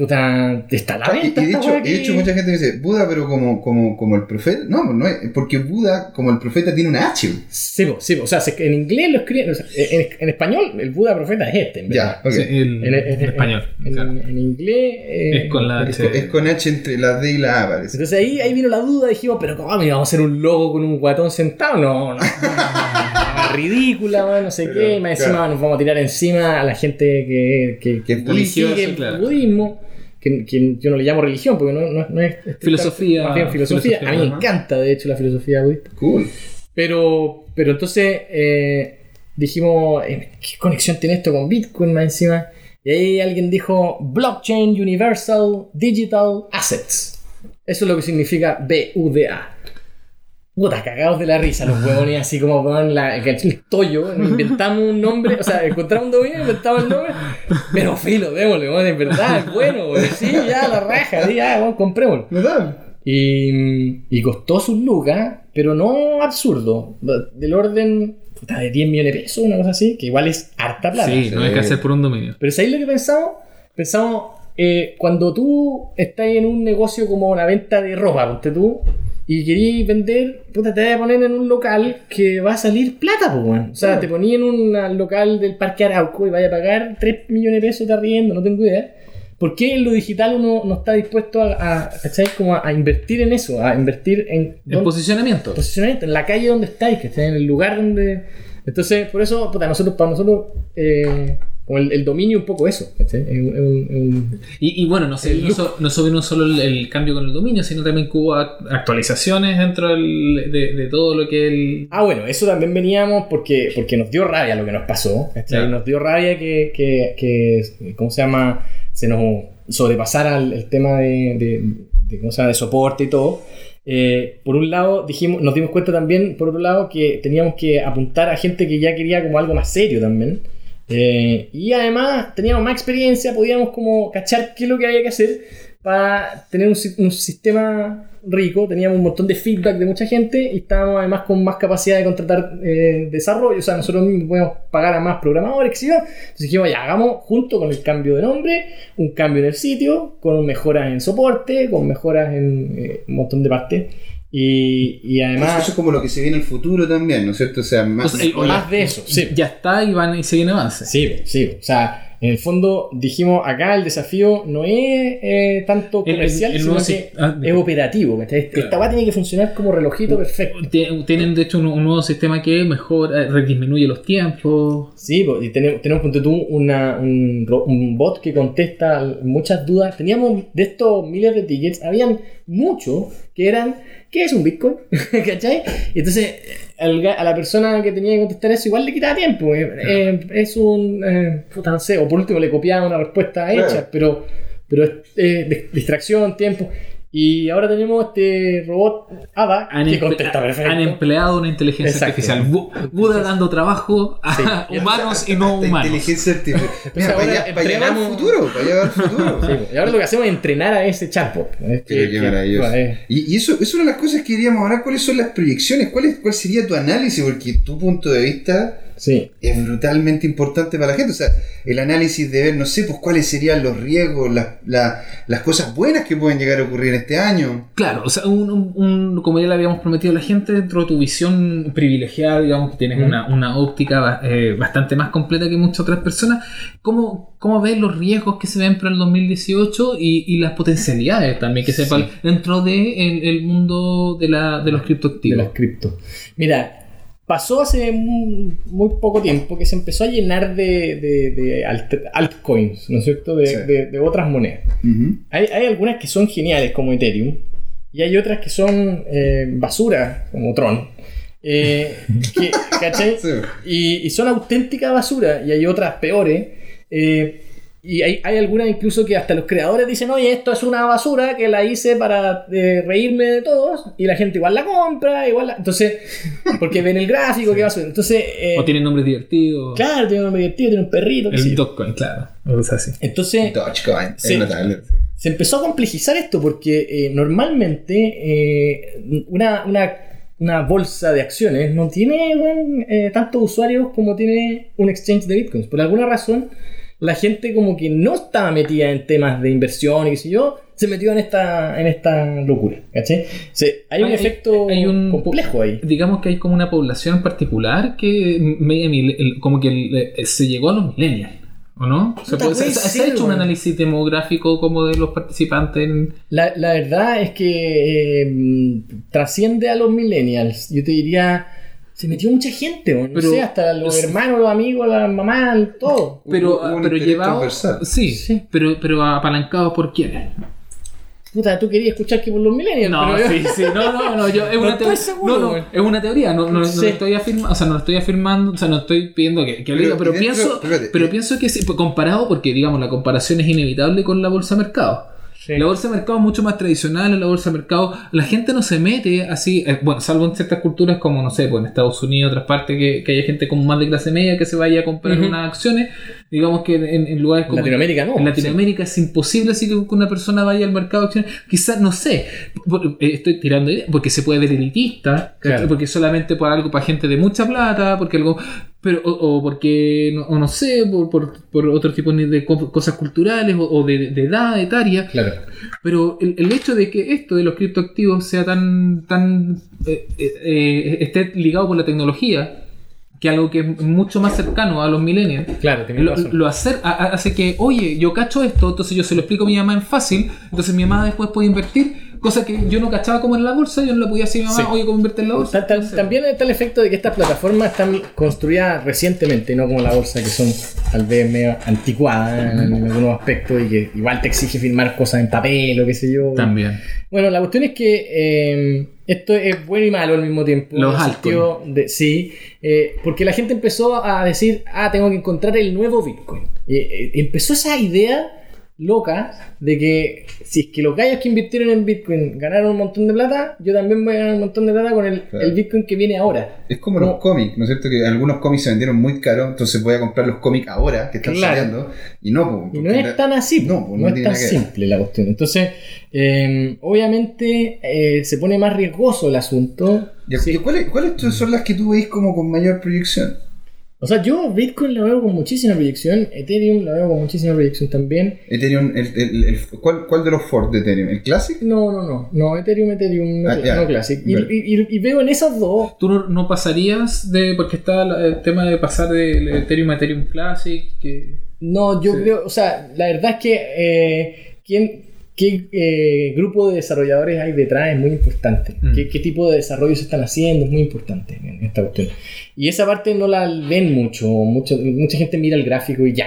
[SPEAKER 3] puta, está a la
[SPEAKER 2] y,
[SPEAKER 3] venta.
[SPEAKER 2] y de
[SPEAKER 3] esta
[SPEAKER 2] hecho, y de hecho mucha gente dice Buda pero como, como, como el profeta no, no es, porque Buda como el profeta tiene una H
[SPEAKER 3] Sí, po, sí, po. o sea, se- en inglés lo escriben, o sea, en, en español el Buda profeta es este, en verdad.
[SPEAKER 2] ya, ok
[SPEAKER 1] Sí, el-
[SPEAKER 3] En, en-
[SPEAKER 1] en español.
[SPEAKER 3] En,
[SPEAKER 1] claro.
[SPEAKER 3] en inglés. eh,
[SPEAKER 1] Es con la
[SPEAKER 2] es,
[SPEAKER 1] H.
[SPEAKER 2] con, es con H entre la D y la A parece
[SPEAKER 3] Entonces ahí, ahí vino la duda, dijimos, pero ¿cómo íbamos a hacer un logo con un guatón sentado? No, no. no, ridícula, man, no sé
[SPEAKER 2] Pero,
[SPEAKER 3] qué. Más encima
[SPEAKER 2] claro.
[SPEAKER 3] nos vamos a tirar encima a la gente que, que,
[SPEAKER 2] Que es
[SPEAKER 3] que sigue el
[SPEAKER 1] claro.
[SPEAKER 3] budismo. Que, que yo no le llamo religión porque no, no, no es
[SPEAKER 1] Filosofía.
[SPEAKER 3] más bien filosofía.
[SPEAKER 1] Filosofía,
[SPEAKER 3] A mí me encanta, de hecho, la filosofía budista.
[SPEAKER 2] cool
[SPEAKER 3] Pero, pero entonces eh, dijimos, eh, ¿qué conexión tiene esto con Bitcoin más encima? Y ahí alguien dijo, Blockchain Universal Digital Assets. Eso es lo que significa BUDA. Puta, cagados de la risa los huevones, así como con la, el tollo. Inventamos un nombre, o sea, encontramos un dominio, inventamos el nombre. Pero filo, démosle, weón, es verdad, es bueno. Sí, ya, la raja, sí, ya, weón, comprémoslo.
[SPEAKER 2] ¿verdad?
[SPEAKER 3] Y, y costó sus lucas, pero no absurdo. Del orden puta, de 10 millones de pesos, una cosa así, que igual es harta plata.
[SPEAKER 1] Sí, no hay que hacer por un dominio.
[SPEAKER 3] Pero ¿sabéis lo que pensamos? Pensamos, eh, cuando tú estás en un negocio como la venta de ropa, ponte tú, y querías vender, puta, te vas a poner en un local que va a salir plata, pues. O sea,
[SPEAKER 2] Claro.
[SPEAKER 3] te ponías en un local del Parque Arauco y vaya a pagar 3 millones de pesos de arriendo, no tengo idea. ¿Por qué en lo digital uno no está dispuesto a, a. Como a, a invertir en eso? A invertir en...
[SPEAKER 1] El posicionamiento.
[SPEAKER 3] posicionamiento, en la calle donde estáis, que estáis en el lugar donde. Entonces, por eso, puta, nosotros, para nosotros, eh, como el, el dominio un poco eso, es un- es un-
[SPEAKER 1] Y, y bueno, no sé,
[SPEAKER 3] El
[SPEAKER 1] no, so- no solo vino solo el, el cambio con el dominio, sino también que hubo act- actualizaciones dentro del- de, de todo lo que el...
[SPEAKER 3] Ah, bueno, eso también veníamos porque, porque nos dio rabia lo que nos pasó, ¿cachai?
[SPEAKER 1] Ya.
[SPEAKER 3] Nos dio rabia que, que, que, ¿cómo se llama? Se nos sobrepasara el, el tema de, de, de, ¿cómo se llama? de soporte y todo. Eh, por un lado, dijimos, nos dimos cuenta también, por otro lado, que teníamos que apuntar a gente que ya quería como algo más serio también. Eh, y además teníamos más experiencia, podíamos como cachar qué es lo que había que hacer para tener un, si- un sistema rico, teníamos un montón de feedback de mucha gente y estábamos además con más capacidad de contratar eh, desarrollo, o sea, nosotros mismos podemos pagar a más programadores, yo. Entonces dijimos, ya, hagamos junto con el cambio de nombre, un cambio en el sitio, con mejoras en soporte, con mejoras en eh, un montón de partes. Y, y además...
[SPEAKER 2] eso es como lo que se viene en el futuro también ¿no es cierto? o sea más,
[SPEAKER 1] O sea,
[SPEAKER 3] más de eso, sí.
[SPEAKER 1] Ya está y van y siguen avance.
[SPEAKER 3] Sí, sí. O sea, en el fondo dijimos acá el desafío no es eh, tanto
[SPEAKER 1] El- el-
[SPEAKER 3] comercial,
[SPEAKER 1] el
[SPEAKER 3] sino que
[SPEAKER 1] ah,
[SPEAKER 3] es operativo. Esta va tiene que funcionar como relojito perfecto.
[SPEAKER 1] Tien- Tienen de hecho un, un nuevo sistema que mejora, eh, disminuye los tiempos.
[SPEAKER 3] Sí, pues, y tenemos, tenemos ponte tú, una, un, un bot que contesta muchas dudas. Teníamos de estos miles de tickets, habían muchos que eran, ¿qué es un Bitcoin? ¿Cachai? Y entonces, al a la persona que tenía que contestar eso igual le quitaba tiempo. eh, eh, es un. eh, puta, no sé, o por último le copiaba una respuesta
[SPEAKER 2] Claro.
[SPEAKER 3] hecha, pero, pero es eh, dis- distracción, tiempo. Y ahora tenemos este robot Ada
[SPEAKER 1] Han,
[SPEAKER 3] que contesta perfecto.
[SPEAKER 1] han empleado una inteligencia
[SPEAKER 3] Exacto.
[SPEAKER 1] artificial. Bu- Buda dando trabajo a
[SPEAKER 3] Sí.
[SPEAKER 1] humanos y no humanos.
[SPEAKER 2] Inteligencia artificial. Mira, para allá, futuro, para.
[SPEAKER 3] Sí, y ahora lo que hacemos es entrenar a ese chatbot. Que-
[SPEAKER 2] Qué, maravilloso.
[SPEAKER 3] bueno, eh,
[SPEAKER 2] Y, y eso, eso es una de las cosas que queríamos hablar. ¿Cuáles son las proyecciones? ¿Cuál, es, ¿Cuál sería tu análisis? Porque tu punto de vista
[SPEAKER 3] sí.
[SPEAKER 2] es brutalmente importante para la gente. O sea, el análisis de ver, no sé, pues cuáles serían los riesgos, las, la- las cosas buenas que pueden llegar a ocurrir en este año.
[SPEAKER 1] Claro, o sea, un, un- como ya le habíamos prometido a la gente, dentro de tu visión privilegiada, digamos que tienes una, una óptica eh, bastante más completa que muchas otras personas, ¿cómo, cómo ves los riesgos que se ven para el 2018 y, y las potencialidades también que se
[SPEAKER 3] Sí.
[SPEAKER 1] ven dentro del de el mundo de, la, de los
[SPEAKER 3] de
[SPEAKER 1] criptoactivos?
[SPEAKER 3] las cripto. Mira, pasó hace muy, muy poco tiempo que se empezó a llenar de, de- de alt- altcoins, ¿no es cierto? De,
[SPEAKER 2] Sí.
[SPEAKER 3] de- de otras monedas. Hay, hay algunas que son geniales, como Ethereum, y hay otras que son eh, basura, como Tron. Eh, que, ¿cachai?
[SPEAKER 2] Sí.
[SPEAKER 3] Y, y son auténtica basura, y hay otras peores. eh, y hay, hay algunas incluso que hasta los creadores dicen, oye, esto es una basura que la hice para eh, reírme de todos, y la gente igual la compra, igual la... Entonces, porque ven el gráfico, que basura. Entonces, eh,
[SPEAKER 1] O tienen nombres divertidos.
[SPEAKER 3] claro, tiene un nombre divertido, tiene un perrito,
[SPEAKER 1] El. Dogecoin, claro. O sea, así.
[SPEAKER 3] Entonces,
[SPEAKER 2] Dogecoin,
[SPEAKER 3] Sí. se empezó a complejizar esto porque eh, normalmente eh, una, una, una bolsa de acciones no tiene eh, tantos usuarios como tiene un exchange de bitcoins. Por alguna razón, la gente como que no estaba metida en temas de inversión y qué sé yo, se metió en esta, en esta locura. ¿cachai? Se- hay un
[SPEAKER 1] Hay-
[SPEAKER 3] efecto
[SPEAKER 1] hay un-
[SPEAKER 3] complejo ahí.
[SPEAKER 1] Digamos que hay como una población en particular que media como que eh, se llegó a los millennials. ¿O no? Se, puede- se-
[SPEAKER 3] puede
[SPEAKER 1] se- se ha hecho un análisis demográfico como de los participantes en,
[SPEAKER 3] La, la verdad es que eh, trasciende a los millennials. Yo te diría, se metió mucha gente, ¿no?
[SPEAKER 1] Pero-
[SPEAKER 3] sé, hasta los
[SPEAKER 1] sí.
[SPEAKER 3] hermanos, los amigos, la mamá, todo.
[SPEAKER 1] pero,
[SPEAKER 2] un
[SPEAKER 1] pero llevado sí,
[SPEAKER 3] Sí.
[SPEAKER 1] pero pero apalancados por quiénes
[SPEAKER 3] Puta, tú querías escuchar que por los millennials,
[SPEAKER 1] no
[SPEAKER 3] pero yo-
[SPEAKER 1] sí sí no no no yo es
[SPEAKER 3] No
[SPEAKER 1] una
[SPEAKER 3] estoy
[SPEAKER 1] teoría
[SPEAKER 3] seguro,
[SPEAKER 1] no no es una teoría no, no,
[SPEAKER 3] Sí.
[SPEAKER 1] estoy afirmando o sea no lo estoy afirmando o sea no estoy pidiendo que, que lo
[SPEAKER 2] Pero,
[SPEAKER 1] diga pero
[SPEAKER 2] y dentro-
[SPEAKER 1] pienso
[SPEAKER 2] espérate,
[SPEAKER 1] pero
[SPEAKER 2] eh.
[SPEAKER 1] pienso que sí, comparado porque digamos la comparación es inevitable con la bolsa de mercado
[SPEAKER 3] Sí.
[SPEAKER 1] La bolsa de mercado es mucho más tradicional, la bolsa de mercado la gente no se mete así, eh, bueno, salvo en ciertas culturas como, no sé, pues en Estados Unidos, otras partes, que, que haya gente como más de clase media que se vaya a comprar unas acciones, digamos que en, en lugares
[SPEAKER 3] En
[SPEAKER 1] como...
[SPEAKER 3] Latinoamérica no.
[SPEAKER 1] En Latinoamérica es imposible así que una persona vaya al mercado de acciones. Quizás, no sé, eh, estoy tirando ideas, porque se puede ver elitista, porque solamente por algo para gente de mucha plata, porque algo... Pero, o, o porque, no, o no sé, por, por, por otro tipo de co- cosas culturales o, o de, de edad etaria.
[SPEAKER 3] Claro.
[SPEAKER 1] Pero el, el hecho de que esto de los criptoactivos sea tan, tan eh, eh, eh, esté ligado con la tecnología, que algo que es mucho más cercano a los millennials,
[SPEAKER 3] Claro,
[SPEAKER 1] lo, lo hacer, hace que, oye, yo cacho esto, entonces yo se lo explico a mi mamá en fácil, entonces mi mamá después puede invertir, cosa que yo no cachaba como en la bolsa, yo no le podía decir a mi mamá,
[SPEAKER 3] Sí.
[SPEAKER 1] oye, ¿cómo invierte en la bolsa?
[SPEAKER 3] Ta- ta-
[SPEAKER 1] Entonces,
[SPEAKER 3] También está el efecto de que estas plataformas están construidas recientemente, no como la bolsa, que son tal vez medio anticuadas en, en algunos aspectos y que igual te exige firmar cosas en papel o qué sé yo.
[SPEAKER 1] También.
[SPEAKER 3] Bueno, la cuestión es que eh, esto es bueno y malo al mismo tiempo.
[SPEAKER 1] Los
[SPEAKER 3] de- sí, eh, porque la gente empezó a decir, ah, tengo que encontrar el nuevo Bitcoin. Y, eh, empezó esa idea loca de que si es que los gallos que invirtieron en Bitcoin ganaron un montón de plata, yo también voy a ganar un montón de plata con el,
[SPEAKER 2] Claro.
[SPEAKER 3] el Bitcoin que viene ahora.
[SPEAKER 2] Es como
[SPEAKER 3] No.
[SPEAKER 2] los cómics, ¿no es cierto? Que algunos cómics se vendieron muy caros, entonces voy a comprar los cómics ahora que están
[SPEAKER 3] Claro.
[SPEAKER 2] saliendo. Y no, po,
[SPEAKER 3] Y no es tan así,
[SPEAKER 2] No,
[SPEAKER 3] no,
[SPEAKER 2] pues no
[SPEAKER 3] es
[SPEAKER 2] tiene
[SPEAKER 3] tan simple la cuestión. Entonces, eh, obviamente eh, se pone más riesgoso el asunto.
[SPEAKER 2] ¿Y-
[SPEAKER 3] Sí.
[SPEAKER 2] ¿Cuáles cuáles tú- son las que tú veis como con mayor proyección?
[SPEAKER 3] O sea, yo Bitcoin lo veo con muchísima proyección, Ethereum lo veo con muchísima proyección también.
[SPEAKER 2] Ethereum, el, el- el- ¿cuál, ¿cuál de los Ford de Ethereum? ¿El Classic?
[SPEAKER 3] No, no, no, no, Ethereum, Ethereum, no,
[SPEAKER 2] Ah,
[SPEAKER 3] no Classic. Y,
[SPEAKER 2] Vale.
[SPEAKER 3] y- y- y veo en esas dos,
[SPEAKER 1] Tú no, no pasarías de, porque está la- el tema de pasar de Ethereum a Ethereum Classic, que...
[SPEAKER 3] no, yo
[SPEAKER 2] Sí.
[SPEAKER 3] creo, o sea, la verdad es que eh, ¿quién, qué eh, grupo de desarrolladores hay detrás es muy importante.
[SPEAKER 1] Mm.
[SPEAKER 3] ¿Qué, qué tipo de desarrollo se están haciendo es muy importante en esta cuestión. Y esa parte no la ven mucho, mucho mucha gente mira el gráfico y ya.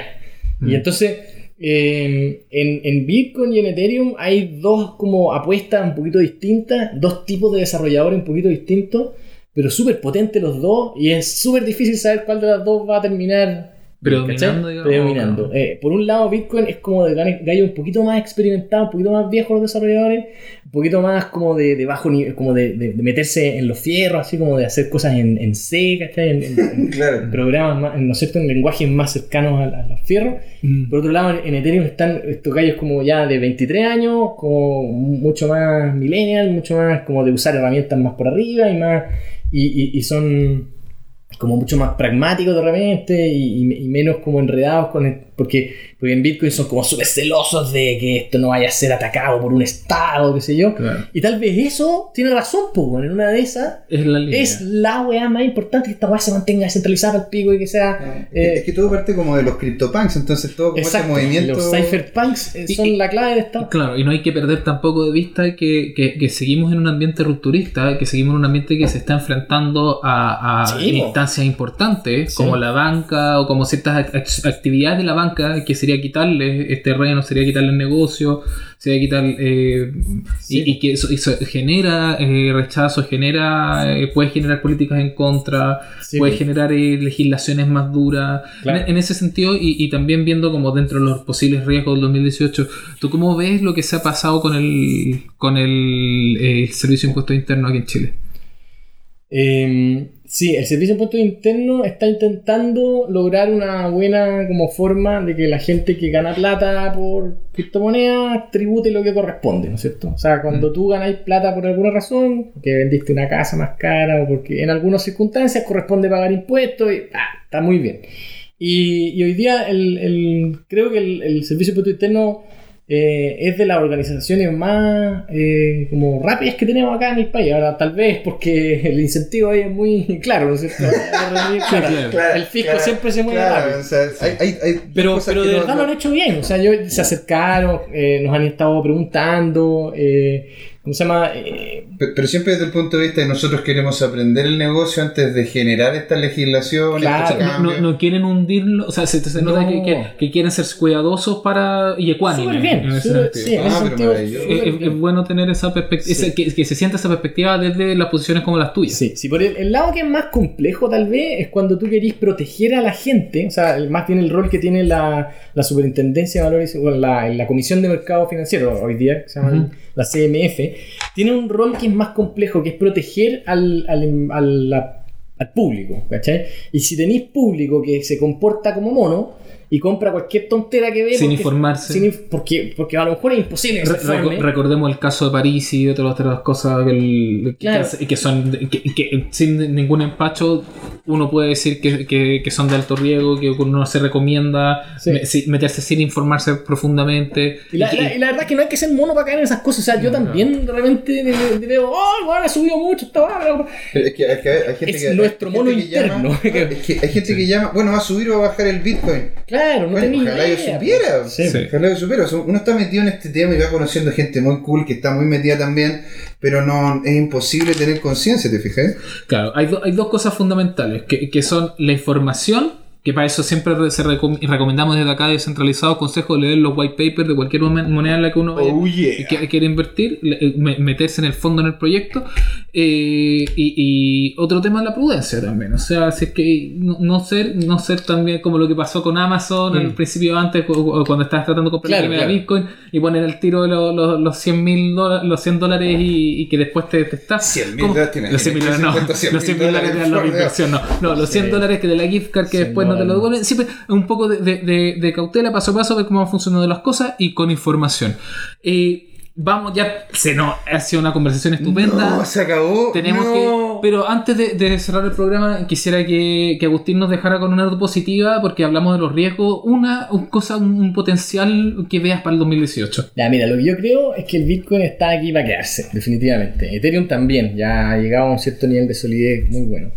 [SPEAKER 1] Mm.
[SPEAKER 3] Y entonces, eh, en, en Bitcoin y en Ethereum hay dos como apuestas un poquito distintas, dos tipos de desarrolladores un poquito distintos. pero súper potentes los dos y es súper difícil saber cuál de las dos va a terminar
[SPEAKER 1] Predominando, digamos.
[SPEAKER 3] Predominando. Eh, por un lado, Bitcoin es como de gallo un poquito más experimentado, un poquito más viejo los desarrolladores, un poquito más como de, de bajo nivel, como de, de- de meterse en los fierros, así como de hacer cosas en, en C, ¿cachai? En, en- en
[SPEAKER 2] Claro.
[SPEAKER 3] programas, más, ¿no es cierto? En lenguajes más cercanos a, a los fierros.
[SPEAKER 1] Mm.
[SPEAKER 3] Por otro lado, en Ethereum están estos gallos como ya de 23 años, como mucho más millennial, mucho más como de usar herramientas más por arriba y más y, y- y son como mucho más pragmáticos de repente y, y- menos como enredados con el- porque, porque en Bitcoin son como súper celosos de que esto no vaya a ser atacado por un estado, qué sé yo.
[SPEAKER 1] Claro.
[SPEAKER 3] Y tal vez eso tiene razón, pues, bueno, en una de esas
[SPEAKER 1] Es la línea.
[SPEAKER 3] es la weá más importante que esta weá se mantenga descentralizada al pico y que sea... eh,
[SPEAKER 2] es que todo parte como de los CryptoPunks, entonces todo como
[SPEAKER 3] Exacto,
[SPEAKER 2] ese movimiento.
[SPEAKER 3] los cypherpunks eh, son
[SPEAKER 1] y-
[SPEAKER 3] la clave de esta.
[SPEAKER 1] Claro, y no hay que perder tampoco de vista que, que- que seguimos en un ambiente rupturista, que seguimos en un ambiente que se está enfrentando a, a
[SPEAKER 3] Sí,
[SPEAKER 1] instancias importantes,
[SPEAKER 3] Sí.
[SPEAKER 1] como la banca o como ciertas ac- ac- actividades de la banca, que sería quitarle este terreno, sería quitarle el negocio, sería quitar. eh,
[SPEAKER 3] Sí.
[SPEAKER 1] y, y que eso, eso genera eh, rechazo, genera eh, puede generar políticas en contra,
[SPEAKER 3] Sí,
[SPEAKER 1] puede
[SPEAKER 3] po.
[SPEAKER 1] generar eh, legislaciones más duras.
[SPEAKER 3] Claro.
[SPEAKER 1] En, en ese sentido, y, y también viendo como dentro de los posibles riesgos del 2018, ¿tú cómo ves lo que se ha pasado con el con el eh, Servicio de Impuestos Internos aquí en Chile?
[SPEAKER 3] Eh, sí, el Servicio de Impuestos Internos está intentando lograr una buena como forma de que la gente que gana plata por criptomonedas tribute lo que corresponde, ¿no es cierto? O sea, cuando tú ganáis plata por alguna razón, porque vendiste una casa más cara o porque en algunas circunstancias corresponde pagar impuestos y ah, está muy bien. Y, y hoy día el, el- creo que el, el Servicio de Impuestos Internos eh, es de las organizaciones más eh, como rápidas que tenemos acá en el país. Ahora, tal vez porque el incentivo ahí es muy claro, ¿no es cierto?
[SPEAKER 1] claro.
[SPEAKER 2] Claro,
[SPEAKER 3] el fisco
[SPEAKER 2] claro,
[SPEAKER 3] siempre se mueve
[SPEAKER 2] claro,
[SPEAKER 3] rápido.
[SPEAKER 2] o sea, hay, hay, hay
[SPEAKER 3] Pero, pero de
[SPEAKER 2] no-
[SPEAKER 3] verdad
[SPEAKER 2] no-
[SPEAKER 3] lo han hecho bien. O sea, yo, se acercaron, eh, nos han estado preguntando. Eh, ¿Cómo se llama? Eh,
[SPEAKER 2] Pe- Pero siempre desde el punto de vista de nosotros queremos aprender el negocio antes de generar esta legislación,
[SPEAKER 3] Claro,
[SPEAKER 1] No, no quieren hundirlo, o sea, se, se nota
[SPEAKER 3] No.
[SPEAKER 1] que, que- que quieren ser cuidadosos para y ecuánimes.
[SPEAKER 3] súper bien.
[SPEAKER 1] en ese
[SPEAKER 3] sí,
[SPEAKER 2] Ah, pero
[SPEAKER 3] sentido,
[SPEAKER 1] Es, bueno tener esa perspectiva,
[SPEAKER 3] Sí.
[SPEAKER 1] que, que se sienta esa perspectiva desde las posiciones como las tuyas.
[SPEAKER 3] Sí, sí, por el, el lado que es más complejo tal vez es cuando tú querís proteger a la gente, o sea, el- más bien el rol que tiene la, la Superintendencia de Valores, o la, la Comisión de Mercado Financiero, hoy día, que se llama
[SPEAKER 1] Ujú.
[SPEAKER 3] la CMF, tiene un rol que es más complejo, que es proteger al, al, al- la- al público, ¿cachai? Y si tenéis público que se comporta como mono y compra cualquier tontera que ve...
[SPEAKER 1] Sin
[SPEAKER 3] porque-
[SPEAKER 1] informarse.
[SPEAKER 3] sin porque, porque a lo mejor es imposible que
[SPEAKER 1] Re- recordemos el caso de París y otras otras cosas que, el- que-
[SPEAKER 3] Claro.
[SPEAKER 1] que son que sin ningún empacho uno puede decir que, que- que son de alto riesgo que uno no se recomienda
[SPEAKER 3] Sí.
[SPEAKER 1] me- si- meterse sin informarse profundamente
[SPEAKER 3] Y la,
[SPEAKER 1] Y-
[SPEAKER 3] la- y la verdad es que no hay que ser mono para caer en esas cosas. O sea, yo
[SPEAKER 1] No,
[SPEAKER 3] también de veo, oh, bueno, ha subido mucho esta
[SPEAKER 2] es que, es que hay, hay gente
[SPEAKER 3] Es
[SPEAKER 2] que,
[SPEAKER 3] nuestro
[SPEAKER 2] hay
[SPEAKER 3] mono
[SPEAKER 2] gente que llama-
[SPEAKER 3] interno.
[SPEAKER 2] es que hay gente que llama, bueno, va a subir o va a bajar el Bitcoin.
[SPEAKER 3] Claro, no
[SPEAKER 2] Bueno,
[SPEAKER 3] tenía
[SPEAKER 2] ojalá yo
[SPEAKER 3] idea.
[SPEAKER 2] supiera.
[SPEAKER 3] Sí.
[SPEAKER 1] Sí.
[SPEAKER 2] Ojalá yo supiera. O sea, uno está metido en este tema y va conociendo gente muy cool que está muy metida también, pero no es imposible tener conciencia, ¿te fijas?
[SPEAKER 1] Claro, hay, do- hay dos cosas fundamentales, que, que son la información, que para eso siempre re- se recom- recomendamos desde acá descentralizados consejos leer los white papers de cualquier mon- moneda en la que uno vaya-
[SPEAKER 2] Oh, yeah.
[SPEAKER 1] que quiere invertir, eh, me- meterse en el fondo en el proyecto. eh, y, y otro tema es la prudencia también. O sea, si es que no, no ser, no ser también como lo que pasó con Amazon al
[SPEAKER 3] Mm.
[SPEAKER 1] principio antes, cu- cu- cuando estabas tratando de comprar
[SPEAKER 3] Claro,
[SPEAKER 1] la primera
[SPEAKER 3] claro.
[SPEAKER 1] Bitcoin y poner el tiro de los, los, los 100 mil dólares, los 100 dólares y, y que después te, te estás.
[SPEAKER 2] 100.000
[SPEAKER 1] ¿Cómo?
[SPEAKER 2] dólares
[SPEAKER 1] Los 100 mil dólares, no.
[SPEAKER 2] 50, 100.000
[SPEAKER 1] Los 100 mil dólares de la
[SPEAKER 2] dólares,
[SPEAKER 1] inversión, no. No, los 100
[SPEAKER 3] Sí.
[SPEAKER 1] dólares que de la gift card que
[SPEAKER 3] 100
[SPEAKER 1] después no te lo devuelven. Siempre un poco de, de- de- de cautela, paso a paso, ver cómo van funcionando las cosas y con información. Eh, vamos, ya se nos ha sido una conversación estupenda.
[SPEAKER 2] No, se acabó.
[SPEAKER 1] Tenemos
[SPEAKER 2] No.
[SPEAKER 1] que. Pero antes de, de cerrar el programa, quisiera que, que Agustín nos dejara con una nota positiva, porque hablamos de los riesgos. Una, un cosa, un, un potencial que veas para el 2018.
[SPEAKER 3] Ya, mira, lo que yo creo es que el Bitcoin está aquí para quedarse, definitivamente. Ethereum también, ya ha llegado a un cierto nivel de solidez muy bueno.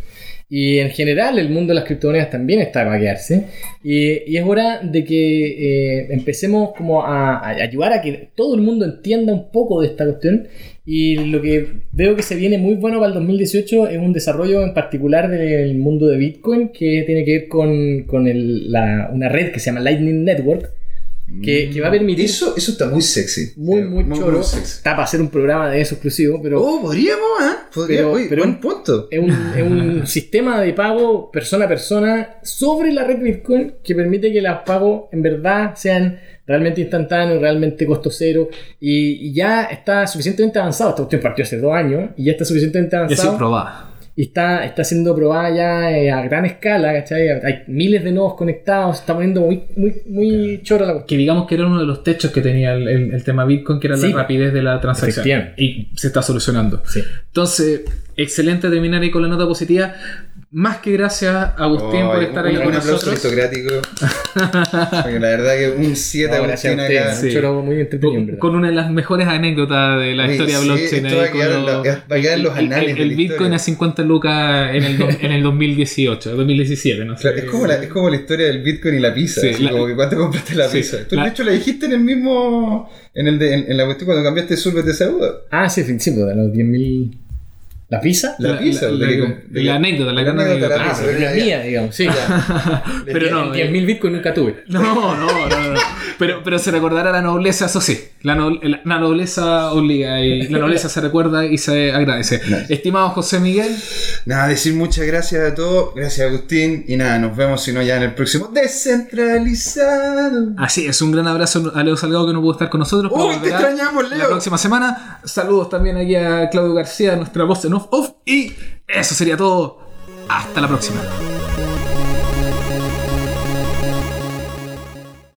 [SPEAKER 3] Y en general el mundo de las criptomonedas también está para quedarse. Y, y es hora de que eh, empecemos como a, a ayudar a que todo el mundo entienda un poco de esta cuestión. Y lo que veo que se viene muy bueno para el 2018 es un desarrollo en particular del mundo de Bitcoin que tiene que ver con, con el- la- una red que se llama Lightning Network que, que va a permitir
[SPEAKER 2] Eso, eso está muy sexy.
[SPEAKER 3] muy,
[SPEAKER 2] Eh,
[SPEAKER 3] muy choro.
[SPEAKER 2] sexy.
[SPEAKER 3] Está para hacer un programa de eso exclusivo, pero
[SPEAKER 2] Oh, podríamos, ¿eh? Podría,
[SPEAKER 3] Pero-
[SPEAKER 2] oye,
[SPEAKER 3] pero-
[SPEAKER 2] buen punto.
[SPEAKER 3] es un, es un sistema de pago persona a persona sobre la red Bitcoin que permite que los pagos en verdad sean realmente instantáneos, realmente costo cero y, y ya está suficientemente avanzado. Esta cuestión partió hace dos años y ya está suficientemente
[SPEAKER 1] Ya
[SPEAKER 3] avanzado.
[SPEAKER 1] se probada.
[SPEAKER 3] Y está, está siendo probada ya eh, a gran escala, ¿cachai? Hay miles de nodos conectados, se está poniendo muy, muy, muy choro la cuestión.
[SPEAKER 1] Que digamos que era uno de los techos que tenía el, el- el tema Bitcoin, que era
[SPEAKER 3] Sí.
[SPEAKER 1] la rapidez de la transacción. Y se está solucionando.
[SPEAKER 3] Sí.
[SPEAKER 1] Entonces, excelente terminar ahí con la nota positiva. Más que gracias, Agustín, por
[SPEAKER 2] Ay,
[SPEAKER 1] estar
[SPEAKER 2] un-
[SPEAKER 1] ahí
[SPEAKER 2] un
[SPEAKER 1] con
[SPEAKER 2] aplauso
[SPEAKER 1] nosotros.
[SPEAKER 2] aristocrático. Porque la verdad que un 7
[SPEAKER 3] No, a
[SPEAKER 2] Agustín acá.
[SPEAKER 1] Sí.
[SPEAKER 3] muy entretenido.
[SPEAKER 1] Con una de las mejores anécdotas de la
[SPEAKER 2] Oye,
[SPEAKER 1] historia de
[SPEAKER 2] sí,
[SPEAKER 1] blockchain. ahí
[SPEAKER 2] va a quedar
[SPEAKER 1] con
[SPEAKER 2] en la-
[SPEAKER 1] lo-
[SPEAKER 2] va a quedar en los
[SPEAKER 1] el- el-
[SPEAKER 2] anales de
[SPEAKER 1] El,
[SPEAKER 2] la
[SPEAKER 1] Bitcoin
[SPEAKER 2] historia.
[SPEAKER 1] a 50 lucas en el, do- en el 2018, 2017, no sé.
[SPEAKER 2] Claro, es, como la, es como la historia del Bitcoin y la pizza.
[SPEAKER 1] Sí,
[SPEAKER 2] así
[SPEAKER 1] la-
[SPEAKER 2] como que cuánto compraste la
[SPEAKER 1] Sí,
[SPEAKER 2] pizza. Tú,
[SPEAKER 1] la-
[SPEAKER 2] de hecho, la dijiste en el mismo. En, el de, en, en la cuestión cuando cambiaste Sur de Sauda.
[SPEAKER 3] Ah, sí, sí, pues, de los 10.000. ¿La pizza?
[SPEAKER 2] La, pizza.
[SPEAKER 1] la-
[SPEAKER 2] de que-
[SPEAKER 1] la-
[SPEAKER 2] de que-
[SPEAKER 1] la anécdota, la
[SPEAKER 2] la
[SPEAKER 1] gran
[SPEAKER 2] anécdota la.
[SPEAKER 3] Ah,
[SPEAKER 2] pizza.
[SPEAKER 3] pero
[SPEAKER 2] ya,
[SPEAKER 3] la mía, digamos, sí.
[SPEAKER 1] Pero no, eh,
[SPEAKER 3] 10.000 Bitcoin nunca tuve.
[SPEAKER 1] No, no, no, no. Pero, pero se recordará la nobleza, eso sí. La, no- la- la nobleza obliga y la nobleza se recuerda y se agradece. Estimado José Miguel,
[SPEAKER 2] Nada, decir muchas gracias a todos. Gracias, Agustín. Y nada, nos vemos, si no, ya en el próximo Descentralizado.
[SPEAKER 1] así es, un gran abrazo a Leo Salgado que no pudo estar con nosotros.
[SPEAKER 2] Uy, te extrañamos,
[SPEAKER 1] La
[SPEAKER 2] Leo.
[SPEAKER 1] próxima semana. Saludos también aquí a Claudio García, nuestra voz en off. off y eso sería todo. Hasta la próxima.